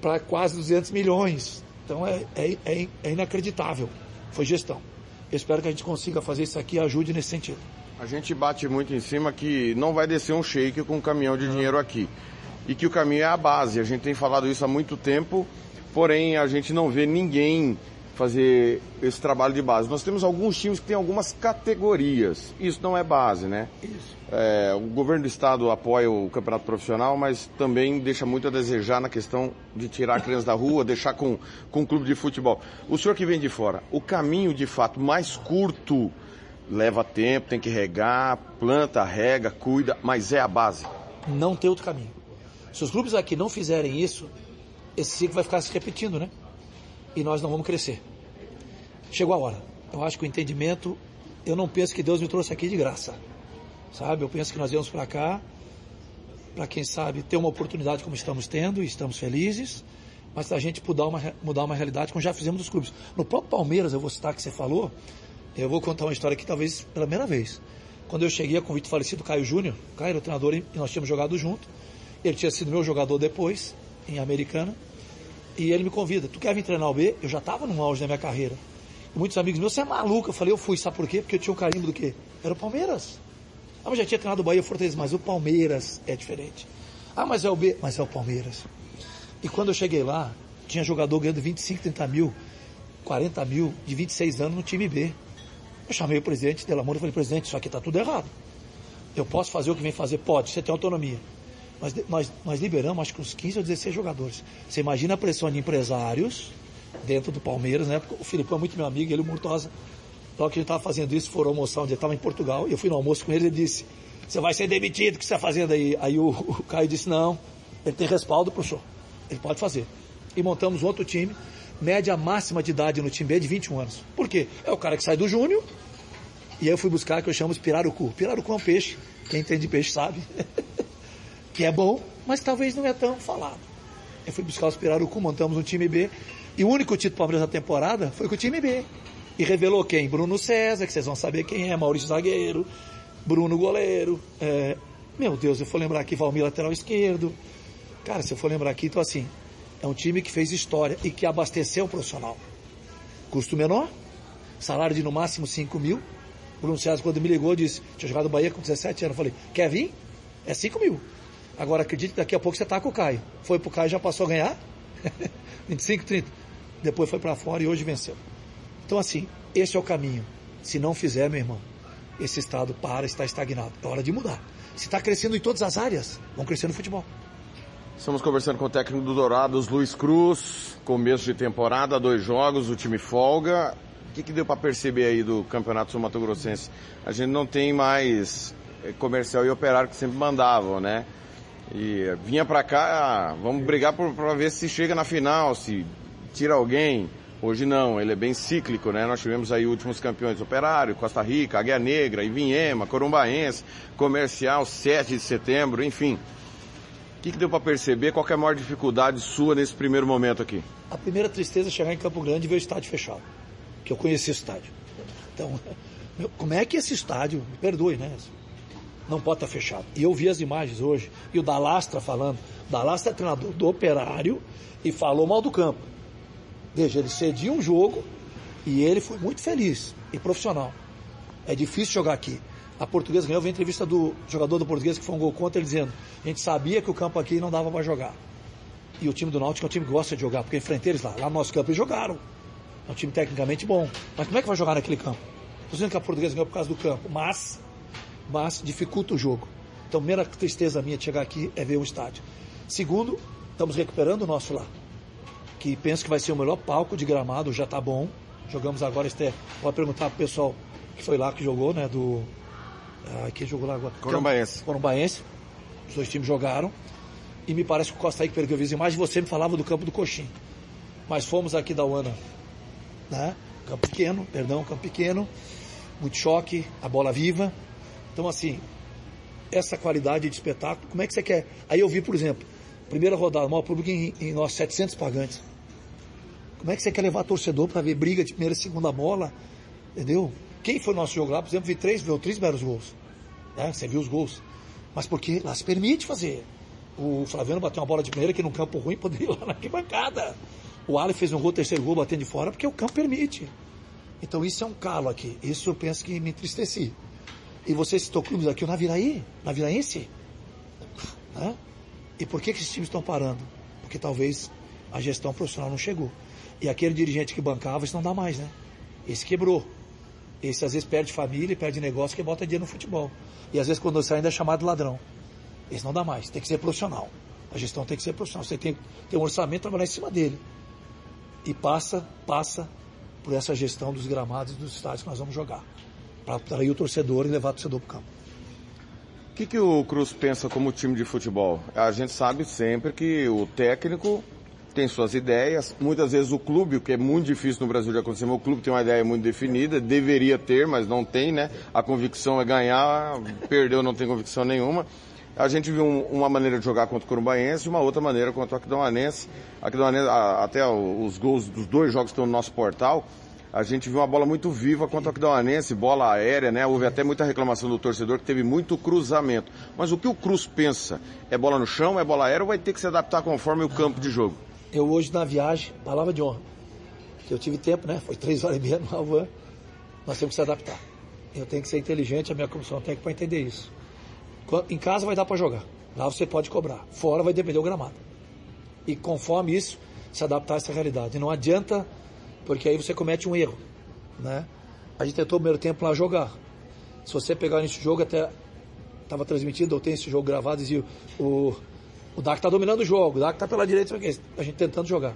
para quase 200 milhões. Então é, é, é, é inacreditável. Foi gestão. Eu espero que a gente consiga fazer isso aqui e ajude nesse sentido. A gente bate muito em cima que não vai descer um shake com um caminhão de dinheiro aqui. E que o caminho é a base. A gente tem falado isso há muito tempo, porém a gente não vê ninguém fazer esse trabalho de base. Nós temos alguns times que têm algumas categorias. Isso não é base, né? Isso. É, o governo do estado apoia o campeonato profissional, mas também deixa muito a desejar na questão de tirar a criança da rua, deixar com, com um clube de futebol. O senhor que vem de fora, o caminho de fato mais curto leva tempo, tem que regar, planta, rega, cuida, mas é a base. Não tem outro caminho. Se os clubes aqui não fizerem isso, esse ciclo vai ficar se repetindo, né? E nós não vamos crescer. Chegou a hora. Eu acho que o entendimento, eu não penso que Deus me trouxe aqui de graça. Sabe? Eu penso que nós viemos para cá para quem sabe ter uma oportunidade como estamos tendo e estamos felizes, mas a gente mudar uma, mudar uma realidade como já fizemos dos clubes. No próprio Palmeiras, eu vou citar que você falou, eu vou contar uma história aqui talvez pela primeira vez. Quando eu cheguei a convite falecido Caio Júnior, Caio era o treinador e nós tínhamos jogado junto, ele tinha sido meu jogador depois, em Americana, e ele me convida, tu quer vir treinar o B? Eu já estava no auge da minha carreira. E muitos amigos meus, você é maluco. Eu falei, eu fui, sabe por quê? Porque eu tinha um carimbo do quê? Era o Palmeiras. Ah, mas já tinha treinado o Bahia Fortaleza, mas o Palmeiras é diferente. Ah, mas é o B, mas é o Palmeiras. E quando eu cheguei lá, tinha jogador ganhando 25, 30 mil, 40 mil, de 26 anos no time B. Eu chamei o presidente Dela Moura e falei, presidente, isso aqui está tudo errado. Eu posso fazer o que vem fazer? Pode, você tem autonomia. Nós, nós, nós liberamos acho que uns 15 ou 16 jogadores. Você imagina a pressão de empresários dentro do Palmeiras, né? Porque o Filipão é muito meu amigo, ele e o Murtosa. Logo que a gente estava fazendo isso, foram almoçar onde ele estava em Portugal, e eu fui no almoço com ele e ele disse, você vai ser demitido, o que você está fazendo aí? Aí o, o Caio disse, não, ele tem respaldo pro senhor, ele pode fazer. E montamos outro time, média máxima de idade no time B é de 21 anos. Por quê? É o cara que sai do júnior, e aí eu fui buscar que eu chamo de pirarucu. Pirarucu é um peixe, quem entende de peixe sabe, que é bom, mas talvez não é tão falado. Eu fui buscar os pirarucu, montamos um time B, e o único título Palmeiras da temporada foi com o time B. E revelou quem? Bruno César, que vocês vão saber quem é, Maurício Zagueiro, Bruno Goleiro, é, meu Deus, eu for lembrar aqui, Valmir lateral esquerdo. Cara, se eu for lembrar aqui, então assim, é um time que fez história e que abasteceu o profissional. Custo menor, salário de no máximo 5 mil. Bruno César, quando me ligou, disse, tinha jogado Bahia com 17 anos. Eu falei, quer vir? É 5 mil. Agora acredite que daqui a pouco você tá com o Caio. Foi pro Caio já passou a ganhar? 25, 30. Depois foi para fora e hoje venceu. Então assim, esse é o caminho. Se não fizer, meu irmão, esse estado para, está estagnado. É hora de mudar. Se está crescendo em todas as áreas, vão crescer no futebol. Estamos conversando com o técnico do Dourados, Luiz Cruz. Começo de temporada, dois jogos, o time folga. O que, que deu para perceber aí do Campeonato Sul Mato Grossense? A gente não tem mais eh, comercial e operário que sempre mandavam, né? E vinha para cá, vamos brigar para ver se chega na final, se tira alguém. Hoje não, ele é bem cíclico, né? Nós tivemos aí últimos campeões Operário, Costa Rica, Águia Negra, Ivinhema, Corumbaense, Comercial, 7 de setembro, enfim. O que, que deu para perceber? Qual é a maior dificuldade sua nesse primeiro momento aqui? A primeira tristeza é chegar em Campo Grande e ver o estádio fechado. Que eu conheci o estádio. Então, como é que esse estádio, me perdoe, né? Não pode estar fechado. E eu vi as imagens hoje, e o Dalastra falando. Dalastra é treinador do operário e falou mal do campo. Veja, ele cedia um jogo e ele foi muito feliz e profissional. É difícil jogar aqui. A portuguesa ganhou, eu vi a entrevista do jogador do português que foi um gol contra, ele dizendo, a gente sabia que o campo aqui não dava para jogar. E o time do Náutico é um time que gosta de jogar, porque enfrentei eles lá. Lá no nosso campo eles jogaram. É um time tecnicamente bom. Mas como é que vai jogar naquele campo? Estou dizendo que a portuguesa ganhou por causa do campo, mas, mas dificulta o jogo. Então, a primeira tristeza minha de chegar aqui é ver o estádio. Segundo, estamos recuperando o nosso lá que penso que vai ser o melhor palco de gramado, já tá bom. Jogamos agora, este, pode perguntar pro pessoal que foi lá que jogou, né, do... Ah, quem jogou lá agora? Corumbaense. Corumbaense. Os dois times jogaram. E me parece que o Costa Rica perdeu a imagem. Você me falava do campo do Coxim. Mas fomos aqui da UANA, né? Campo pequeno, perdão, campo pequeno. Muito choque, a bola viva. Então assim, essa qualidade de espetáculo, como é que você quer? Aí eu vi, por exemplo, primeira rodada, maior público em, em nós, 700 pagantes. Como é que você quer levar torcedor para ver briga de primeira e segunda bola? Entendeu? Quem foi no nosso jogo lá, por exemplo, viu três, viu três belos gols. Né? Você viu os gols. Mas porque lá se permite fazer. O Flaviano bateu uma bola de primeira que num campo ruim poderia ir lá na arquibancada. O Ali fez um gol, terceiro gol, batendo de fora, porque o campo permite. Então isso é um calo aqui. Isso eu penso que me entristeci. E você citou clubes aqui, o Naviraí, Naviraense. Né? E por que, que esses times estão parando? Porque talvez a gestão profissional não chegou. E aquele dirigente que bancava, isso não dá mais, né? Esse quebrou. Esse às vezes perde família, perde negócio, que bota dinheiro no futebol. E às vezes quando sai ainda é chamado de ladrão. Esse não dá mais, tem que ser profissional. A gestão tem que ser profissional. Você tem que ter um orçamento trabalhar em cima dele. E passa, passa por essa gestão dos gramados e dos estádios que nós vamos jogar. Para atrair o torcedor e levar o torcedor para o campo. O que, que o Cruz pensa como time de futebol? A gente sabe sempre que o técnico tem suas ideias. Muitas vezes o clube, o que é muito difícil no Brasil de acontecer, o clube tem uma ideia muito definida, deveria ter, mas não tem, né? A convicção é ganhar, perdeu, não tem convicção nenhuma. A gente viu um, uma maneira de jogar contra o Corumbaense e uma outra maneira contra o Aquidauanense. Aquidauanense, até os gols dos dois jogos estão no nosso portal, a gente viu uma bola muito viva contra o Aquidauanense, bola aérea, né? Houve até muita reclamação do torcedor que teve muito cruzamento. Mas o que o Cruz pensa? É bola no chão, é bola aérea ou vai ter que se adaptar conforme o campo de jogo? Eu hoje na viagem, palavra de honra, que eu tive tempo, né? Foi três horas e meia no Alvan, nós temos que se adaptar. Eu tenho que ser inteligente, a minha comissão tem que entender isso. Em casa vai dar para jogar, lá você pode cobrar. Fora vai depender do gramado. E conforme isso, se adaptar a essa realidade. Não adianta, porque aí você comete um erro, né? A gente tentou o primeiro tempo lá jogar. Se você pegar nesse jogo, até estava transmitido, eu tenho esse jogo gravado, dizia o o Dak está dominando o jogo, o Dak está pela direita, a gente tentando jogar.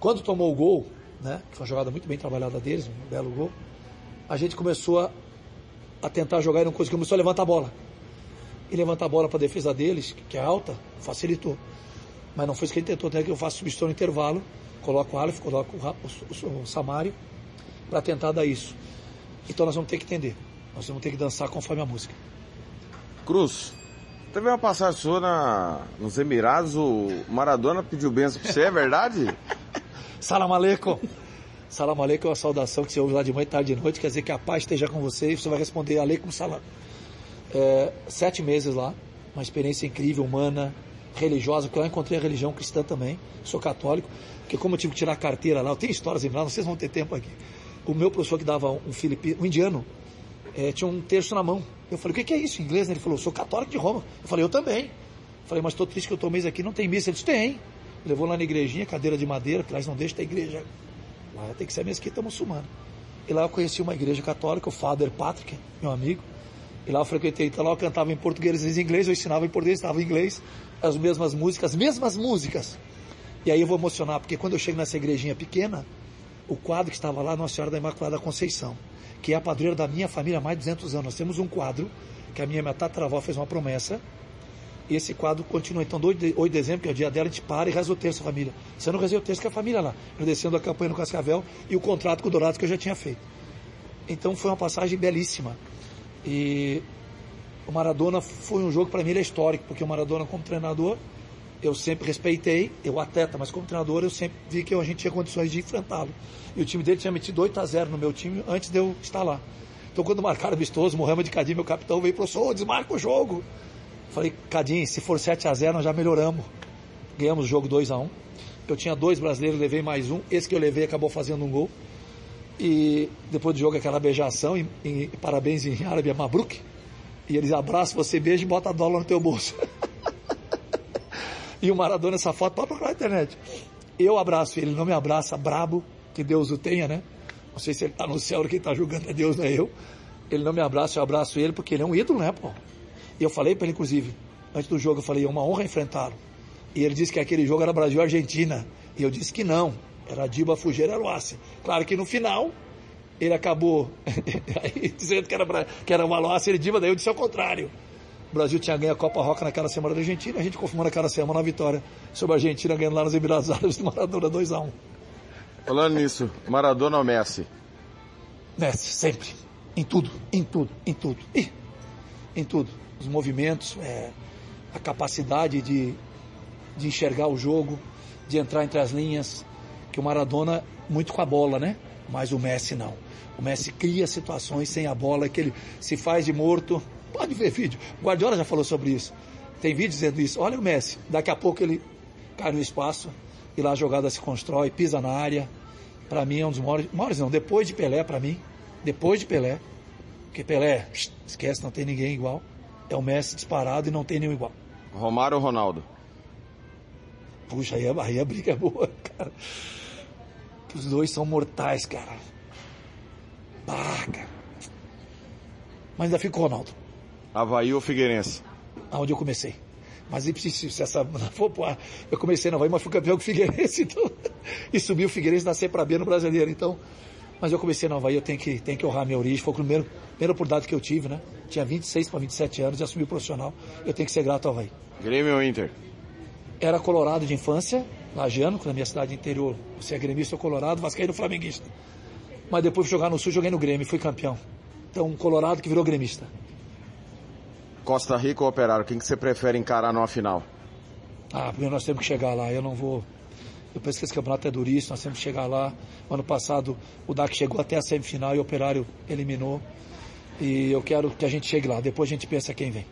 Quando tomou o gol, né, que foi uma jogada muito bem trabalhada deles, um belo gol, a gente começou a, a tentar jogar e não conseguiu, começou a levantar a bola. E levantar a bola para a defesa deles, que é alta, facilitou. Mas não foi isso que ele tentou, até que eu faço substituição no intervalo, coloca o Aleph, coloca o, o, o, o Samário, para tentar dar isso. Então nós vamos ter que entender. Nós vamos ter que dançar conforme a música. Cruz, teve uma passagem sua na, nos Emirados, o Maradona pediu benção pra você, é verdade? Salam aleikum. Salam aleikum é uma saudação que você ouve lá de manhã, tarde e noite, quer dizer que a paz esteja com você e você vai responder aleikum salam. É, sete meses lá, uma experiência incrível, humana, religiosa, porque lá encontrei a religião cristã também, sou católico, porque como eu tive que tirar a carteira lá, eu tenho histórias em lá, vocês vão ter tempo aqui. O meu professor que dava um filipino, um indiano, é, tinha um terço na mão. Eu falei, o que, que é isso em inglês? Ele falou, sou católico de Roma. Eu falei, eu também. Eu falei, mas estou triste que eu estou mês aqui, não tem missa. Ele disse, tem. Levou lá na igrejinha, cadeira de madeira, que lá eles não deixam ter igreja. Lá tem que ser a mesquita muçulmana. E lá eu conheci uma igreja católica, o Father Patrick, meu amigo. E lá eu frequentei, então lá eu cantava em português e em inglês, eu ensinava em português, estava em inglês, as mesmas músicas, as mesmas músicas. E aí eu vou emocionar, porque quando eu chego nessa igrejinha pequena, o quadro que estava lá, Nossa Senhora da Imaculada Conceição, que é a padroeira da minha família há mais de 200 anos. Nós temos um quadro que a minha tataravó fez uma promessa, e esse quadro continua. Então, 8 de, 8 de dezembro, que é o dia dela, a gente para e reza o terço, família. Você não rezei o terço com a família lá, agradecendo a campanha no Cascavel e o contrato com o Dourados que eu já tinha feito. Então, foi uma passagem belíssima. E o Maradona foi um jogo, para mim, ele é histórico, porque o Maradona, como treinador, eu sempre respeitei, eu atleta, mas como treinador eu sempre vi que a gente tinha condições de enfrentá-lo. E o time dele tinha metido 8 a 0 no meu time antes de eu estar lá. Então quando marcaram o vistoso, Mohamed Kadim, meu capitão, veio e falou, "Ô, desmarca o jogo. Falei, Kadim, se for 7 a 0 nós já melhoramos. Ganhamos o jogo 2 a 1 Eu tinha dois brasileiros, levei mais um. Esse que eu levei acabou fazendo um gol. E depois do jogo, aquela beijação, e, parabéns em árabe, é Mabruk. E eles abraçam você, beija e bota dólar no teu bolso. e o Maradona, essa foto, pode procurar na internet. Eu abraço ele, não me abraça, brabo, que Deus o tenha, né? Não sei se ele tá no céu quem tá julgando é Deus, não é eu. Ele não me abraça, eu abraço ele porque ele é um ídolo, né, pô? E eu falei para ele, inclusive, antes do jogo, eu falei, é uma honra enfrentá-lo. E ele disse que aquele jogo era Brasil e Argentina. E eu disse que não, era Diba Fugeira Aruácia. Claro que no final, ele acabou dizendo que era, Bra- que era uma Aruácia e Diba, daí eu disse ao contrário. O Brasil tinha ganho a Copa Roca naquela semana da Argentina, a gente confirmou naquela semana a vitória sobre a Argentina ganhando lá nos Emirados Árabes do Maradona 2x1. Falando nisso, Maradona ou Messi? Messi, sempre. Em tudo, em tudo, em tudo. Ih, em tudo. Os movimentos, é, a capacidade de, de enxergar o jogo, de entrar entre as linhas. Que o Maradona, muito com a bola, né? Mas o Messi não. O Messi cria situações sem a bola, que ele se faz de morto. Pode ver vídeo. O Guardiola já falou sobre isso. Tem vídeo dizendo isso. Olha o Messi. Daqui a pouco ele cai no espaço e lá a jogada se constrói, pisa na área. Para mim é um dos maiores, maiores não, depois de Pelé para mim, depois de Pelé, porque Pelé, esquece, não tem ninguém igual. É o Messi disparado e não tem nenhum igual. Romário ou Ronaldo? Puxa, aí, a- aí a briga é boa, cara. Os dois são mortais, cara. Bah, cara. Mas ainda com o Ronaldo, Havaí ou Figueirense? aonde eu comecei. Mas se, se, se essa for pro ar, eu comecei na Havaí, mas fui campeão com o Figueirense, então, e subi o Figueirense na C para B no Brasileiro, então, mas eu comecei na Havaí, eu tenho que, tenho que honrar minha origem, foi a primeira, primeira oportunidade que eu tive, né? Tinha 26 para 27 anos, já subi o profissional, eu tenho que ser grato ao Havaí. Grêmio ou Inter? Era colorado de infância, lagiano, que na minha cidade interior, você é gremista ou colorado, vascaíno ou flamenguista. Mas depois de jogar no Sul, joguei no Grêmio, e fui campeão. Então, um colorado que virou gremista. Costa Rica ou Operário? Quem que você prefere encarar numa final? Ah, primeiro nós temos que chegar lá. Eu não vou. Eu penso que esse campeonato é duríssimo, nós temos que chegar lá. Ano passado o DAC chegou até a semifinal e o Operário eliminou. E eu quero que a gente chegue lá. Depois a gente pensa quem vem.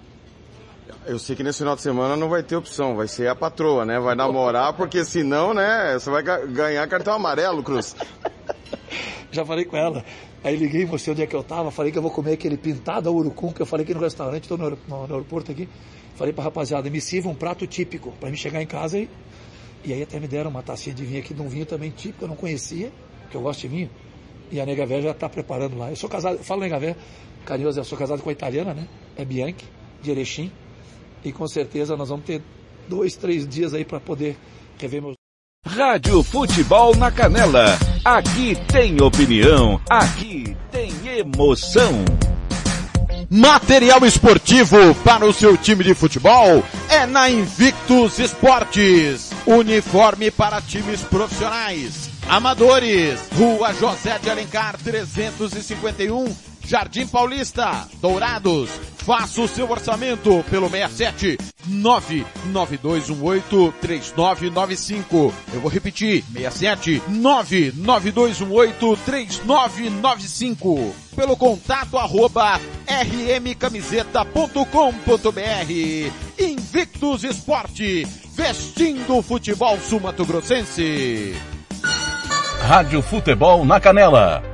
Eu sei que nesse final de semana não vai ter opção, vai ser a patroa, né? Vai namorar, porque senão, né, você vai ga- ganhar cartão amarelo, Cruz. Já falei com ela. Aí liguei, mostrei onde é que eu tava, falei que eu vou comer aquele pintado urucum que eu falei aqui no restaurante, estou no, no- no aeroporto aqui. Falei pra rapaziada, me sirva um prato típico, para mim chegar em casa e... E aí até me deram uma tacinha de vinho aqui, de um vinho também típico, eu não conhecia, que eu gosto de vinho. E a Nega Véia já tá preparando lá. Eu sou casado, eu falo Nega Véia, carinhoso, eu sou casado com a italiana, né? É Bianchi, de Erechim. E com certeza nós vamos ter dois, três dias aí para poder rever meus Rádio Futebol na Canela. Aqui tem opinião, aqui tem emoção. Material esportivo para o seu time de futebol é é na Invictus Esportes. Uniforme para times profissionais, amadores. Rua José de Alencar 351, Jardim Paulista, Dourados. Faça o seu orçamento pelo 67 99218 3995. Eu vou repetir, 67 99218 3995. Pelo contato arroba rmcamiseta.com.br. Invictus Esporte, vestindo o futebol sumatogrossense. Rádio Futebol na Canela.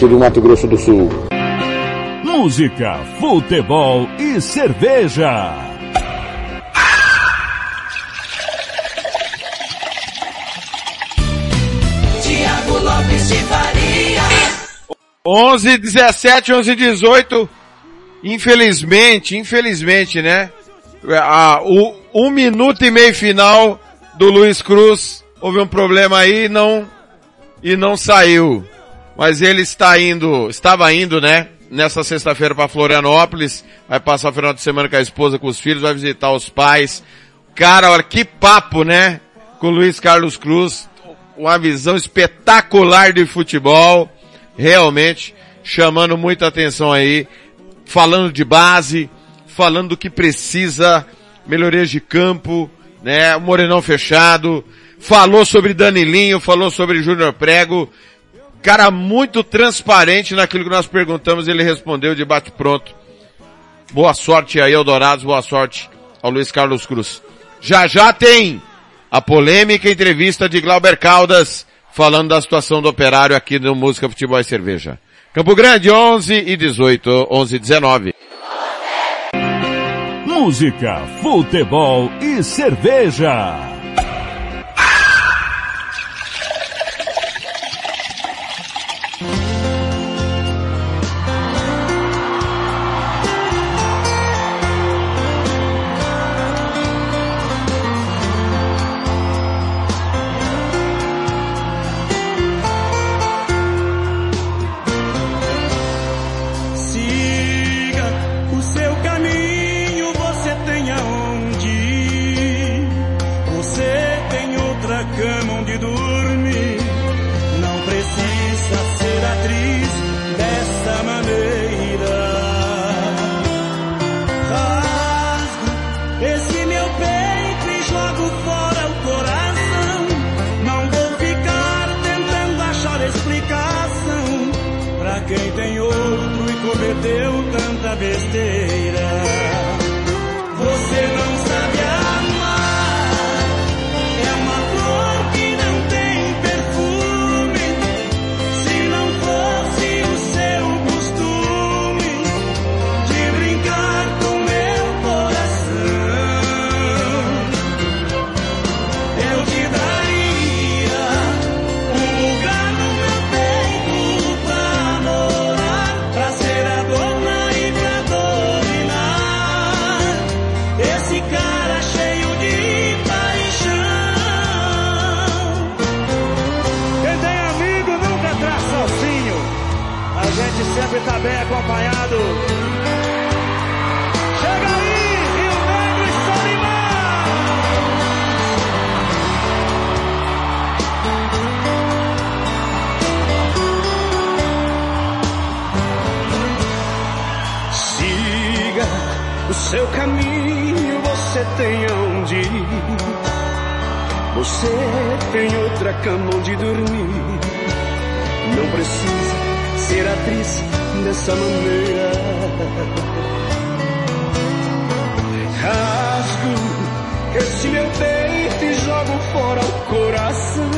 do Mato Grosso do Sul. Música, futebol e cerveja. Tiago Lopes de Faria. 11, 17, 11, 18. Infelizmente, infelizmente, né? A, o um minuto e meio final do Luiz Cruz houve um problema aí, não e não saiu. Mas ele está indo, estava indo, né? Nessa sexta-feira para Florianópolis, vai passar o final de semana com a esposa, com os filhos, vai visitar os pais. Cara, olha que papo, né? Com o Luiz Carlos Cruz, uma visão espetacular de futebol, realmente chamando muita atenção aí, falando de base, falando do que precisa, melhorias de campo, né? O Morenão fechado, falou sobre Danilinho, falou sobre Júnior Prego, cara muito transparente naquilo que nós perguntamos, ele respondeu de bate pronto. Boa sorte aí ao Dourados, boa sorte ao Luiz Carlos Cruz. Já já tem a polêmica entrevista de Glauber Caldas falando da situação do operário aqui no Música Futebol e Cerveja. Campo Grande 11 e 18, 11 e 19. Música, futebol e cerveja. Tanta seu caminho, você tem onde ir. Você tem outra cama onde dormir. Não precisa ser atriz dessa maneira. Rasgo esse meu peito e jogo fora o coração.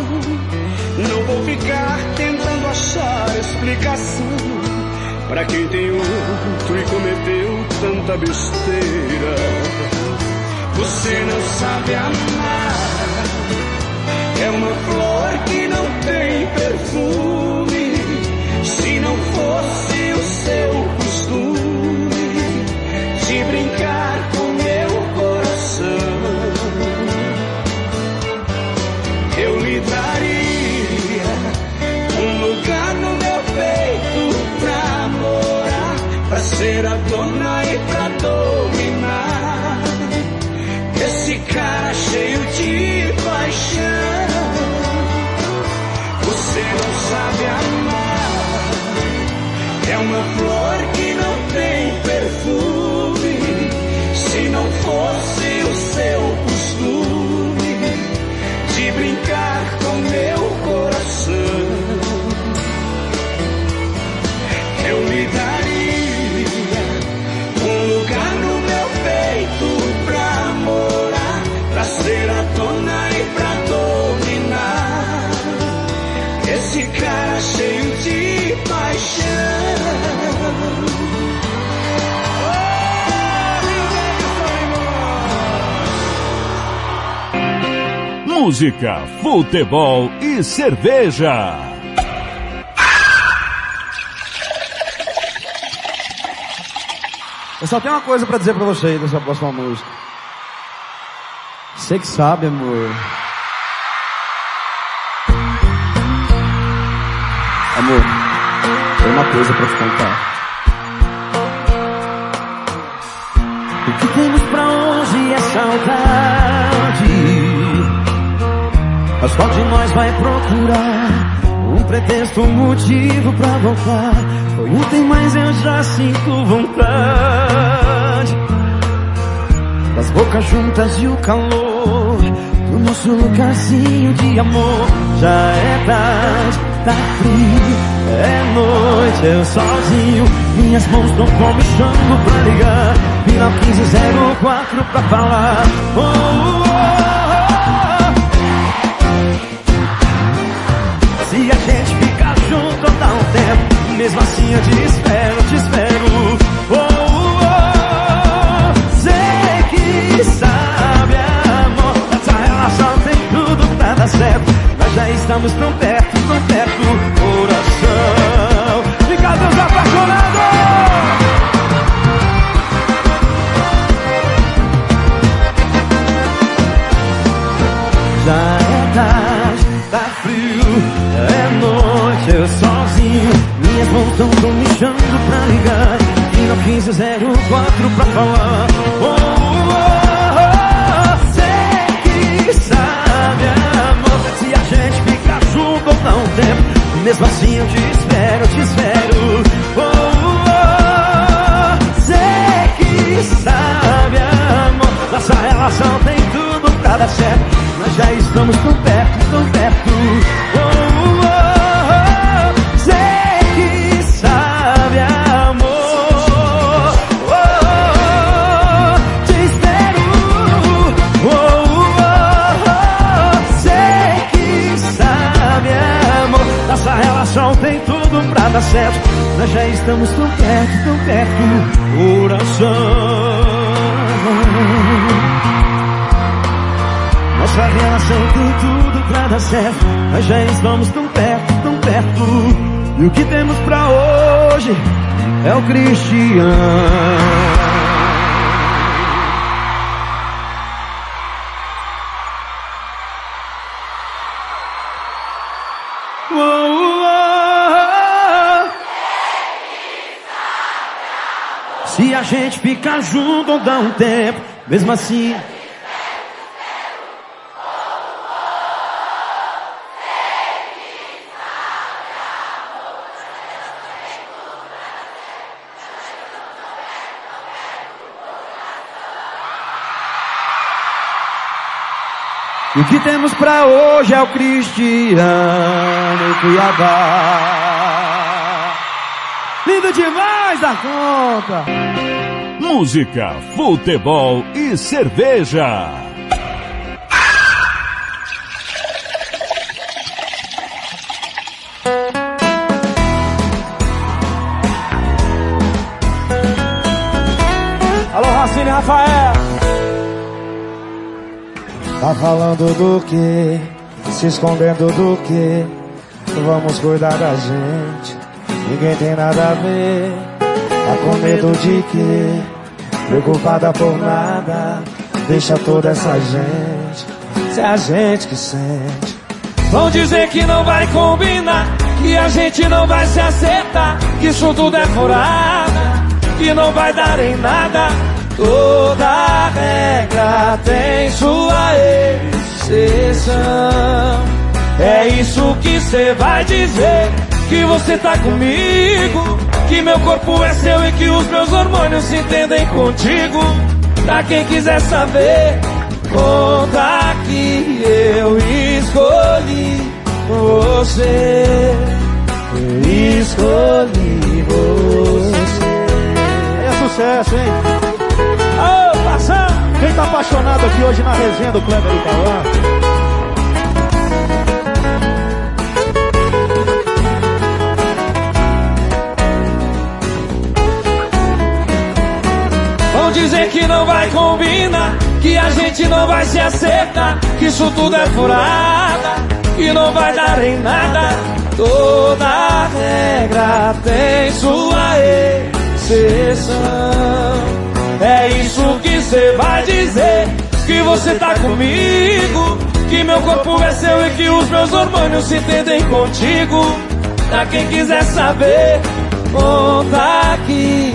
Não vou ficar tentando achar explicação para quem tem outro e cometeu tanta besteira. Você não sabe amar. É uma flor que não tem perfume. Se não fosse o seu Música, futebol e cerveja. Eu só tenho uma coisa pra dizer pra vocês dessa próxima música. Você que sabe, amor. Amor, tem uma coisa pra te contar. O que temos pra hoje é saudade. Mas qual de nós vai procurar um pretexto, um motivo pra voltar? Foi ontem, mas eu já sinto vontade. Das bocas juntas e o calor do nosso lugarzinho de amor. Já é tarde, tá frio, é noite, eu sozinho. Minhas mãos tão como chamo pra ligar. Final 1504 pra falar. Oh, oh, oh. Se a gente ficar junto, dá um tempo. Mesmo assim eu te espero, te espero. Oh, oh, oh. Sei que sabe, amor. Essa relação tem tudo pra dar certo. Nós já estamos tão perto, tão perto. Mãos tão me chamando pra ligar. Final 1504 pra falar. Oh, oh, oh, sei que sabe, amor. Se a gente ficar junto ou não tempo. Mesmo assim eu te espero, te espero. Oh, oh, oh, sei que sabe, amor. Nossa relação tem tudo pra dar certo. Nós já estamos tão perto, tão perto. Oh, estamos tão perto, tão perto. Coração. Nossa relação tem tudo pra dar certo. Nós já estamos tão perto, tão perto. E o que temos pra hoje é o Cristiano. Ficar junto dá um tempo, mesmo assim. E o que temos pra hoje é o Cristiano Cuiabá. Lindo demais da conta! Música, futebol e cerveja. Alô, Racine Rafael! Tá falando do que? Se escondendo do que? Vamos cuidar da gente. Ninguém tem nada a ver. Tá com medo de quê? Preocupada por nada. Deixa toda essa gente. Se é a gente que sente. Vão dizer que não vai combinar, que a gente não vai se acertar, que isso tudo é furada, que não vai dar em nada. Toda regra tem sua exceção. É isso que cê vai dizer, que você tá comigo, que meu corpo é seu e que os meus hormônios se entendem contigo. Pra quem quiser saber, conta que eu escolhi você. Eu escolhi você. É sucesso, hein? Ô, passão! Quem tá apaixonado aqui hoje na resenha do Kleber e Cauã? Dizer que não vai combinar, que a gente não vai se acertar, que isso tudo é furada, que não vai dar em nada. Toda regra tem sua exceção. É isso que cê vai dizer, que você tá comigo, que meu corpo é seu e que os meus hormônios se entendem contigo. Pra quem quiser saber, conta que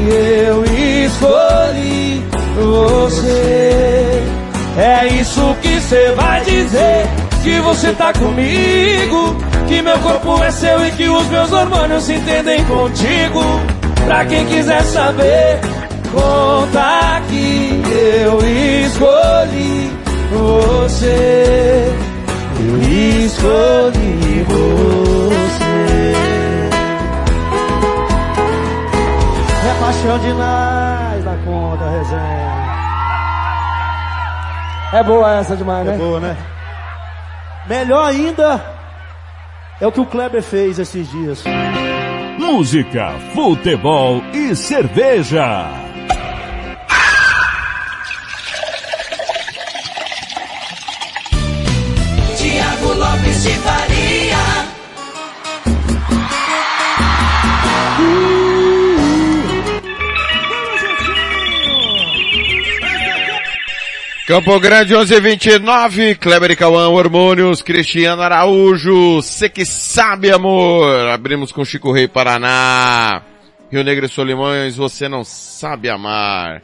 eu escolhi você. É isso que cê vai dizer, que você tá comigo, que meu corpo é seu e que os meus hormônios se entendem contigo. Pra quem quiser saber, conta que eu escolhi você. Eu escolhi você. Paixão demais da conta, resenha. É boa essa demais, né? É boa, né? Melhor ainda é o que o Kleber fez esses dias. Música, futebol e cerveja. Tiago Lopes de. Campo Grande 1129, Kleber e Cauã, Hormônios, Cristiano Araújo, cê que sabe amor, abrimos com Chico Rei Paraná, Rio Negro e Solimões, você não sabe amar.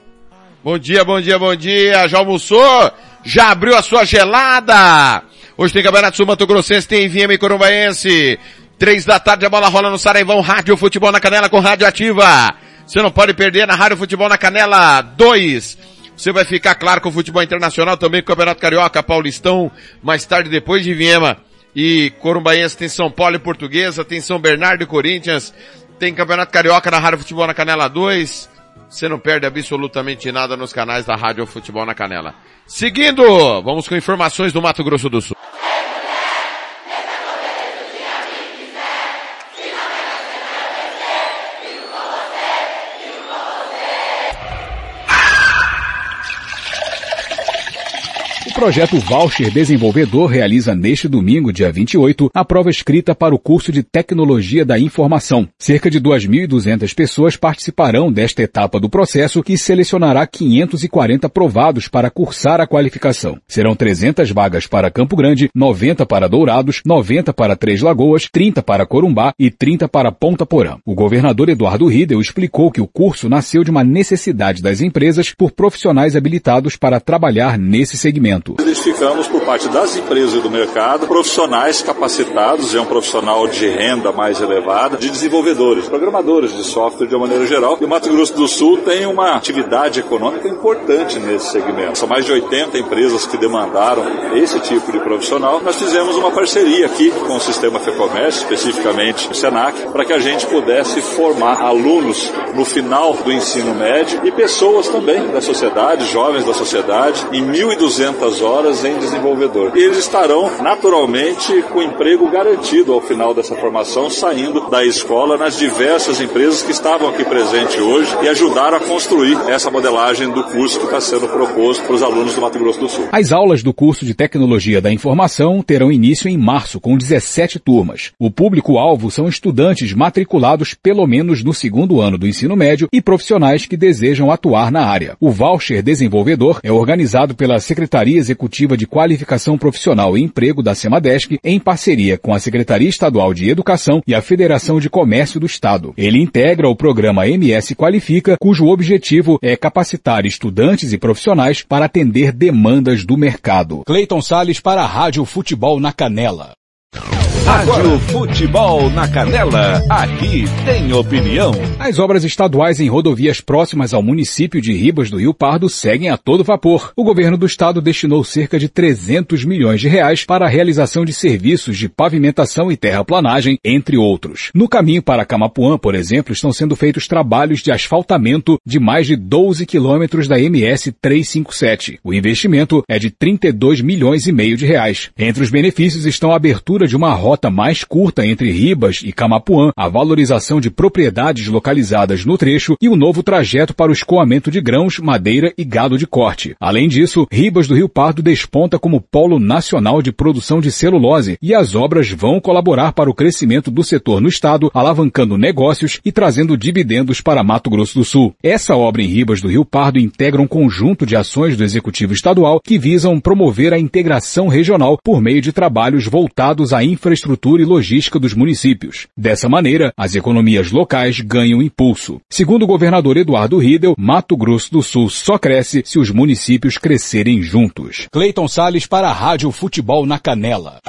Bom dia, bom dia, bom dia, já almoçou? Já abriu a sua gelada? Hoje tem Campeonato Sul Mato Grossense, tem VM Corumbaense, três da tarde a bola rola no Saraivão, Rádio Futebol na Canela com Rádio Ativa. Você não pode perder na Rádio Futebol na Canela 2. Você vai ficar claro com o futebol internacional também, com o Campeonato Carioca, Paulistão, mais tarde depois de Viema e Corumbaense tem São Paulo e Portuguesa, tem São Bernardo e Corinthians, tem Campeonato Carioca na Rádio Futebol na Canela 2. Você não perde absolutamente nada nos canais da Rádio Futebol na Canela. Seguindo, vamos com informações do Mato Grosso do Sul. Projeto Voucher Desenvolvedor realiza neste domingo, dia 28, a prova escrita para o curso de Tecnologia da Informação. Cerca de 2.200 pessoas participarão desta etapa do processo que selecionará 540 provados para cursar a qualificação. Serão 300 vagas para Campo Grande, 90 para Dourados, 90 para Três Lagoas, 30 para Corumbá e 30 para Ponta Porã. O governador Eduardo Riedel explicou que o curso nasceu de uma necessidade das empresas por profissionais habilitados para trabalhar nesse segmento. Identificamos por parte das empresas e do mercado profissionais capacitados, é um profissional de renda mais elevada, de desenvolvedores, programadores de software de uma maneira geral. E o Mato Grosso do Sul tem uma atividade econômica importante nesse segmento. São mais de 80 empresas que demandaram esse tipo de profissional. Nós fizemos uma parceria aqui com o sistema FEComércio, especificamente o Senac, para que a gente pudesse formar alunos no final do ensino médio e pessoas também da sociedade, jovens da sociedade, em 1.200 horas em desenvolvedor. E eles estarão naturalmente com emprego garantido ao final dessa formação, saindo da escola nas diversas empresas que estavam aqui presentes hoje e ajudaram a construir essa modelagem do curso que está sendo proposto para os alunos do Mato Grosso do Sul. As aulas do curso de Tecnologia da Informação terão início em março, com 17 turmas. O público-alvo são estudantes matriculados pelo menos no segundo ano do ensino médio e profissionais que desejam atuar na área. O voucher desenvolvedor é organizado pela Secretaria Executiva de Qualificação Profissional e Emprego da Semadesc em parceria com a Secretaria Estadual de Educação e a Federação de Comércio do Estado. Ele integra o programa MS Qualifica, cujo objetivo é capacitar estudantes e profissionais para atender demandas do mercado. Cleiton Sales para a Rádio Futebol na Canela. Rádio Futebol na Canela, aqui tem opinião. As obras estaduais em rodovias próximas ao município de Ribas do Rio Pardo seguem a todo vapor. O governo do estado destinou cerca de 300 milhões de reais para a realização de serviços de pavimentação e terraplanagem, entre outros. No caminho para Camapuã, por exemplo, estão sendo feitos trabalhos de asfaltamento de mais de 12 quilômetros da MS 357. O investimento é de 32 milhões e meio de reais. Entre os benefícios estão a abertura de uma rota mais curta entre Ribas e Camapuã, a valorização de propriedades localizadas no trecho e o novo trajeto para o escoamento de grãos, madeira e gado de corte. Além disso, Ribas do Rio Pardo desponta como polo nacional de produção de celulose e as obras vão colaborar para o crescimento do setor no estado, alavancando negócios e trazendo dividendos para Mato Grosso do Sul. Essa obra em Ribas do Rio Pardo integra um conjunto de ações do Executivo Estadual que visam promover a integração regional por meio de trabalhos voltados à infraestrutura infraestrutura e logística dos municípios. Dessa maneira, as economias locais ganham impulso. Segundo o governador Eduardo Riedel, Mato Grosso do Sul só cresce se os municípios crescerem juntos. Cleiton Sales para a Rádio Futebol na Canela.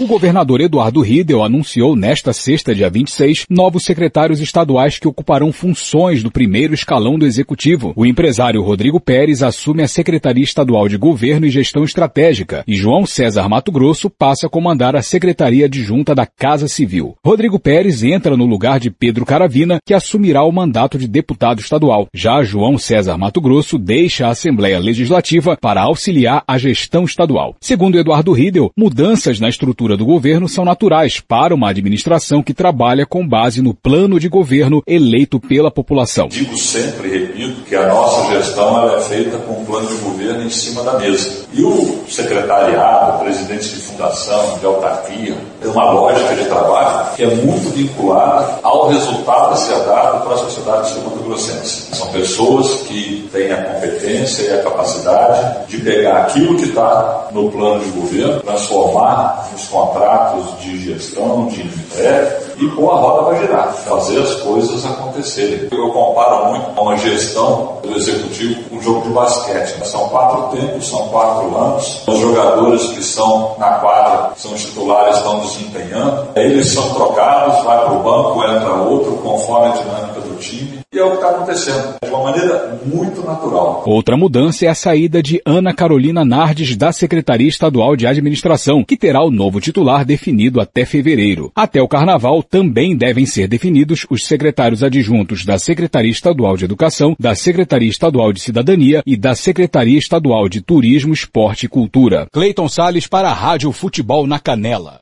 O governador Eduardo Riedel anunciou nesta sexta, dia 26, novos secretários estaduais que ocuparão funções do primeiro escalão do executivo. O empresário Rodrigo Pérez assume a Secretaria Estadual de Governo e Gestão Estratégica e João César Mato Grosso passa a comandar a Secretaria Adjunta da Casa Civil. Rodrigo Pérez entra no lugar de Pedro Caravina, que assumirá o mandato de deputado estadual. Já João César Mato Grosso deixa a Assembleia Legislativa para auxiliar a gestão estadual. Segundo Eduardo Riedel, mudanças na estrutura do governo são naturais para uma administração que trabalha com base no plano de governo eleito pela população. Digo sempre e repito que a nossa gestão é feita com um plano de governo em cima da mesa. E o secretariado, presidente de fundação, de autarquia, tem uma lógica de trabalho que é muito vinculada ao resultado a ser dado para a sociedade sul-mato-grossense. São pessoas que têm a competência e a capacidade de pegar aquilo que está no plano de governo, transformar nos contratos de gestão, de entrega e pôr a roda para girar, fazer as coisas acontecerem. Eu comparo muito a uma gestão do executivo com um jogo de basquete. São quatro tempos, são quatro anos. Os jogadores que estão na quadra, são titulares, estão desempenhando. Eles são trocados, vai para o banco, entra outro, conforme a dinâmica do time. E é o que está acontecendo, de uma maneira muito natural. Outra mudança é a saída de Ana Carolina Nardes da Secretaria Estadual de Administração, que terá o novo titular definido até fevereiro. Até o Carnaval também devem ser definidos os secretários adjuntos da Secretaria Estadual de Educação, da Secretaria Estadual de Cidadania e da Secretaria Estadual de Turismo, Esporte e Cultura. Cleiton Sales para a Rádio Futebol na Canela.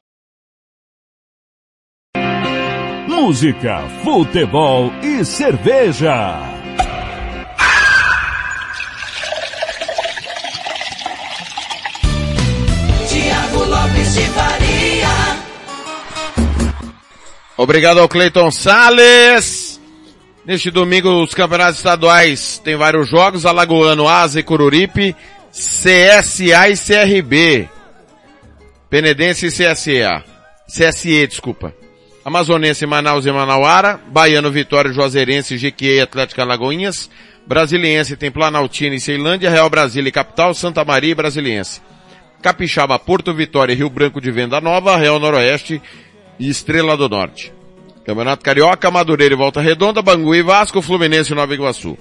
Música, futebol e cerveja. Tiago Lopes de Faria. Obrigado ao Cleiton Sales. Neste domingo, os campeonatos estaduais têm vários jogos. Alagoano, Asa e Coruripe, CSA e CRB. Penedense e CSA. CSE, desculpa. Amazonense, Manaus e Manauara, Baiano, Vitória, Juazeirense, Jequié e Atlético Alagoinhas, Brasiliense tem Planaltina e Ceilândia, Real Brasília e Capital, Santa Maria e Brasiliense. Capixaba, Porto Vitória e Rio Branco de Venda Nova, Real Noroeste e Estrela do Norte. Campeonato Carioca, Madureira e Volta Redonda, Bangu e Vasco, Fluminense e Nova Iguaçu.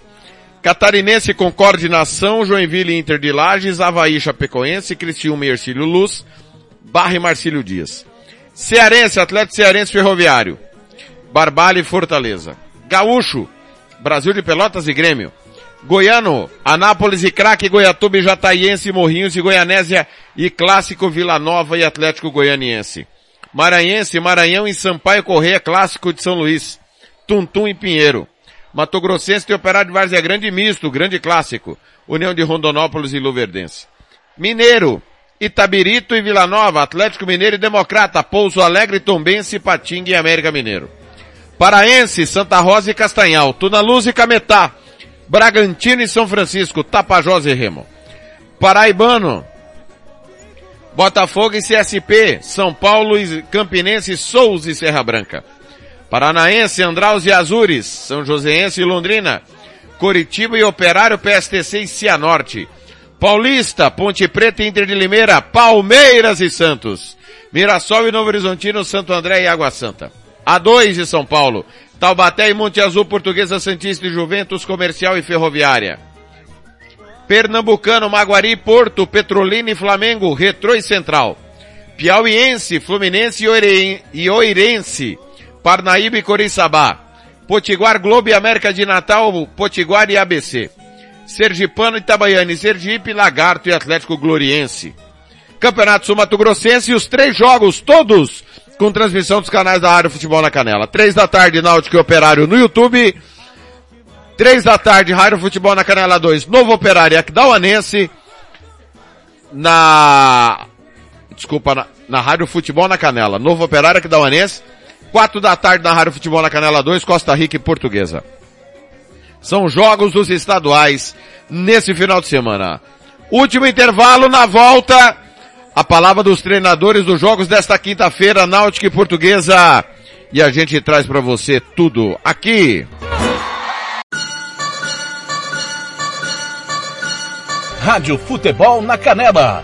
Catarinense com Coordenação, Joinville e Inter de Lages, Havaí Chapecoense, Cristiúma e Ercílio Luz, Barra e Marcílio Dias. Cearense, Atlético Cearense Ferroviário. Barbalha e Fortaleza. Gaúcho, Brasil de Pelotas e Grêmio. Goiano, Anápolis e Craque, Goiatuba e Jataiense, Morrinhos e Goianésia e Clássico Vila Nova e Atlético Goianiense. Maranhense, Maranhão e Sampaio Correia, Clássico de São Luís. Tuntum e Pinheiro. Mato Grossense tem Operário de Várzea Grande e Misto, Grande Clássico. União de Rondonópolis e Luverdense. Mineiro, Itabirito e Vila Nova, Atlético Mineiro e Democrata, Pouso Alegre, Tombense, Patinga e América Mineiro. Paraense, Santa Rosa e Castanhal, Tuna Luz e Cametá, Bragantino e São Francisco, Tapajós e Remo. Paraibano, Botafogo e CSP, São Paulo e Campinense, Souza e Serra Branca. Paranaense, Andraus e Azures, São Joséense e Londrina, Coritiba e Operário, PSTC e Cianorte. Paulista, Ponte Preta Inter de Limeira, Palmeiras e Santos. Mirassol e Novo Horizontino, Santo André e Água Santa. A2 de São Paulo, Taubaté e Monte Azul, Portuguesa Santista e Juventus, Comercial e Ferroviária. Pernambucano, Maguari, Porto, Petrolina e Flamengo, Retrô e Central. Piauiense, Fluminense e Oirense, Parnaíba e Coriçaba. Potiguar, Globo e América de Natal, Potiguar e ABC. Sergipano, Itabaiana, Sergipe, Lagarto e Atlético Gloriense. Campeonato Sul Mato Grossense e os três jogos, todos, com transmissão dos canais da Rádio Futebol na Canela. Três da tarde, Náutico e Operário no YouTube. Três da tarde, Rádio Futebol na Canela 2, Novo Operário e Aquidauanense. Na, desculpa, na, na Rádio Futebol na Canela, Novo Operário e Aquidauanense. Quatro da tarde na Rádio Futebol na Canela 2, Costa Rica e Portuguesa. São jogos dos estaduais nesse final de semana. Último intervalo na volta. A palavra dos treinadores dos jogos desta quinta-feira, Náutica e Portuguesa. E a gente traz para você tudo aqui. Rádio Futebol na Canela.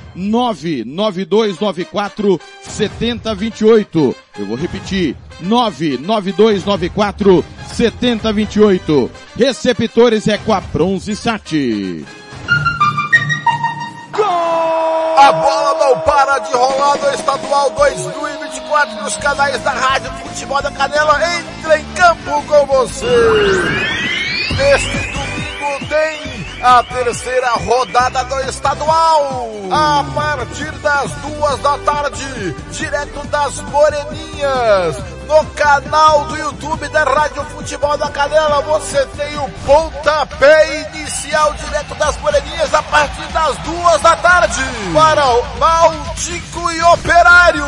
99294 7028. Eu vou repetir. 99294 7028. Receptores é com a Bronze Sat. A bola não para de rolar no estadual 2024 nos canais da Rádio Futebol da Canela. Entra em campo com você. Neste domingo tem a terceira rodada do estadual. A partir das duas da tarde, direto das Moreninhas, no canal do YouTube da Rádio Futebol da Canela, você tem o pontapé inicial direto das Moreninhas a partir das duas da tarde para o Náutico e Operário.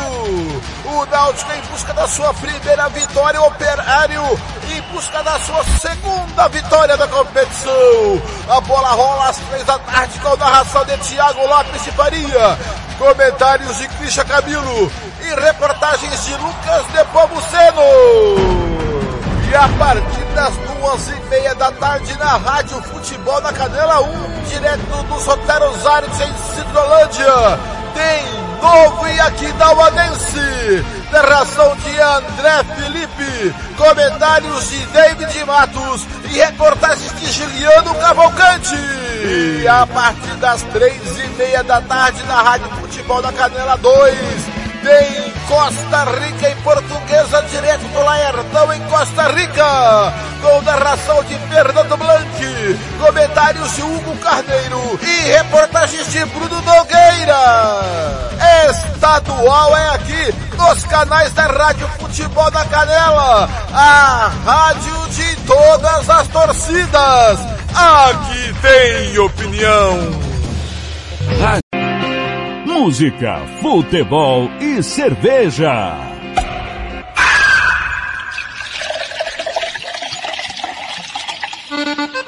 O Náutico em busca da sua primeira vitória, o Operário em busca da sua segunda vitória da competição. A bola rola às três da tarde com narração de Thiago Lopes de Faria. Comentários de Christian Camilo e reportagens de Lucas Nepomuceno. E a partir das duas e meia da tarde na Rádio Futebol na Canela 1, direto do Soteros Aires em Cidrolândia, tem Novo e Aquidauanense. Narração de André Felipe, comentários de David Matos e reportagens de Juliano Cavalcante. E a partir das três e meia da tarde na Rádio Futebol da Canela 2, tem Costa Rica e Portuguesa direto do Laertão em Costa Rica. Com narração de Fernando Blanc, comentários de Hugo Carneiro e reportagens de Bruno Nogueira. Estadual é aqui nos canais da Rádio Futebol da Canela, a rádio de todas as torcidas. Aqui tem opinião. Música, futebol e cerveja.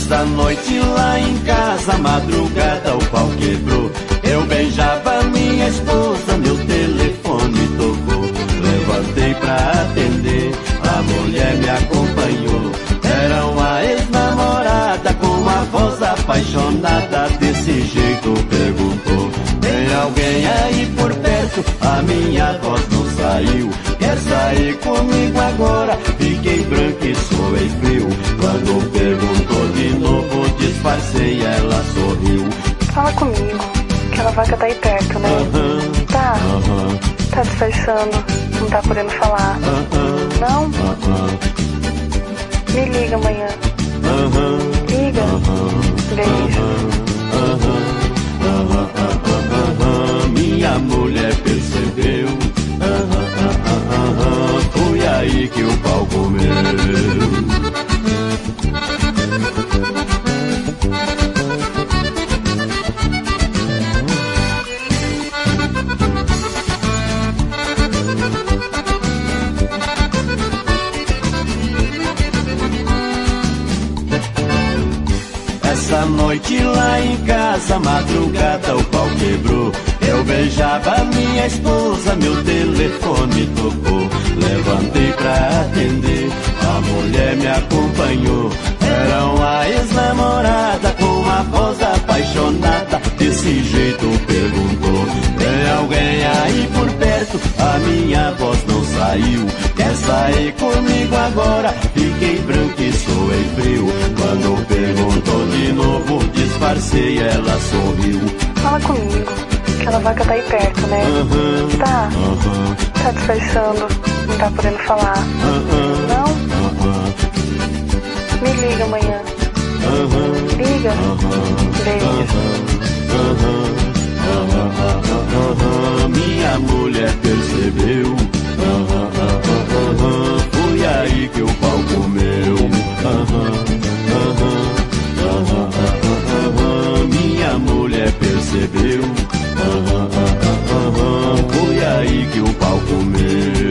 Esta noite lá em casa, madrugada o pau quebrou. Eu beijava minha esposa, meu telefone tocou. Levantei pra atender, a mulher me acompanhou. Era uma ex-namorada com uma voz apaixonada. Desse jeito perguntou: alguém aí por perto? A minha voz não saiu. Quer sair comigo agora? Fiquei branco e soei frio. Quando perguntou de novo, disfarcei, ela sorriu. Fala comigo, que ela vai tá aí perto, né? Tá. Tá disfarçando, não tá podendo falar. Não? Me liga amanhã. Liga. Beijo. Minha mulher percebeu. Foi aí que o pau comeu. Essa noite lá em casa, madrugada o pau quebrou. Eu beijava minha esposa, meu telefone tocou. Levantei pra atender, a mulher me acompanhou. Era uma ex-namorada com uma voz apaixonada. Desse jeito perguntou: Tem alguém aí por perto? A minha voz não saiu. Quer sair comigo agora? Fiquei branco e soei frio. Quando perguntou de novo, disfarcei, ela sorriu. Fala comigo, que ela vai tá aí perto, né? Tá. Tá disfarçando, não tá podendo falar. Não? Me liga amanhã. Liga. Beijo. Minha mulher percebeu. Foi aí que o pau comeu. Percebeu. Foi aí que o pau comeu.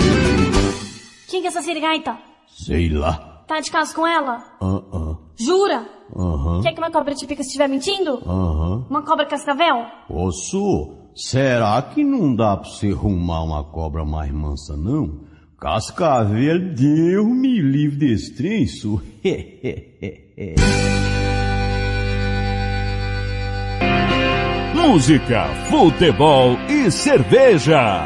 Quem que é essa sirigaita? Sei lá. Tá de caso com ela? Ah. Jura? Aham. Quer que uma cobra te pica se estiver mentindo? Aham. Uma cobra cascavel? Ô, Su, será que não dá pra você arrumar uma cobra mais mansa, não? Cascavel, Deus me livre desse trem, Su. Música, futebol e cerveja.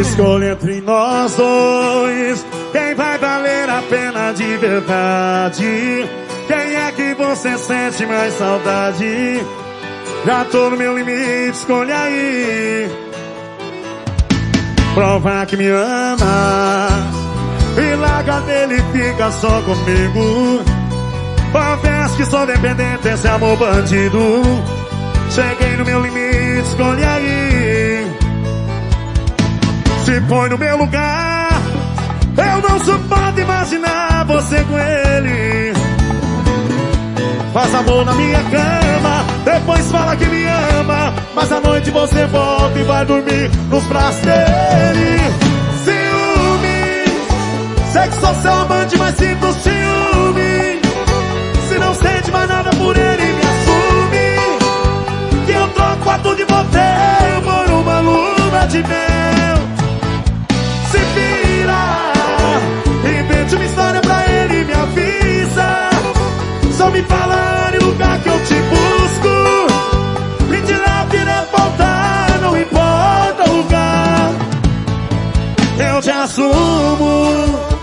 Escolha entre nós dois quem vai valer a pena de verdade. Quem é que você sente mais saudade? Já tô no meu limite, escolha aí. Prova que me ama e larga dele e fica só comigo. Confesso que sou dependente desse amor bandido. Cheguei no meu limite, escolhe aí. Se põe no meu lugar, eu não suporto imaginar você com ele. Faz amor na minha cama, depois fala que me ama. Mas à noite você volta e vai dormir nos braços dele. Ciúme, sei que sou seu amante, mas sinto ciúme. Se não sente mais nada por ele, me assume. Que eu troco a tudo de você por uma luna de mel. Se vira, invente uma história só me fala em lugar que eu te busco. E de lá direto voltar, não importa o lugar. Eu te assumo.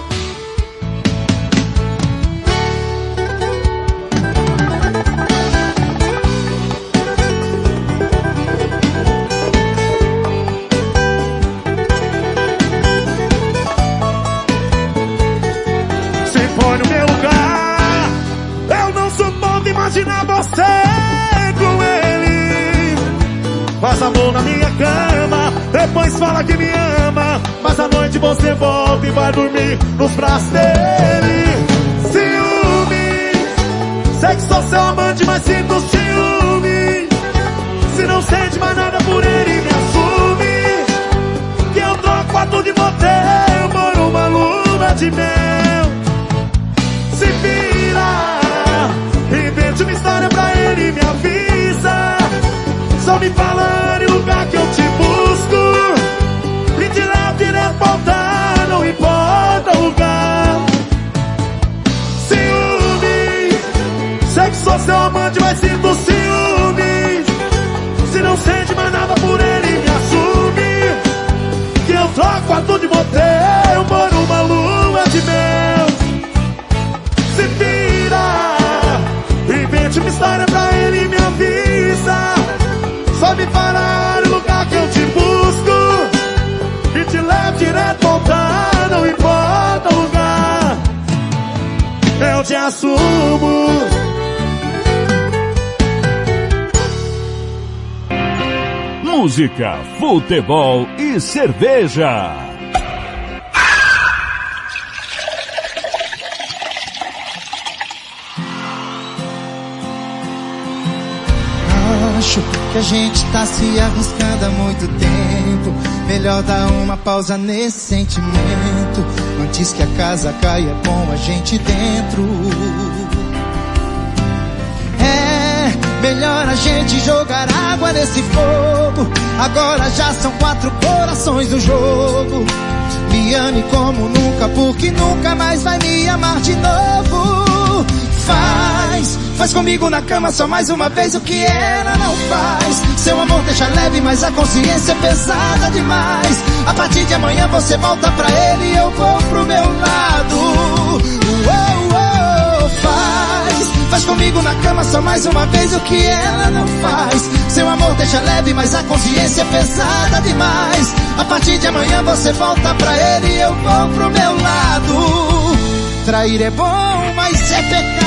Cama, depois fala que me ama. Mas à noite você volta e vai dormir nos braços dele. Ciúme, sei que sou seu amante, mas sinto ciúme. Se não sente mais nada por ele, me assume. Que eu troco quarto de motel por uma luna de mel. Se vira, invente uma história pra ele me avisa. Só me fala voltar, não importa o lugar. Ciúme, sei que sou seu amante, mas sinto ciúme. Se não sente mais nada por ele, me assume. Que eu troco quarto de motel por uma lua de mel. Eu te assumo. Música, futebol e cerveja. Acho que a gente tá se arriscando há muito tempo. Melhor dar uma pausa nesse sentimento. Antes que a casa caia com a gente dentro. É melhor a gente jogar água nesse fogo. Agora já são quatro corações no jogo. Me ame como nunca, porque nunca mais vai me amar de novo. Faz, faz comigo na cama só mais uma vez o que ela não faz. Seu amor deixa leve, mas a consciência é pesada demais. A partir de amanhã você volta pra ele e eu vou pro meu lado. Uou, uou, faz, faz comigo na cama só mais uma vez o que ela não faz. Seu amor deixa leve, mas a consciência é pesada demais. A partir de amanhã você volta pra ele e eu vou pro meu lado. Trair é bom, mas é pecado.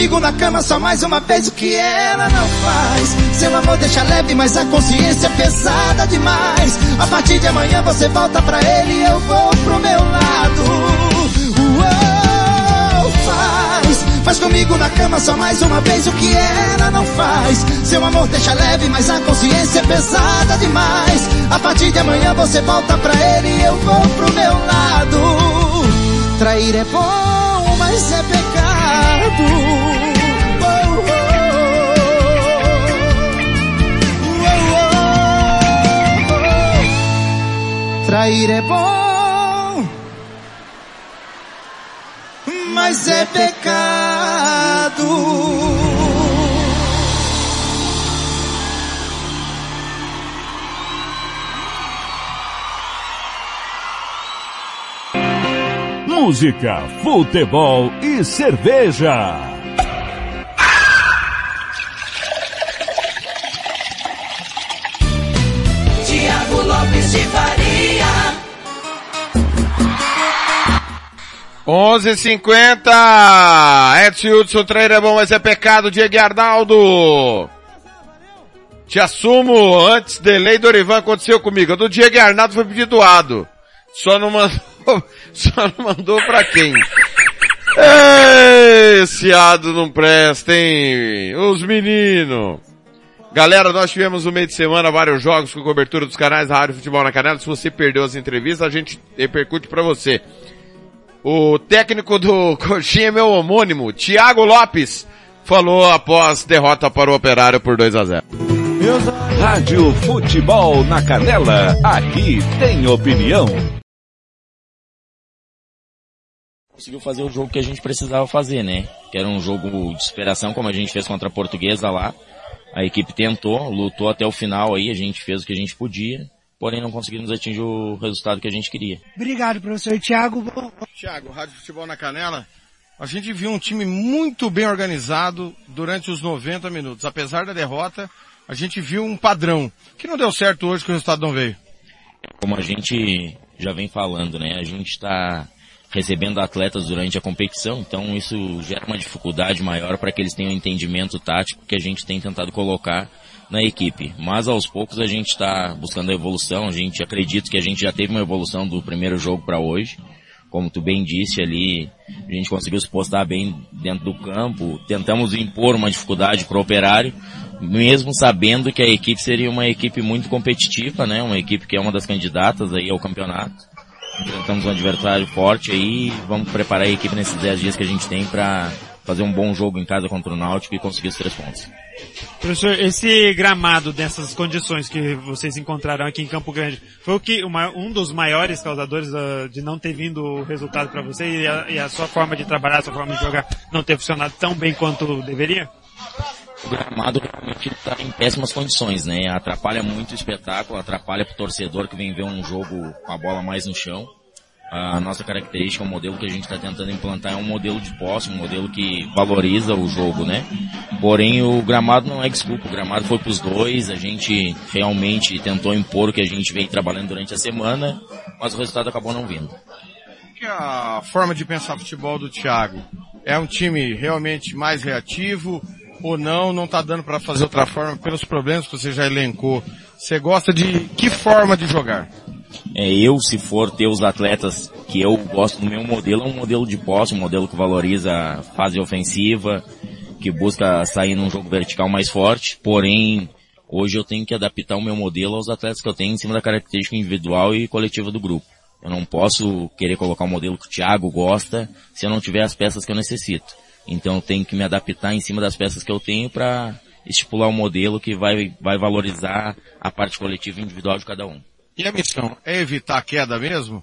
Comigo na cama só mais uma vez o que ela não faz. Seu amor deixa leve, mas a consciência é pesada demais. A partir de amanhã você volta pra ele e eu vou pro meu lado. Uou, faz, faz comigo na cama só mais uma vez o que ela não faz. Seu amor deixa leve, mas a consciência é pesada demais. A partir de amanhã você volta pra ele e eu vou pro meu lado. Trair é bom, mas é pecado. Trair é bom, mas é pecado. Música, futebol e cerveja. 11:50. Edson Hudson, trair é bom, mas é pecado. Diego Arnaldo. Te assumo, antes de lei Dorivan aconteceu comigo. Do Diego Arnaldo foi pedidoado. Só não mandou, só não mandou pra quem? Esse ado não presta, hein? Os meninos. Galera, nós tivemos no meio de semana vários jogos com cobertura dos canais da Rádio Futebol na Canela. Se você perdeu as entrevistas, a gente repercute pra você. O técnico do Coxinha é meu homônimo, Thiago Lopes, falou após derrota para o Operário por 2 a 0. Rádio Futebol na Canela, aqui tem opinião. conseguiu fazer o jogo que a gente precisava fazer, né? Que era um jogo de superação, como a gente fez contra a Portuguesa lá. A equipe tentou, lutou até o final aí, a gente fez o que a gente podia, porém não conseguimos atingir o resultado que a gente queria. Obrigado, professor Tiago. Tiago, Rádio Futebol na Canela. A gente viu um time muito bem organizado durante os 90 minutos. Apesar da derrota, a gente viu um padrão que não deu certo hoje que o resultado não veio. Como a gente já vem falando, né? A gente está recebendo atletas durante a competição, então isso gera uma dificuldade maior para que eles tenham um entendimento tático que a gente tem tentado colocar na equipe. Mas aos poucos a gente está buscando a evolução, a gente acredita que a gente já teve uma evolução do primeiro jogo para hoje. Como tu bem disse ali, a gente conseguiu se postar bem dentro do campo, tentamos impor uma dificuldade para o operário, mesmo sabendo que a equipe seria uma equipe muito competitiva, né? Uma equipe que é uma das candidatas aí ao campeonato enfrentamos um adversário forte aí, vamos preparar a equipe nesses 10 dias que a gente tem para fazer um bom jogo em casa contra o Náutico e conseguir os três pontos. Professor, esse gramado dessas condições que vocês encontraram aqui em Campo Grande, foi o que uma, um dos maiores causadores uh, de não ter vindo o resultado para você e a, e a sua forma de trabalhar, a sua forma de jogar não ter funcionado tão bem quanto deveria? o gramado realmente está em péssimas condições, né? Atrapalha muito o espetáculo, atrapalha para o torcedor que vem ver um jogo com a bola mais no chão. A nossa característica, o modelo que a gente está tentando implantar é um modelo de posse, um modelo que valoriza o jogo, né? Porém, o gramado não é desculpa, o gramado foi para os dois, a gente realmente tentou impor o que a gente vem trabalhando durante a semana, mas o resultado acabou não vindo. Que a forma de pensar futebol do Thiago é um time realmente mais reativo, ou não, não tá dando para fazer outra forma pelos problemas que você já elencou. Você gosta de que forma de jogar? É, eu, se for ter os atletas que eu gosto do meu modelo, é um modelo de posse, um modelo que valoriza a fase ofensiva, que busca sair num jogo vertical mais forte, porém, hoje eu tenho que adaptar o meu modelo aos atletas que eu tenho em cima da característica individual e coletiva do grupo. Eu não posso querer colocar o modelo que o Thiago gosta se eu não tiver as peças que eu necessito. Então eu tenho que me adaptar em cima das peças que eu tenho para estipular um modelo que vai, vai valorizar a parte coletiva e individual de cada um. E a missão é evitar a queda mesmo?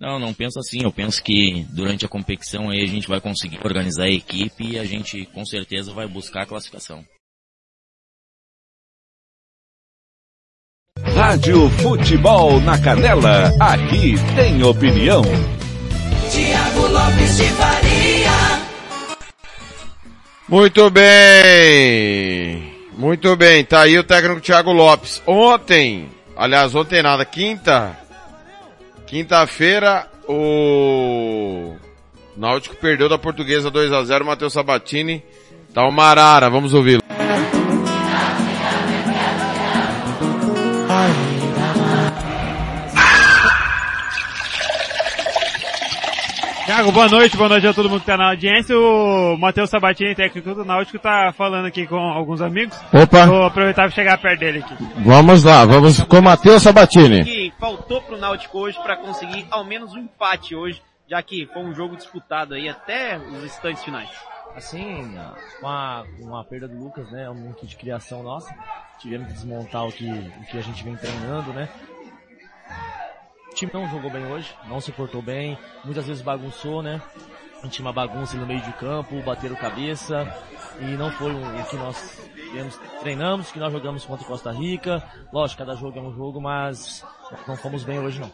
Não, não penso assim. Eu penso que durante a competição aí a gente vai conseguir organizar a equipe e a gente com certeza vai buscar a classificação. Rádio Futebol na Canela, aqui tem opinião. Tiago Lopes de Faria. Muito bem. Muito bem. Tá aí o técnico Thiago Lopes. Ontem, aliás, ontem nada, quinta. Quinta-feira, o Náutico perdeu da Portuguesa 2 a 0 Matheus Sabatini. Tá vamos ouvi-lo. Thiago, boa noite, boa noite a todo mundo que tá na audiência. O Matheus Sabatini, técnico do Náutico, tá falando aqui com alguns amigos. Opa. Vou aproveitar para chegar perto dele aqui. Vamos lá, vamos com o Matheus Sabatini. que faltou pro Náutico hoje para conseguir ao menos um empate hoje, já que foi um jogo disputado aí até os instantes finais. Assim, com a, com a perda do Lucas, né, um kit de criação nossa, tivemos que desmontar o que, o que a gente vem treinando, né. O time não jogou bem hoje, não se portou bem, muitas vezes bagunçou, né. A gente tinha uma bagunça no meio de campo, bateram cabeça, e não foi o, que nós temos, treinamos, que nós jogamos contra Costa Rica. Lógico, cada jogo é um jogo, mas não fomos bem hoje não.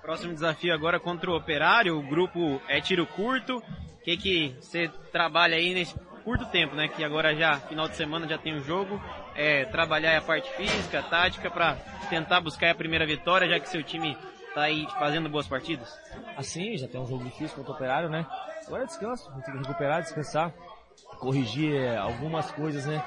Próximo desafio agora contra o Operário, o grupo é tiro curto. O que que você trabalha aí nesse curto tempo, né? Que agora já, final de semana já tem o um jogo. É, trabalhar a parte física, tática, para tentar buscar a primeira vitória, já que seu time tá aí fazendo boas partidas. Assim, já tem um jogo difícil contra o Operário, né? Agora é descanso, tem que recuperar, descansar, corrigir é, algumas coisas, né?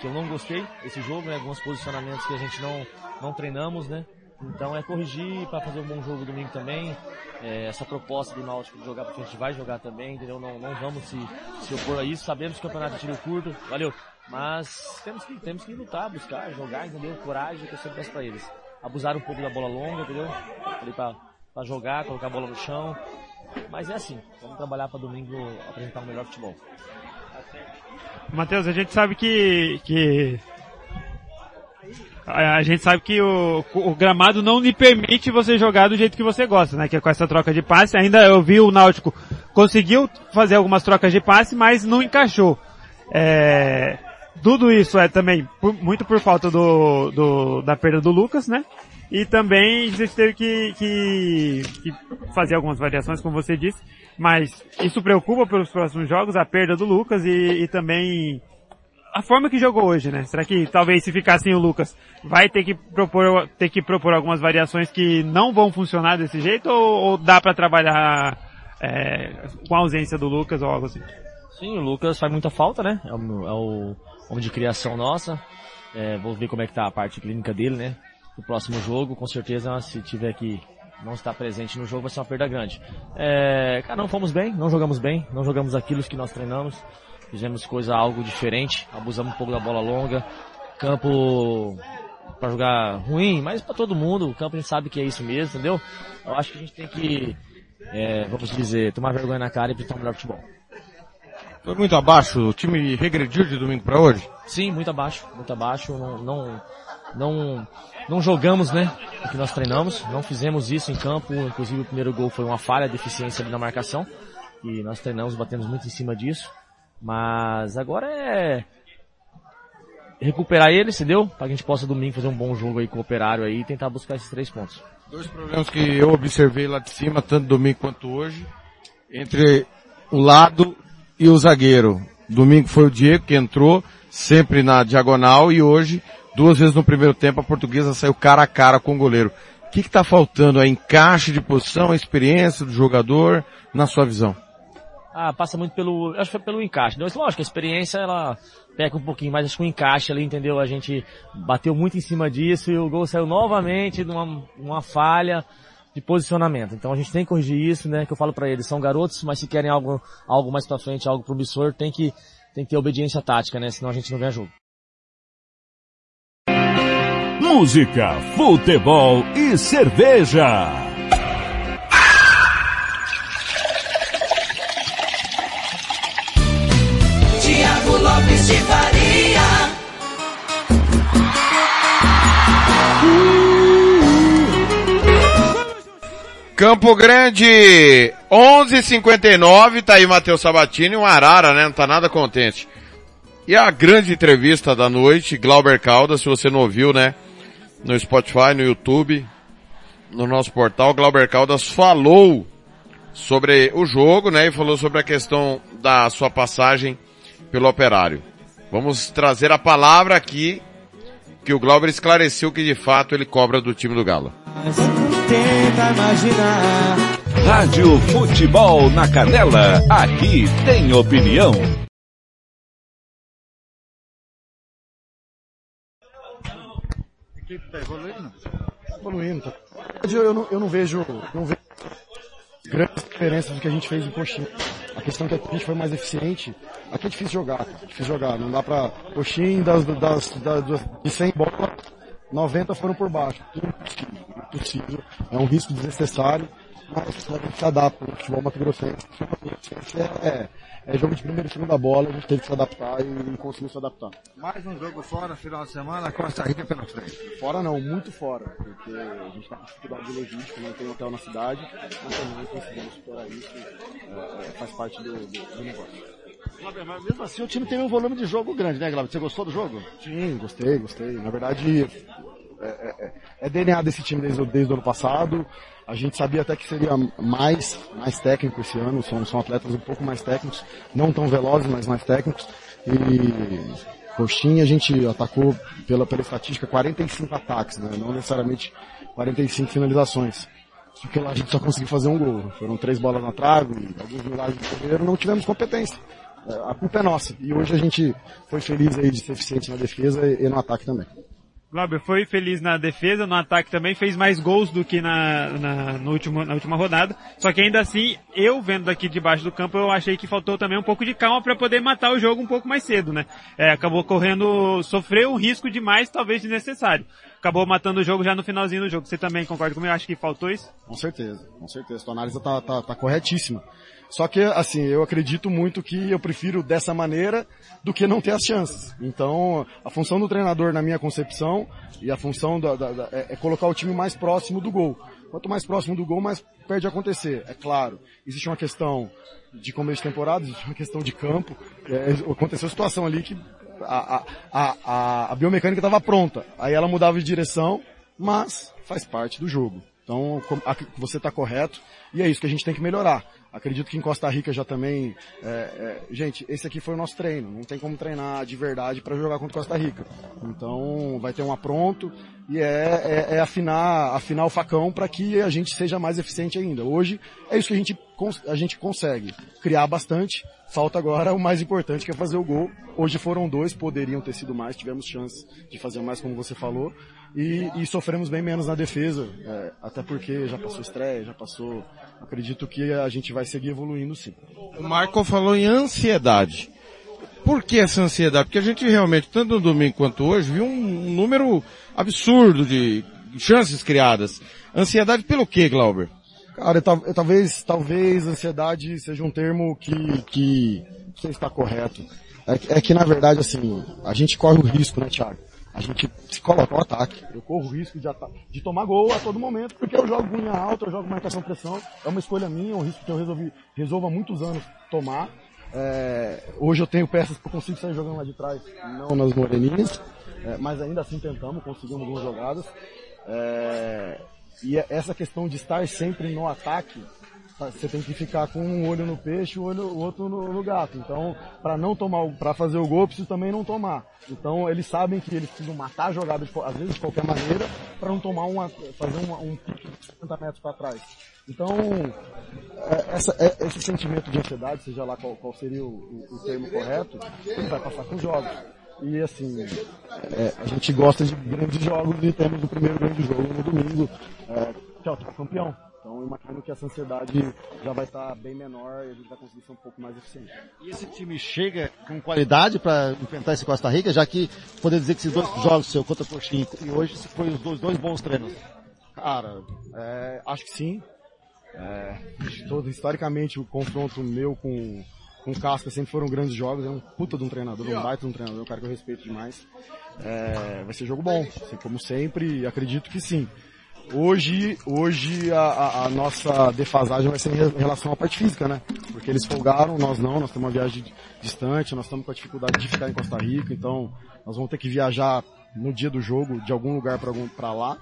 que eu não gostei desse jogo, né? Alguns posicionamentos que a gente não, não treinamos, né? Então é corrigir para fazer um bom jogo domingo também. É, essa proposta do Náutico de jogar porque a gente vai jogar também, entendeu? Não, não vamos se, se opor a isso. Sabemos que o campeonato é tiro curto, valeu. Mas temos que, temos que lutar, buscar, jogar, entendeu? Coragem que eu sempre peço pra eles. Abusar um pouco da bola longa, entendeu? Ali pra, pra jogar, colocar a bola no chão. Mas é assim, vamos trabalhar para domingo apresentar um melhor futebol. Matheus, a gente sabe que, que a gente sabe que o, o gramado não lhe permite você jogar do jeito que você gosta, né? Que é com essa troca de passe. Ainda eu vi o Náutico conseguiu fazer algumas trocas de passe, mas não encaixou. É, tudo isso é também por- muito por falta do, do- da perda do Lucas, né? E também a gente teve que, que, que fazer algumas variações, como você disse, mas isso preocupa pelos próximos jogos, a perda do Lucas e, e também a forma que jogou hoje, né? Será que talvez se ficar sem o Lucas, vai ter que propor, ter que propor algumas variações que não vão funcionar desse jeito ou, ou dá para trabalhar é, com a ausência do Lucas ou algo assim? Sim, o Lucas faz muita falta, né? É o, é o homem de criação nossa. É, vou ver como é que tá a parte clínica dele, né? No próximo jogo, com certeza, se tiver que não estar presente no jogo, vai ser uma perda grande. É, cara, não fomos bem, não jogamos bem, não jogamos aquilo que nós treinamos. Fizemos coisa algo diferente, abusamos um pouco da bola longa. Campo para jogar ruim, mas para todo mundo, o campo a gente sabe que é isso mesmo, entendeu? Eu acho que a gente tem que, é, vamos dizer, tomar vergonha na cara e pintar um melhor futebol. Foi muito abaixo, o time regrediu de domingo para hoje? Sim, muito abaixo, muito abaixo. Não, não, não, não jogamos, né? O que nós treinamos. Não fizemos isso em campo. Inclusive o primeiro gol foi uma falha, deficiência ali na marcação. E nós treinamos, batemos muito em cima disso. Mas agora é recuperar eles, entendeu? Para que a gente possa domingo fazer um bom jogo aí com o operário aí e tentar buscar esses três pontos. Dois problemas que eu observei lá de cima, tanto domingo quanto hoje, entre o lado e o zagueiro. Domingo foi o Diego que entrou, sempre na diagonal, e hoje, duas vezes no primeiro tempo, a portuguesa saiu cara a cara com o goleiro. O que está faltando? É encaixe de posição, a experiência do jogador, na sua visão? Ah, passa muito pelo, acho que foi pelo encaixe. Então, lógico, a experiência ela peca um pouquinho, mas acho que o encaixe ali, entendeu? A gente bateu muito em cima disso e o gol saiu novamente de uma, uma falha de posicionamento. Então a gente tem que corrigir isso, né? Que eu falo pra eles, são garotos, mas se querem algo, algo mais pra frente, algo promissor, tem que, tem que ter obediência tática, né? Senão a gente não ganha jogo. Música, futebol e cerveja. Tiago Lopes de Faria. Campo Grande, 11:59 tá aí Matheus Sabatini, um arara, né? Não tá nada contente. E a grande entrevista da noite, Glauber Caldas, se você não ouviu, né? No Spotify, no YouTube, no nosso portal, Glauber Caldas falou sobre o jogo, né? E falou sobre a questão da sua passagem pelo operário. Vamos trazer a palavra aqui, que o Glauber esclareceu que de fato ele cobra do time do Galo. Tenta imaginar. Rádio Futebol na Canela, aqui tem opinião. Equipe tá evoluindo? Evoluindo. Tá. Eu, eu não, eu não vejo, não vejo grandes diferenças do que a gente fez em Coxinha. A questão é que a gente foi mais eficiente. Aqui é difícil jogar, cara. Difícil jogar. Não dá pra... Coxinha das, das, das, das, de 100 bolas, 90 foram por baixo. Impossível. É um risco desnecessário. Mas a gente se adapta. O futebol Mato Grossense, o futebol Mato Grossense é, é jogo de primeira e segunda bola. A gente teve que se adaptar e conseguiu se adaptar. Mais um jogo fora, final de semana, Costa Rica pela frente. Fora não, muito fora, porque a gente está com dificuldade de logística, não tem hotel na cidade, mas também conseguimos superar isso, é, é, faz parte do, do, do negócio. Glauber, mas mesmo assim o time tem um volume de jogo grande, né, Glauber? Você gostou do jogo? Sim, gostei, gostei. Na verdade, é, é, é DNA desse time desde, desde o ano passado. A gente sabia até que seria mais, mais técnico esse ano, são, são atletas um pouco mais técnicos, não tão velozes, mas mais técnicos. E Coxinha a gente atacou pela, pela estatística 45 ataques, né? não necessariamente 45 finalizações. Só que lá a gente só conseguiu fazer um gol. Foram três bolas na trave, alguns milagres de goleiro, não tivemos competência. é, a culpa é nossa. E hoje a gente foi feliz aí de ser eficiente na defesa e no ataque também. Glauber foi feliz na defesa, no ataque também, fez mais gols do que na, na, no último, na última rodada. Só que ainda assim, eu vendo daqui debaixo do campo, eu achei que faltou também um pouco de calma para poder matar o jogo um pouco mais cedo, né? É, acabou correndo, sofreu um risco demais, talvez desnecessário. Acabou matando o jogo já no finalzinho do jogo. Você também concorda comigo? Acho que faltou isso? Com certeza, com certeza. Tua análise tá, tá, tá corretíssima. Só que, assim, eu acredito muito que eu prefiro dessa maneira do que não ter as chances. Então, a função do treinador, na minha concepção, e a função da, da, da, é, é colocar o time mais próximo do gol. Quanto mais próximo do gol, mais perde a acontecer. É claro, existe uma questão de começo de temporada, existe uma questão de campo. É, aconteceu a situação ali que a, a, a, a biomecânica estava pronta. Aí ela mudava de direção, mas faz parte do jogo. Então, você está correto e é isso que a gente tem que melhorar. Acredito que em Costa Rica já também, é, é, gente, esse aqui foi o nosso treino. Não tem como treinar de verdade para jogar contra Costa Rica. Então, vai ter um apronto e é, é, é afinar, afinar o facão para que a gente seja mais eficiente ainda. Hoje é isso que a gente, a gente consegue criar bastante. Falta agora o mais importante que é fazer o gol. Hoje foram dois, poderiam ter sido mais, tivemos chance de fazer mais, como você falou e, e sofremos bem menos na defesa, é, até porque já passou estreia, já passou. Acredito que a gente vai seguir evoluindo sim. O Michael falou em ansiedade. Por que essa ansiedade? Porque a gente realmente, tanto no domingo quanto hoje, viu um número absurdo de chances criadas. Ansiedade pelo que, Glauber? Cara, eu, talvez, talvez ansiedade seja um termo que, que você está correto. É, é que na verdade, assim, a gente corre o risco, né, Thiago? A gente se coloca ao ataque. Eu corro o risco de, de tomar gol a todo momento, porque eu jogo unha alta, eu jogo marcação pressão. É uma escolha minha, é um risco que eu resolvi, resolvo há muitos anos tomar. É, hoje eu tenho peças que eu consigo sair jogando lá de trás, não nas moreninhas, é, mas ainda assim tentamos, conseguimos algumas jogadas. É, e essa questão de estar sempre no ataque, você tem que ficar com um olho no peixe e o outro no, no gato. Então, para não tomar, para fazer o gol, preciso também não tomar. Então, eles sabem que eles precisam matar a jogada, às vezes de qualquer maneira, para não tomar uma, fazer uma, um pique de 50 metros para trás. Então, é, essa, é, esse sentimento de ansiedade, seja lá qual, qual seria o, o, o, termo correto, ele vai passar com os jogos. E assim, é, a gente gosta de grandes jogos e temos o primeiro grande jogo no domingo, é, que é o campeão. Então eu imagino que essa ansiedade já vai estar bem menor e a gente vai conseguir ser um pouco mais eficiente. E esse time chega com qualidade para enfrentar esse Costa Rica, já que poder dizer que esses dois jogos, seu contra Coxinha e hoje, foi os dois, dois bons treinos? Cara, é, acho que sim. É, todo, historicamente o confronto meu com, com o Casca sempre foram grandes jogos, é um puta de um treinador, um baita de um treinador, um cara que eu respeito demais. É, vai ser jogo bom, assim, como sempre, acredito que sim. Hoje, hoje a, a, nossa defasagem vai ser em relação à parte física, né? Porque eles folgaram, nós não, nós temos uma viagem distante, nós estamos com a dificuldade de ficar em Costa Rica, então nós vamos ter que viajar no dia do jogo de algum lugar para lá.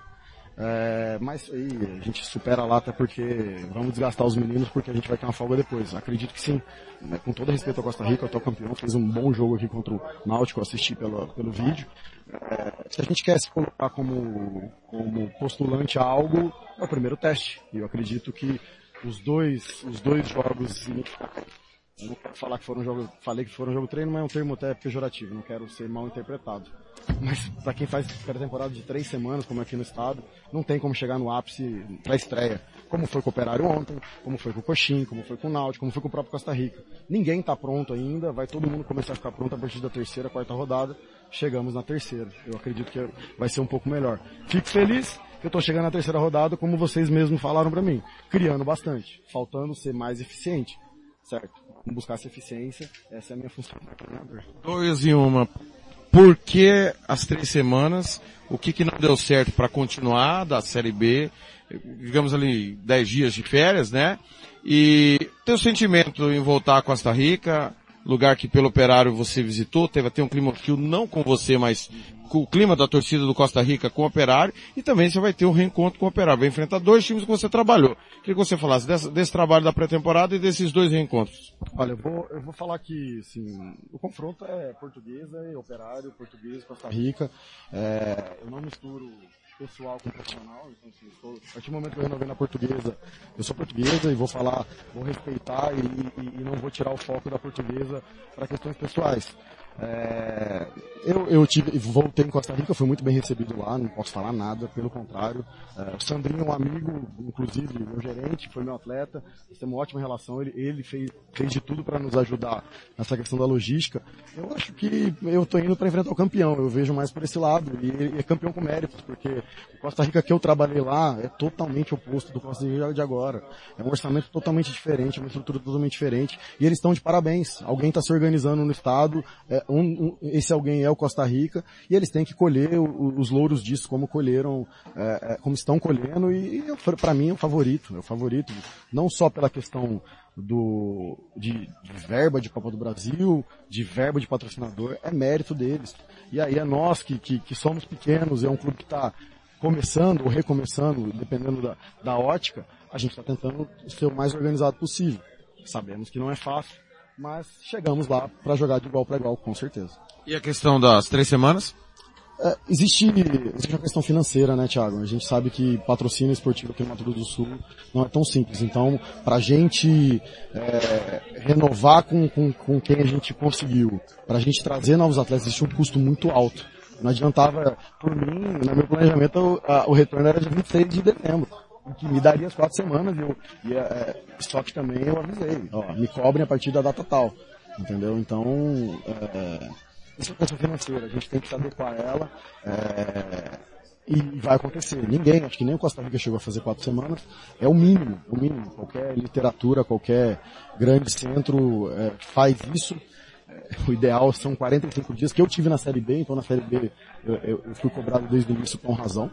É, mas aí a gente supera lá até porque vamos desgastar os meninos porque a gente vai ter uma folga depois. Acredito que sim. Né? Com todo respeito ao Costa Rica, o atual campeão fez um bom jogo aqui contra o Náutico, assisti pelo, pelo vídeo. Se a gente quer se colocar como, como postulante a algo, é o primeiro teste. E eu acredito que os dois, os dois jogos eu não quero falar que foram jogo, falei que foram jogo treino, mas é um termo até pejorativo, não quero ser mal interpretado. Mas para quem faz pré-temporada de três semanas, como é aqui no estado, não tem como chegar no ápice para estreia. Como foi com o Operário ontem, como foi com o Coxim, como foi com o Náutico, como foi com o próprio Costa Rica. Ninguém está pronto ainda, vai todo mundo começar a ficar pronto a partir da terceira, quarta rodada. Chegamos na terceira. Eu acredito que vai ser um pouco melhor. Fico feliz que eu estou chegando na terceira rodada, como vocês mesmos falaram para mim, criando bastante, faltando ser mais eficiente, certo? buscar essa eficiência. Essa é a minha função. Dois e uma. Por que as três semanas? O que, que não deu certo para continuar da Série B? Digamos ali, dez dias de férias, né? E teu sentimento em voltar a Costa Rica, lugar que pelo operário você visitou, teve até um clima hostil não com você, mas com o clima da torcida do Costa Rica com o Operário e também você vai ter um reencontro com o Operário. Vai enfrentar dois times que você trabalhou. Queria que você falasse desse, desse trabalho da pré-temporada e desses dois reencontros. Olha, eu vou, eu vou falar que, assim, o confronto é portuguesa e Operário, português, Costa Rica. É, eu não misturo pessoal com profissional. Então, assim, estou, a partir do momento que eu renovei na portuguesa, eu sou portuguesa e vou falar, vou respeitar e, e- e não vou tirar o foco da portuguesa para questões pessoais. É, eu, eu tive, voltei em Costa Rica, fui muito bem recebido lá, não posso falar nada, pelo contrário. É, o Sandrinho é um amigo, inclusive meu gerente, foi meu atleta, nós temos uma ótima relação, ele, ele fez, fez de tudo para nos ajudar nessa questão da logística. Eu acho que eu estou indo para enfrentar o campeão, eu vejo mais por esse lado, e é campeão com méritos, porque o Costa Rica que eu trabalhei lá é totalmente oposto do Costa Rica de agora. É um orçamento totalmente diferente, uma estrutura totalmente diferente, e eles estão de parabéns. Alguém está se organizando no estado, é, um- um- esse alguém é o Costa Rica, e eles têm que colher o- os louros disso, como colheram, é, é, como estão colhendo, e, para mim é o favorito, é o favorito, não só pela questão do, de, de verba de Copa do Brasil, de verba de patrocinador, é mérito deles. E aí é nós que, que, que somos pequenos, é um clube que está começando ou recomeçando, dependendo da, da ótica, a gente está tentando ser o mais organizado possível. Sabemos que não é fácil, mas chegamos lá para jogar de igual para igual, com certeza. E a questão das três semanas? É, existe, existe uma questão financeira, né, Thiago? A gente sabe que patrocínio esportivo aqui no Mato Grosso do Sul não é tão simples. Então, pra gente é, renovar com, com, com quem a gente conseguiu, pra gente trazer novos atletas, existe um custo muito alto. Não adiantava, por mim, no meu planejamento, o, a- o retorno era de 26 de dezembro. O Que me daria as quatro semanas eu, e é, só que também eu avisei, ó, me cobrem a partir da data tal. Entendeu? Então, é, isso é questão financeira, a gente tem que se adequar a ela. é, e vai acontecer. Ninguém, acho que nem o Costa Rica chegou a fazer quatro semanas. É o mínimo, o mínimo. Qualquer literatura, qualquer grande centro é, faz isso. É, o ideal são 45 dias, que eu tive na Série B, então na Série B eu- eu fui cobrado desde o início com razão.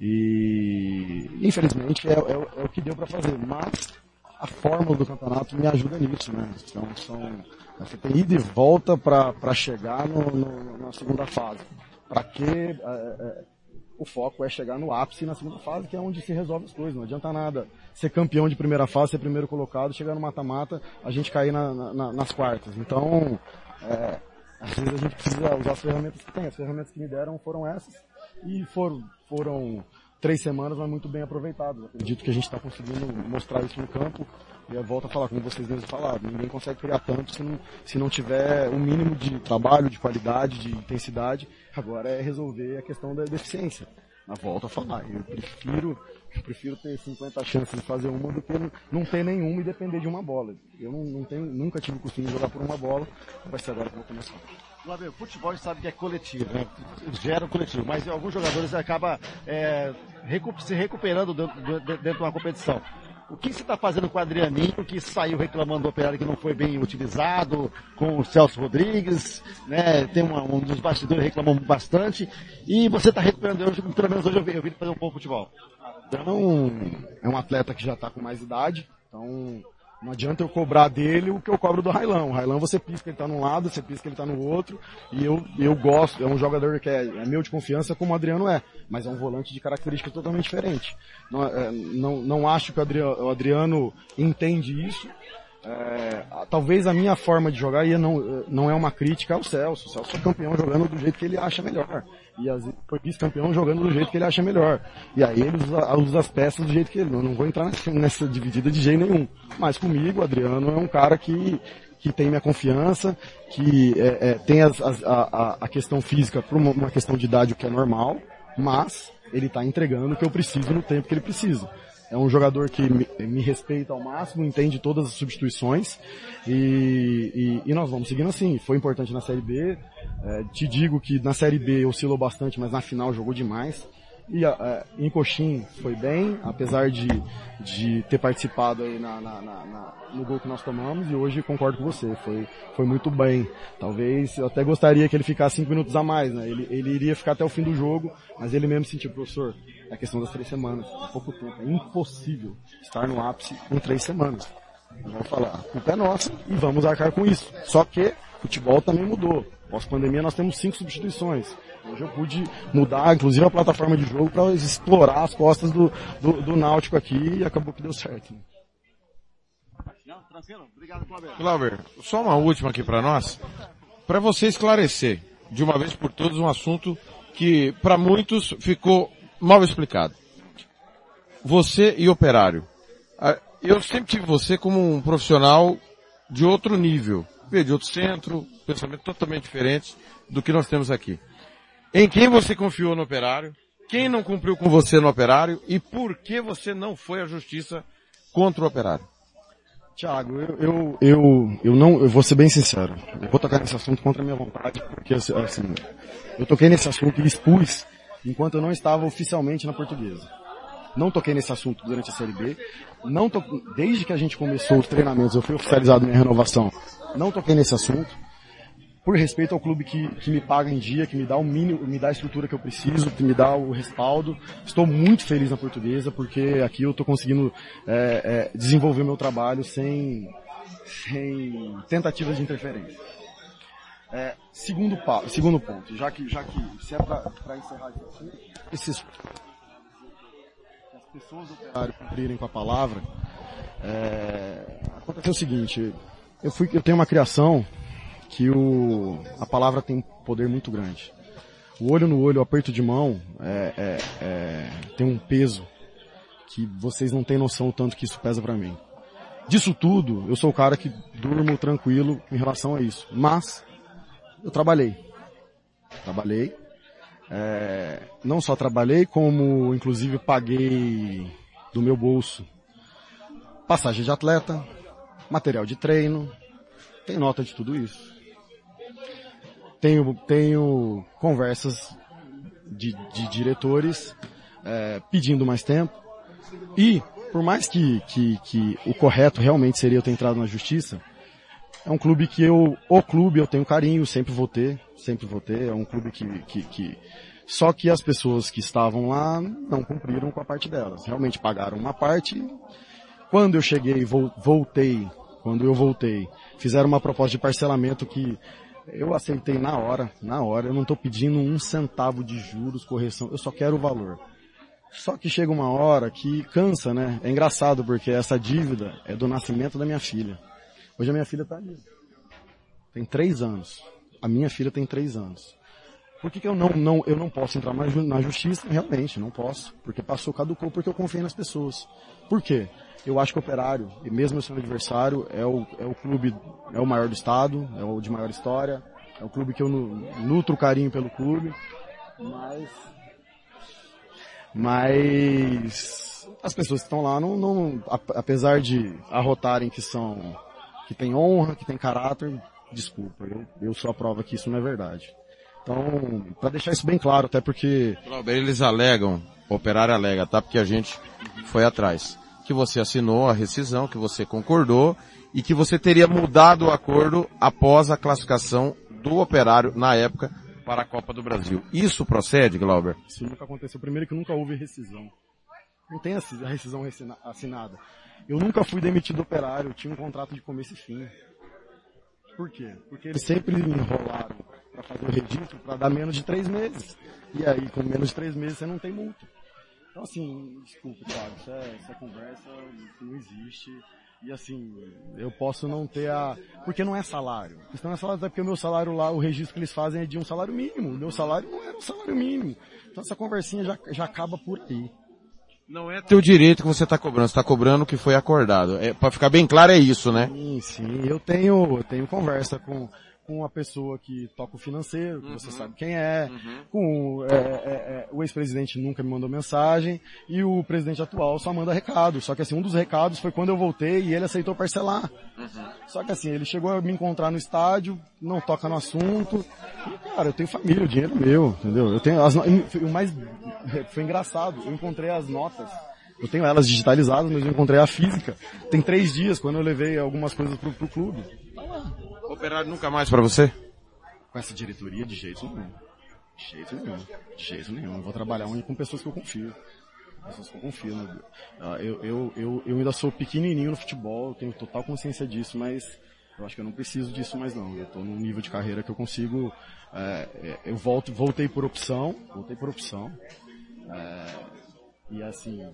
E infelizmente é, é o- é o que deu para fazer. Mas a fórmula do campeonato me ajuda nisso, né? Então são, você tem ida e volta para chegar no, no- na segunda fase. Para que é, é, o foco é chegar no ápice na segunda fase, que é onde se resolve as coisas. Não adianta nada ser campeão de primeira fase, ser primeiro colocado, chegar no mata-mata, a gente cair na- na- nas quartas. Então, é, às vezes a gente precisa usar as ferramentas que tem. As ferramentas que me deram foram essas e foram, foram três semanas, mas muito bem aproveitadas. Acredito que a gente está conseguindo mostrar isso no campo. E eu volto a falar, como vocês mesmos falaram, ninguém consegue criar tanto se não, se não tiver o mínimo de trabalho, de qualidade, de intensidade. Agora é resolver a questão da deficiência. Na volta a falar, eu prefiro, eu prefiro ter 50 chances de fazer uma do que não- não ter nenhuma e depender de uma bola. Eu não, não tenho, nunca tive o costume de jogar por uma bola, vai ser agora que eu vou começar. Flávio, futebol a gente sabe que é coletivo, né? Gera um coletivo, mas alguns jogadores acabam é, se recuperando dentro, dentro de uma competição. O que você está fazendo com o Adrianinho, que saiu reclamando do operário que não foi bem utilizado, com o Celso Rodrigues, né? Tem uma- um dos bastidores reclamou bastante, e você está recuperando hoje, pelo menos hoje eu vi, eu vi fazer um bom futebol. Então, é um atleta que já está com mais idade, então não adianta eu cobrar dele o que eu cobro do Railão. O Railão você pisca ele está num lado, você pisca ele está no outro, e eu, eu gosto, é um jogador que é, é meu de confiança como o Adriano é, mas é um volante de característica totalmente diferente. Não, é, não, não acho que o Adriano, o Adriano entende isso, é, talvez a minha forma de jogar não, não é uma crítica ao Celso. O Celso é campeão jogando do jeito que ele acha melhor. E às vezes foi vice-campeão jogando do jeito que ele acha melhor. E aí ele usa, usa as peças do jeito que ele. Eu não vou entrar nessa, dividida de jeito nenhum. Mas comigo, Adriano é um cara que, que tem minha confiança, que é, é, tem as- as- a, a- questão física por uma questão de idade, o que é normal, mas ele está entregando o que eu preciso no tempo que ele precisa. É um jogador que me, me respeita ao máximo, entende todas as substituições e, e- e nós vamos seguindo assim. Foi importante na Série B. É, te digo que na Série B oscilou bastante, mas na final jogou demais. E é, em Coxim foi bem, apesar de, de ter participado aí na, na- na- na- no gol que nós tomamos, e hoje concordo com você, foi, foi muito bem. Talvez eu até gostaria que ele ficasse cinco minutos a mais, né? Ele, ele iria ficar até o fim do jogo, mas ele mesmo sentiu, professor, é a questão das três semanas, é pouco tempo, é impossível estar no ápice em três semanas. Vou falar, a culpa é nossa e vamos arcar com isso. Só que futebol também mudou. Pós-pandemia nós temos cinco substituições. Hoje eu pude mudar, inclusive, a plataforma de jogo para explorar as costas do, do, do Náutico aqui e acabou que deu certo. né? Não, tranquilo? Obrigado, só uma última aqui para nós. Para você esclarecer, de uma vez por todas, um assunto que para muitos ficou mal explicado. Você e operário. Ah, Eu sempre tive você como um profissional de outro nível. De outro centro, pensamento totalmente diferente do que nós temos aqui. Em quem você confiou no operário? Quem não cumpriu com você no operário? E por que você não foi à justiça contra o operário? Tiago, eu, eu, eu, eu não, eu vou ser bem sincero. Eu vou tocar nesse assunto contra a minha vontade, porque assim, assim, eu toquei nesse assunto e expus enquanto eu não estava oficialmente na portuguesa. Não toquei nesse assunto durante a Série B. Não to... Desde que a gente começou os treinamentos, eu fui oficializado minha renovação. Não toquei nesse assunto. Por respeito ao clube que, que me paga em dia, que me dá o mínimo, me dá a estrutura que eu preciso, que me dá o respaldo. Estou muito feliz na portuguesa, porque aqui eu estou conseguindo é, é, desenvolver meu trabalho sem, sem tentativas de interferência. É, segundo, segundo ponto, já que, já que se é para encerrar assunto, esses as pessoas do operário cumprirem com a palavra, é, aconteceu o seguinte, eu, fui, eu tenho uma criação que o, a palavra tem poder muito grande. O olho no olho, o aperto de mão, é, é, é, tem um peso que vocês não têm noção o tanto que isso pesa pra mim. Disso tudo, eu sou o cara que durmo tranquilo em relação a isso. Mas, eu trabalhei. Trabalhei. É, não só trabalhei, como inclusive paguei do meu bolso passagem de atleta, material de treino, tem nota de tudo isso. Tenho, tenho conversas de, de diretores é, pedindo mais tempo. E, por mais que, que, que o correto realmente seria eu ter entrado na justiça, é um clube que eu, o clube eu tenho carinho, sempre vou ter, sempre vou ter, é um clube que, que, que só que as pessoas que estavam lá não cumpriram com a parte delas. Realmente pagaram uma parte. Quando eu cheguei, vol- voltei, quando eu voltei, fizeram uma proposta de parcelamento que eu aceitei na hora, na hora. Eu não estou pedindo um centavo de juros, correção, eu só quero o valor. Só que chega uma hora que cansa, né? É engraçado porque essa dívida é do nascimento da minha filha. Hoje a minha filha está ali. Tem três anos. A minha filha tem três anos. Por que, que eu não, não, eu não posso entrar mais na justiça? Realmente, não posso. Porque passou, caducou, porque eu confiei nas pessoas. Por quê? Eu acho que o Operário, e mesmo sendo adversário, é o, é o clube, é o maior do estado, é o de maior história, é o clube que eu nu- nutro carinho pelo clube, mas, mas as pessoas que estão lá não, não ap- apesar de arrotarem que são, que tem honra, que tem caráter, desculpa, eu, eu sou a prova que isso não é verdade. Então, para deixar isso bem claro, até porque eles alegam, o operário alega, tá? Porque a gente foi atrás. Que você assinou a rescisão, que você concordou e que você teria mudado o acordo após a classificação do operário na época para a Copa do Brasil. Isso procede, Glauber? Isso nunca aconteceu. Primeiro que nunca houve rescisão. Não tem a rescisão assinada. Eu nunca fui demitido do operário, tinha um contrato de começo e fim. Por quê? Porque eles sempre me enrolaram para fazer o registro para dar menos de três meses. E aí, com menos de três meses, você não tem multa. Então, assim, desculpa, Thiago, é, essa conversa não existe. E assim, eu posso não ter a... Porque não é salário. A questão não é salário, é porque o meu salário lá, o registro que eles fazem é de um salário mínimo. O meu salário não era um salário mínimo. Então essa conversinha já, já acaba por aí. Não é teu direito que você está cobrando, você está cobrando o que foi acordado. É, para ficar bem claro é isso, né? Sim, sim. Eu tenho, eu tenho conversa com, com a pessoa que toca o financeiro, que você sabe quem é, com é, é, é, o ex-presidente nunca me mandou mensagem, e o presidente atual só manda recado. Só que assim, um dos recados foi quando eu voltei e ele aceitou parcelar. Só que assim, ele chegou a me encontrar no estádio, não toca no assunto. E, cara, eu tenho família, o dinheiro é meu, entendeu? Eu tenho as no... O mais foi engraçado, eu encontrei as notas. Eu tenho elas digitalizadas, mas eu encontrei a física. Tem três dias, quando eu levei algumas coisas pro, pro clube. Operário nunca mais para você? Com essa diretoria, de jeito nenhum. De jeito nenhum. De jeito nenhum. Eu vou trabalhar com pessoas que eu confio. Pessoas que eu confio. Né? Ah, Eu, eu, eu, eu ainda sou pequenininho no futebol, tenho total consciência disso, mas eu acho que eu não preciso disso mais não. Eu estou num nível de carreira que eu consigo. é, é, eu volto, voltei por opção, voltei por opção. é, e assim,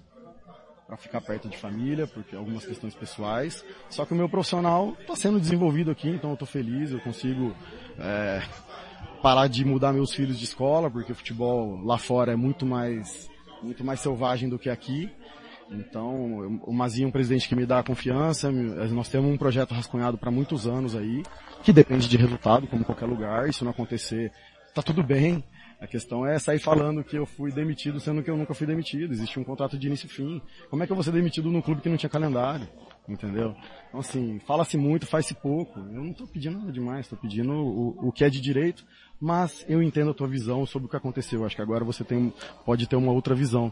para ficar perto de família, porque algumas questões pessoais. Só que o meu profissional está sendo desenvolvido aqui, então eu estou feliz, eu consigo é, parar de mudar meus filhos de escola, porque o futebol lá fora é muito mais muito mais selvagem do que aqui. Então, o Mazinho é um presidente que me dá confiança, me- nós temos um projeto rascunhado para muitos anos aí, que depende de resultado, como qualquer lugar, e se não acontecer, tá tudo bem. A questão é sair falando que eu fui demitido, sendo que eu nunca fui demitido. Existe um contrato de início e fim. Como é que eu vou ser demitido num clube que não tinha calendário? Entendeu? Então assim, fala-se muito, faz-se pouco. Eu não tô pedindo nada demais, tô pedindo o, o que é de direito, mas eu entendo a tua visão sobre o que aconteceu. Acho que agora você tem, pode ter uma outra visão.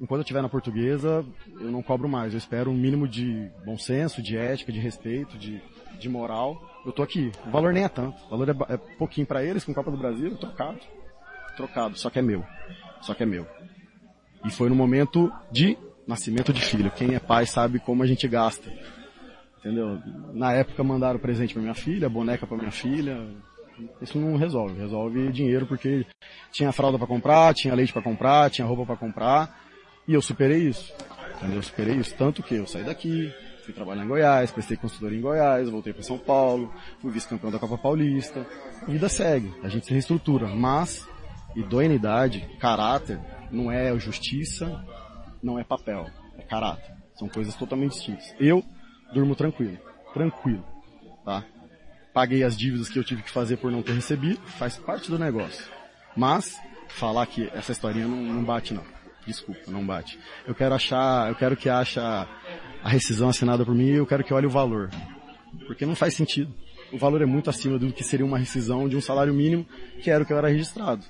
Enquanto eu estiver na portuguesa, eu não cobro mais. Eu espero um mínimo de bom senso, de ética, de respeito, de, de moral. Eu tô aqui. O valor nem é tanto. O valor é, é pouquinho para eles, com Copa do Brasil, trocado. Trocado. Só que é meu. Só que é meu. E foi no momento de nascimento de filho. Quem é pai sabe como a gente gasta. Entendeu? Na época mandaram presente para minha filha, boneca para minha filha. Isso não resolve. Resolve dinheiro porque tinha fralda para comprar, tinha leite para comprar, tinha roupa para comprar. E eu superei isso. Entendeu? Eu superei isso. Tanto que eu saí daqui, fui trabalhar em Goiás, prestei consultoria em Goiás, voltei para São Paulo, fui vice-campeão da Copa Paulista. A vida segue, a gente se reestrutura. Mas, idoneidade, caráter, não é justiça, não é papel, é caráter. São coisas totalmente distintas. Eu durmo tranquilo, tranquilo, tá? Paguei as dívidas que eu tive que fazer por não ter recebido, faz parte do negócio. Mas, falar que essa historinha não, não bate não. Desculpa, não bate. Eu quero achar, eu quero que ache a a rescisão assinada por mim e eu quero que olhe o valor. Porque não faz sentido. O valor é muito acima do que seria uma rescisão de um salário mínimo, que era o que eu era registrado.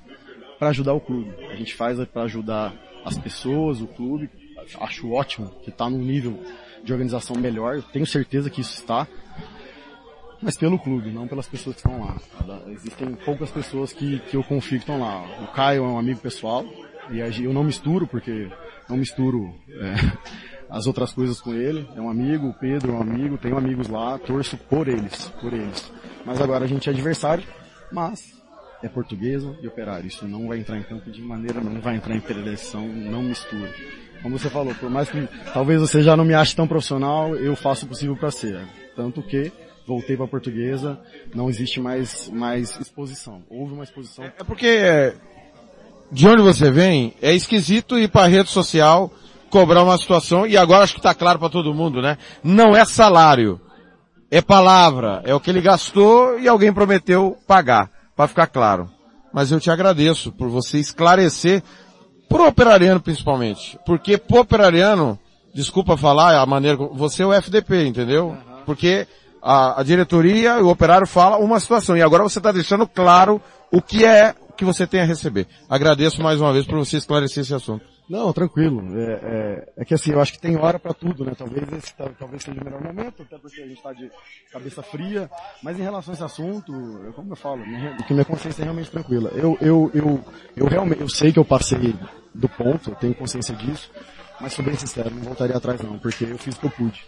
Para ajudar o clube. A gente faz para ajudar as pessoas, o clube. Acho ótimo que está num nível de organização melhor. Eu tenho certeza que isso está. Mas pelo clube, não pelas pessoas que estão lá. Existem poucas pessoas que, que eu confio que estão lá. O Caio é um amigo pessoal. E eu não misturo, porque não misturo é, as outras coisas com ele. É um amigo, o Pedro é um amigo, tenho amigos lá, torço por eles, por eles. Mas agora a gente é adversário, mas é portuguesa e operário. Isso não vai entrar em campo de maneira, não vai entrar em predileção, não mistura. Como você falou, por mais que talvez você já não me ache tão profissional, eu faço o possível para ser. Tanto que voltei para portuguesa, não existe mais mais exposição. Houve uma exposição. É porque é, de onde você vem, é esquisito ir para rede social cobrar uma situação, e agora acho que está claro para todo mundo, né? Não é salário. É palavra. É o que ele gastou e alguém prometeu pagar. Para ficar claro. Mas eu te agradeço por você esclarecer pro operariano principalmente. Porque pro operariano, desculpa falar a maneira, como- você é o FDP, entendeu? Porque a, a diretoria e o operário fala uma situação e agora você está deixando claro o que é que você tem a receber. Agradeço mais uma vez por você esclarecer esse assunto. Não, tranquilo. É, é, é que assim, eu acho que tem hora para tudo, né? Talvez esse tal- talvez seja o melhor momento, até porque a gente está de cabeça fria. Mas em relação a esse assunto, eu, como eu falo, minha, que minha consciência é realmente tranquila. Eu, eu, eu, eu realmente, eu sei que eu passei do ponto, eu tenho consciência disso. Mas sou bem sincero, não voltaria atrás não, porque eu fiz o que eu pude.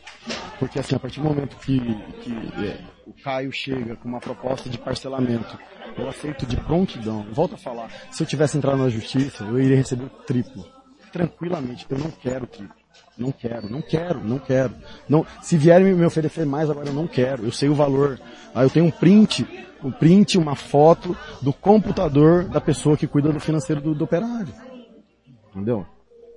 Porque assim, a partir do momento que, que é, o Caio chega com uma proposta de parcelamento, eu aceito de prontidão. Volto a falar, se eu tivesse entrado na justiça, eu iria receber o triplo. Tranquilamente, eu não quero triplo. Não quero, não quero, não quero. Não, se vierem me oferecer mais agora, eu não quero. Eu sei o valor. Ah, eu tenho um print, um print, uma foto do computador da pessoa que cuida do financeiro do, do operário. Entendeu?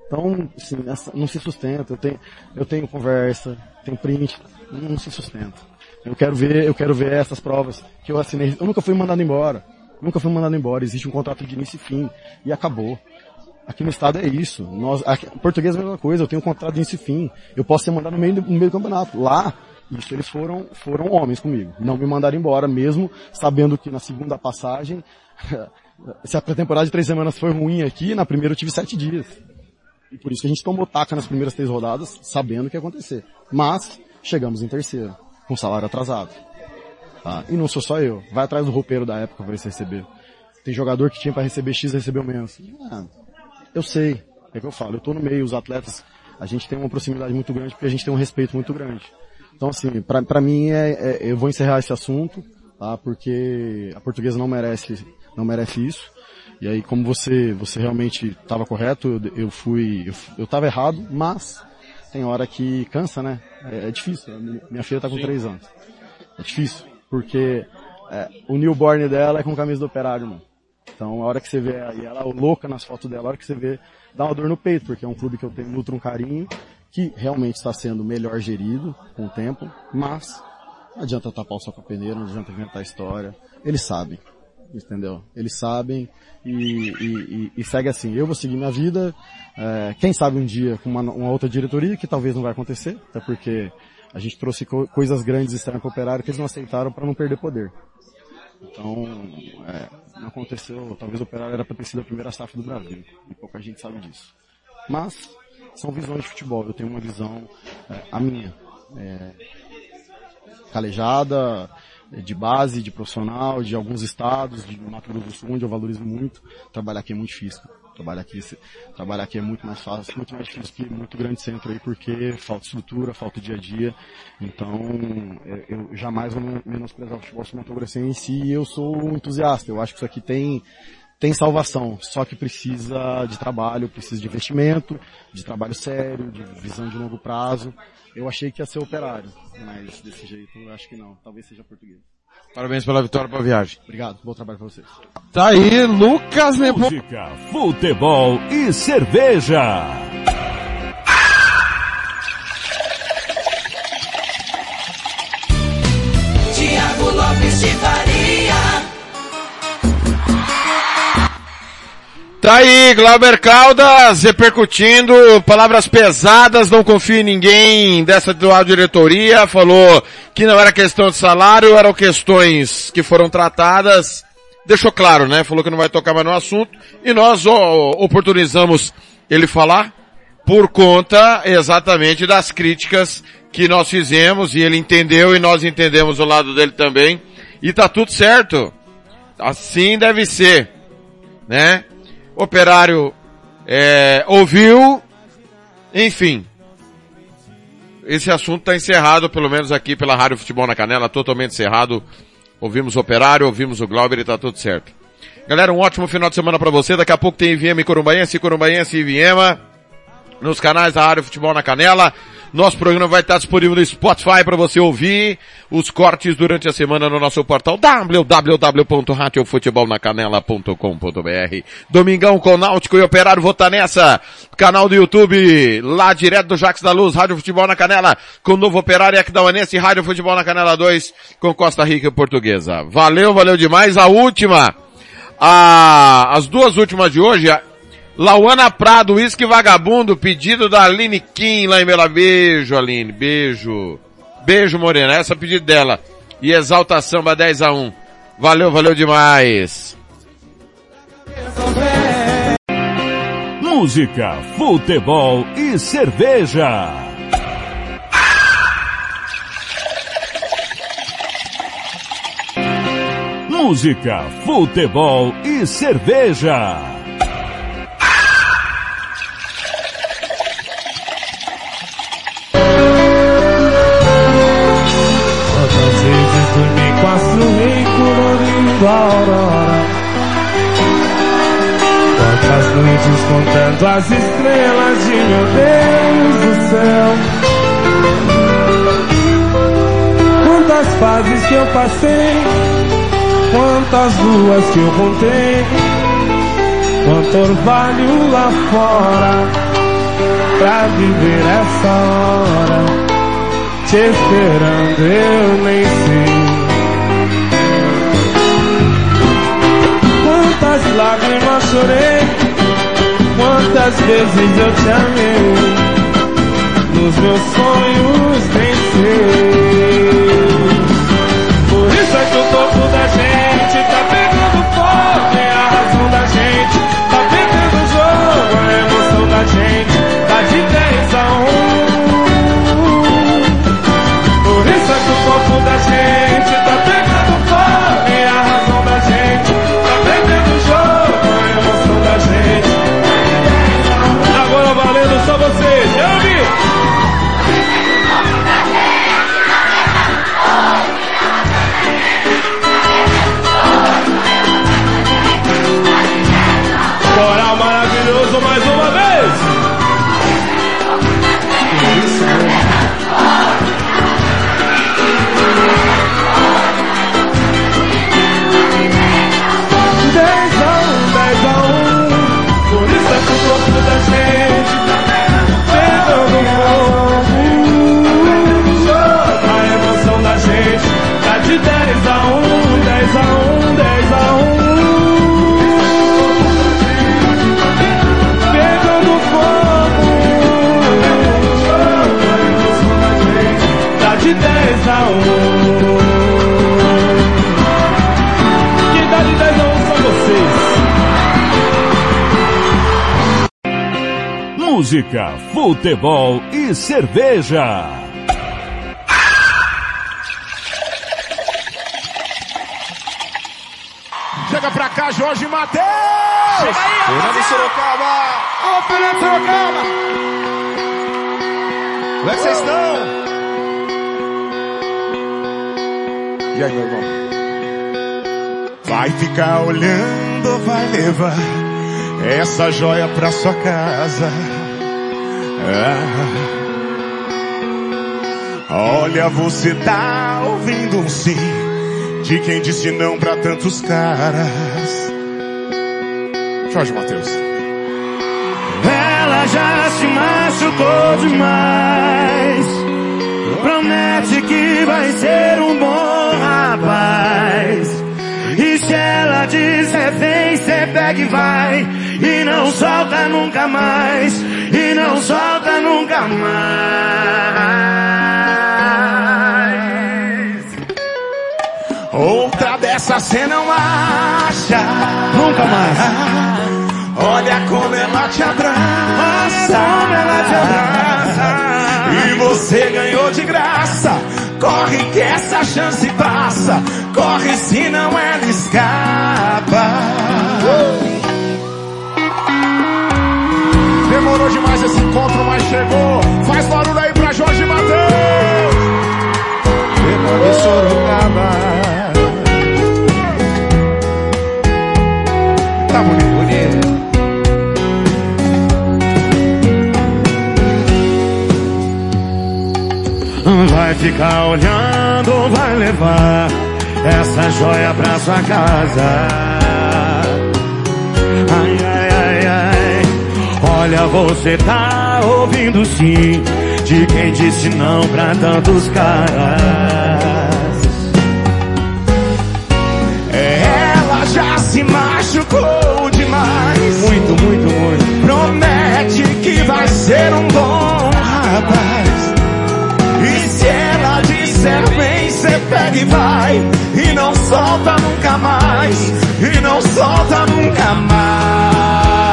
Então, assim, não se sustenta. Eu tenho, eu tenho conversa, tenho print, não se sustenta. Eu quero ver, eu quero ver essas provas que eu assinei. Eu nunca fui mandado embora. Nunca fui mandado embora. Existe um contrato de início e fim. E acabou. Aqui no estado é isso. Nós, aqui, português é a mesma coisa. Eu tenho um contrato de início e fim. Eu posso ser mandado no meio, do- no meio do campeonato. Lá, isso eles foram, foram homens comigo. Não me mandaram embora, mesmo sabendo que na segunda passagem, se a pré-temporada de três semanas foi ruim aqui, na primeira eu tive sete dias. E por isso a gente tomou taca nas primeiras três rodadas, sabendo o que ia acontecer. Mas, chegamos em terceiro, com salário atrasado. Tá? E não sou só eu. Vai atrás do roupeiro da época para você receber. Tem jogador que tinha para receber X recebeu menos. Ah, eu sei. É que eu falo. Eu tô no meio, os atletas, a gente tem uma proximidade muito grande porque a gente tem um respeito muito grande. Então assim, pra mim é, é- eu vou encerrar esse assunto, tá? Porque a portuguesa não merece, não merece isso. E aí, como você, você realmente estava correto, eu, eu fui, eu, eu tava errado, mas tem hora que cansa, né? É, é difícil. Minha filha tá com três anos. É difícil, porque é, o newborn dela é com camisa do operário, mano. Então, a hora que você vê aí ela louca nas fotos dela, a hora que você vê, dá uma dor no peito, porque é um clube que eu tenho nutro um carinho, que realmente está sendo melhor gerido com o tempo, mas não adianta tapar o sol com a peneira, não adianta inventar história. Eles sabem, entendeu? Eles sabem e, e, e, e segue assim. Eu vou seguir minha vida, é, quem sabe um dia com uma, uma outra diretoria, que talvez não vai acontecer, até porque a gente trouxe co coisas grandes externas para o operário que eles não aceitaram para não perder poder. Então, é, não aconteceu, talvez o Operário era para ter sido a primeira SAF do Brasil, e pouca gente sabe disso. Mas, são visões de futebol, eu tenho uma visão, é, a minha, é, calejada, de base, de profissional, de alguns estados, de Mato Grosso do Sul, onde eu valorizo muito, trabalhar aqui é muito difícil. Trabalhar aqui, trabalhar aqui é muito mais fácil, muito mais difícil que muito grande centro aí, porque falta estrutura, falta dia a dia. Então, é, eu jamais vou menosprezar o futebol sul-mato-grossense e eu sou um entusiasta. Eu acho que isso aqui tem, tem salvação, só que precisa de trabalho, precisa de investimento, de trabalho sério, de visão de longo prazo. Eu achei que ia ser operário, mas desse jeito eu acho que não. Talvez seja português. Parabéns pela vitória para a viagem. Obrigado, bom trabalho para vocês. Tá aí, Lucas Nepo... Música, futebol e cerveja. Tiago Lopes de Faria. Tá aí, Glauber Caldas repercutindo palavras pesadas, não confio em ninguém dessa atual diretoria, falou que não era questão de salário, eram questões que foram tratadas, deixou claro, né? Falou que não vai tocar mais no assunto, e nós ó, oportunizamos ele falar por conta exatamente das críticas que nós fizemos, e ele entendeu e nós entendemos o lado dele também, e tá tudo certo. Assim deve ser, né? Operário é, ouviu, enfim. Esse assunto está encerrado, pelo menos aqui pela Rádio Futebol na Canela, totalmente encerrado. Ouvimos o Operário, ouvimos o Glauber e tá tudo certo. Galera, um ótimo final de semana para você. Daqui a pouco tem Iviema e Corumbaense, Corumbaense e Iviema. Nos canais da Rádio Futebol na Canela. Nosso programa vai estar disponível no Spotify para você ouvir os cortes durante a semana no nosso portal www.radiofutebolnacanela.com.br. Domingão com Náutico e Operário Vota Nessa. Canal do YouTube, lá direto do Jax da Luz, Rádio Futebol na Canela, com o novo Operário Aquidauanense Rádio Futebol na Canela 2, com Costa Rica Portuguesa. Valeu, valeu demais. A última, a, as duas últimas de hoje, Lauana Prado, uísque vagabundo, pedido da Aline Kim lá em Bela. Beijo, Aline, beijo. Beijo, Morena, essa é pedido dela. E Exalta Samba 10 a 1. Valeu, valeu demais. Música, futebol e cerveja. Música, futebol e cerveja. Com a sorrir colorindo a aurora Quantas noites contando as estrelas de meu Deus do céu Quantas fases que eu passei Quantas luas que eu contei Quanto orvalho lá fora Pra viver essa hora te esperando, eu nem sei. Quantas lágrimas chorei, quantas vezes eu te amei, nos meus sonhos nem sei. Música, futebol e cerveja. Chega pra cá, Jorge Matheus! Chega aí, Fernando Sorocaba! Ô, Fernando Sorocaba! Como é que vocês estão? E aí, meu irmão? Vai ficar olhando vai levar essa joia pra sua casa? Ah. Olha, você tá ouvindo um sim de quem disse não pra tantos caras. Jorge Matheus. Ela já se machucou demais. Promete que vai ser um bom rapaz. E se ela disser vem, cê pega e vai. E não solta nunca mais. E não solta nunca mais. Outra dessa cê não acha. Nunca mais. Olha como ela te abraça. Como ela te abraça. E você ganhou de graça. Corre que essa chance passa. Corre senão ela escapa. Demorou demais esse encontro, mas chegou. Faz barulho aí pra Jorge Matheus! Fernando Sorocaba. Tá bonito, bonito. Vai ficar olhando vai levar essa joia pra sua casa? Olha, você tá ouvindo sim de quem disse não pra tantos caras. Ela já se machucou demais. Muito, muito, muito. Promete que vai ser um bom rapaz. E se ela disser vem, cê pega e vai. E não solta nunca mais. E não solta nunca mais.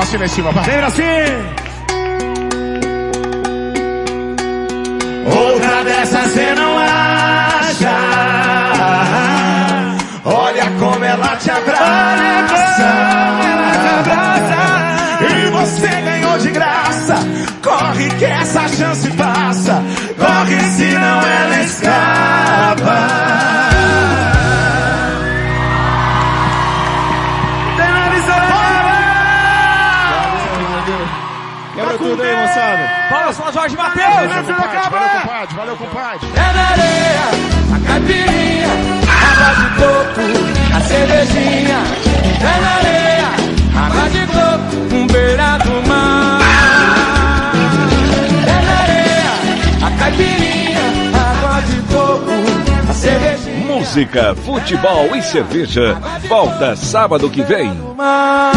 Em cima, vai. Lembra assim? Outra dessas cê não acha. Olha como ela te abraça. E você ganhou de graça. Corre que essa chance passa. Corre senão ela escapa. Palmas para Jorge Matheus. Valeu, compadre. Valeu, compadre. Valeu, compadre. É na areia, a caipirinha, água de coco, a cervejinha. É na areia, água de coco, um beira do mar. É na areia, a caipirinha, água de coco, a cervejinha. Música, futebol e cerveja. Volta sábado que vem. Mar.